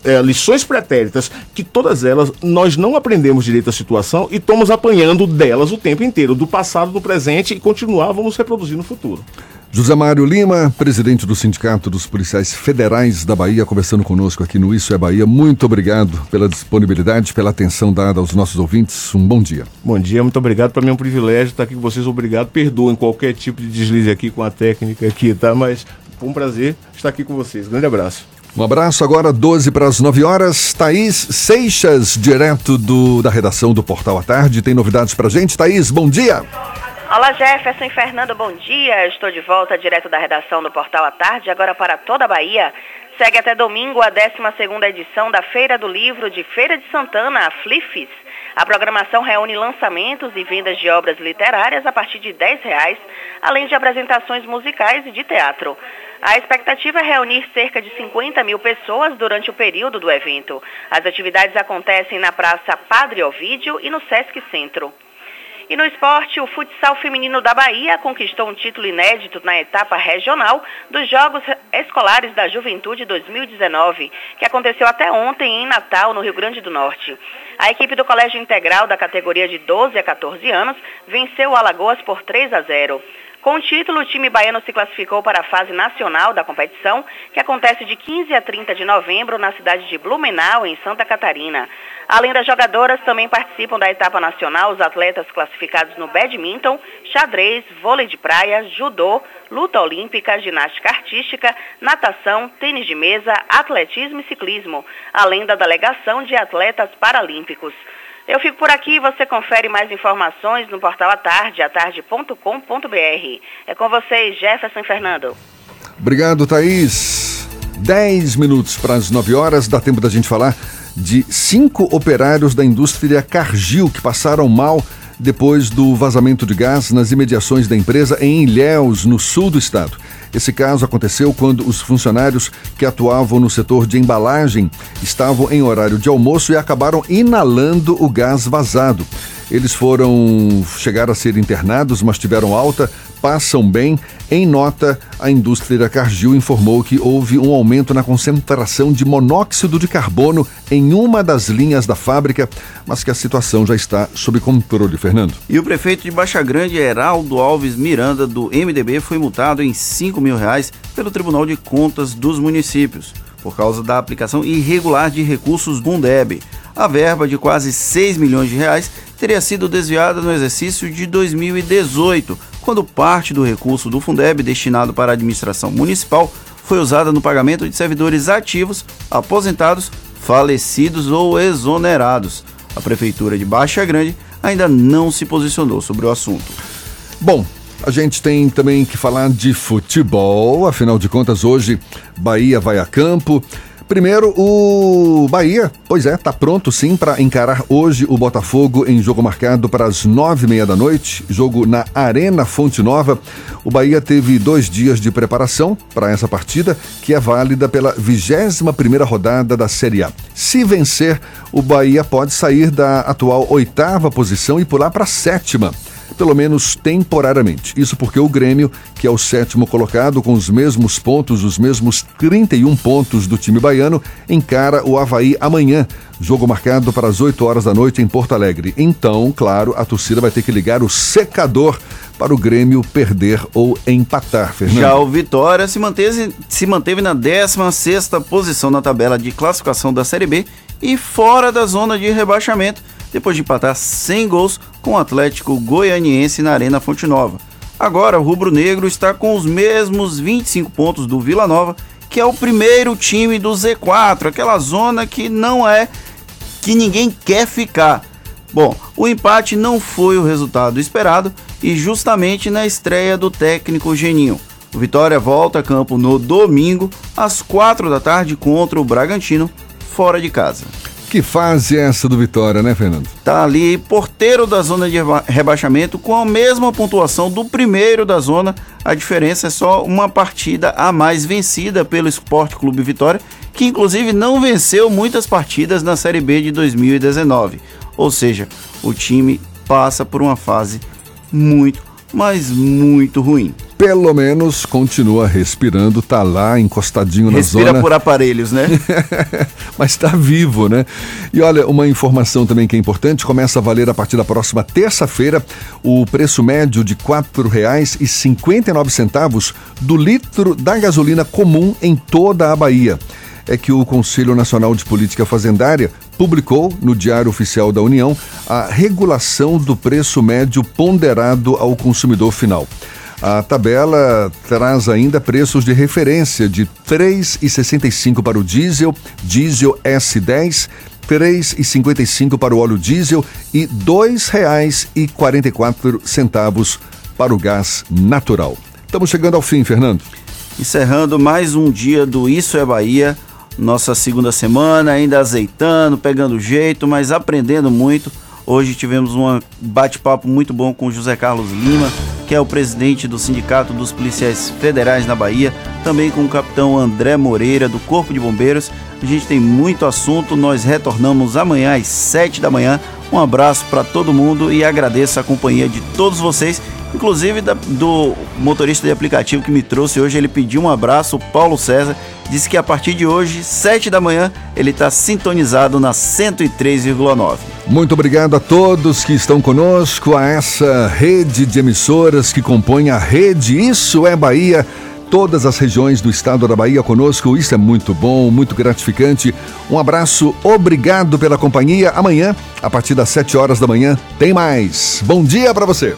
é, lições pretéritas, que todas elas nós não aprendemos direito a situação e estamos apanhando delas o tempo inteiro, do passado, do presente e continuar vamos reproduzir no futuro. José Mário Lima, presidente do Sindicato dos Policiais Federais da Bahia, conversando conosco aqui no Isso é Bahia. Muito obrigado pela disponibilidade, pela atenção dada aos nossos ouvintes. Um bom dia. Bom dia, muito obrigado. Para mim é um privilégio estar aqui com vocês. Obrigado. Perdoem qualquer tipo de deslize aqui com a técnica aqui, tá? Mas foi um prazer estar aqui com vocês. Grande abraço. Um abraço agora, 12 para as 9 horas. Thaís Seixas, direto do, da redação do Portal à Tarde, tem novidades para gente. Thaís, bom dia. Olá Jefferson e Fernando, bom dia. Estou de volta direto da redação do Portal à Tarde, agora para toda a Bahia. Segue até domingo a 12ª edição da Feira do Livro de Feira de Santana, a Flifes. A programação reúne lançamentos e vendas de obras literárias a partir de R$ reais, além de apresentações musicais e de teatro. A expectativa é reunir cerca de 50 mil pessoas durante o período do evento. As atividades acontecem na Praça Padre Ovídio e no Sesc Centro. E no esporte, o futsal feminino da Bahia conquistou um título inédito na etapa regional dos Jogos Escolares da Juventude 2019, que aconteceu até ontem em Natal, no Rio Grande do Norte. A equipe do Colégio Integral da categoria de 12 a 14 anos venceu o Alagoas por 3 a 0. Com o título, o time baiano se classificou para a fase nacional da competição, que acontece de 15 a 30 de novembro na cidade de Blumenau, em Santa Catarina. Além das jogadoras, também participam da etapa nacional os atletas classificados no badminton, xadrez, vôlei de praia, judô, luta olímpica, ginástica artística, natação, tênis de mesa, atletismo e ciclismo, além da delegação de atletas paralímpicos. Eu fico por aqui e você confere mais informações no portal Atarde, atarde.com.br. É com vocês, Jefferson Fernando. Obrigado, Thaís. 10 minutos para as 9 horas, dá tempo da gente falar de cinco operários da indústria Cargill que passaram mal depois do vazamento de gás nas imediações da empresa em Ilhéus, no sul do estado. Esse caso aconteceu quando os funcionários que atuavam no setor de embalagem estavam em horário de almoço e acabaram inalando o gás vazado. Eles foram chegar a ser internados, mas tiveram alta, passam bem. Em nota, a indústria Cargill informou que houve um aumento na concentração de monóxido de carbono em uma das linhas da fábrica, mas que a situação já está sob controle, Fernando. E o prefeito de Baixa Grande, Heraldo Alves Miranda, do MDB, foi multado em 5 mil reais pelo Tribunal de Contas dos Municípios, por causa da aplicação irregular de recursos Bundeb. A verba de quase 6 milhões de reais teria sido desviada no exercício de 2018, quando parte do recurso do Fundeb destinado para a administração municipal foi usada no pagamento de servidores ativos, aposentados, falecidos ou exonerados. A Prefeitura de Baixa Grande ainda não se posicionou sobre o assunto. Bom, a gente tem também que falar de futebol, afinal de contas, hoje Bahia vai a campo. Primeiro, o Bahia, pois é, tá pronto sim para encarar hoje o Botafogo em jogo marcado para as nove e meia da noite, jogo na Arena Fonte Nova. O Bahia teve dois dias de preparação para essa partida, que é válida pela vigésima primeira rodada da Série A. Se vencer, o Bahia pode sair da atual oitava posição e pular para a sétima pelo menos temporariamente. Isso porque o Grêmio, que é o sétimo colocado com os mesmos pontos, os mesmos 31 pontos do time baiano, encara o Havaí amanhã. Jogo marcado para as 8 horas da noite em Porto Alegre. Então, claro, a torcida vai ter que ligar o secador para o Grêmio perder ou empatar, Fernando. Já o Vitória se manteve, se manteve na 16 posição na tabela de classificação da Série B e fora da zona de rebaixamento depois de empatar 100 gols com o Atlético Goianiense na Arena Fonte Nova. Agora, o Rubro Negro está com os mesmos 25 pontos do Vila Nova, que é o primeiro time do Z4, aquela zona que não é que ninguém quer ficar. Bom, o empate não foi o resultado esperado e justamente na estreia do técnico Geninho. O Vitória volta a campo no domingo às 4 da tarde contra o Bragantino, fora de casa. Que fase é essa do Vitória, né, Fernando? Tá ali porteiro da zona de reba- rebaixamento com a mesma pontuação do primeiro da zona. A diferença é só uma partida a mais vencida pelo Esporte Clube Vitória, que inclusive não venceu muitas partidas na Série B de 2019. Ou seja, o time passa por uma fase muito, mas muito ruim. Pelo menos continua respirando, tá lá encostadinho na Respira zona. por aparelhos, né? Mas está vivo, né? E olha, uma informação também que é importante, começa a valer a partir da próxima terça-feira o preço médio de R$ 4,59 do litro da gasolina comum em toda a Bahia. É que o Conselho Nacional de Política Fazendária publicou no Diário Oficial da União a regulação do preço médio ponderado ao consumidor final. A tabela traz ainda preços de referência de R$ 3,65 para o diesel, diesel S10, R$ 3,55 para o óleo diesel e R$ 2,44 para o gás natural. Estamos chegando ao fim, Fernando. Encerrando mais um dia do Isso é Bahia, nossa segunda semana, ainda azeitando, pegando jeito, mas aprendendo muito. Hoje tivemos um bate-papo muito bom com José Carlos Lima, que é o presidente do Sindicato dos Policiais Federais na Bahia, também com o capitão André Moreira, do Corpo de Bombeiros. A gente tem muito assunto, nós retornamos amanhã às 7 da manhã. Um abraço para todo mundo e agradeço a companhia de todos vocês, inclusive da- do motorista de aplicativo que me trouxe hoje. Ele pediu um abraço, Paulo César, disse que a partir de hoje, 7 da manhã, ele está sintonizado na 103,9. Muito obrigado a todos que estão conosco, a essa rede de emissoras que compõe a rede Isso é Bahia. Todas as regiões do estado da Bahia conosco, isso é muito bom, muito gratificante. Um abraço, obrigado pela companhia. Amanhã, a partir das 7 horas da manhã, tem mais. Bom dia para você.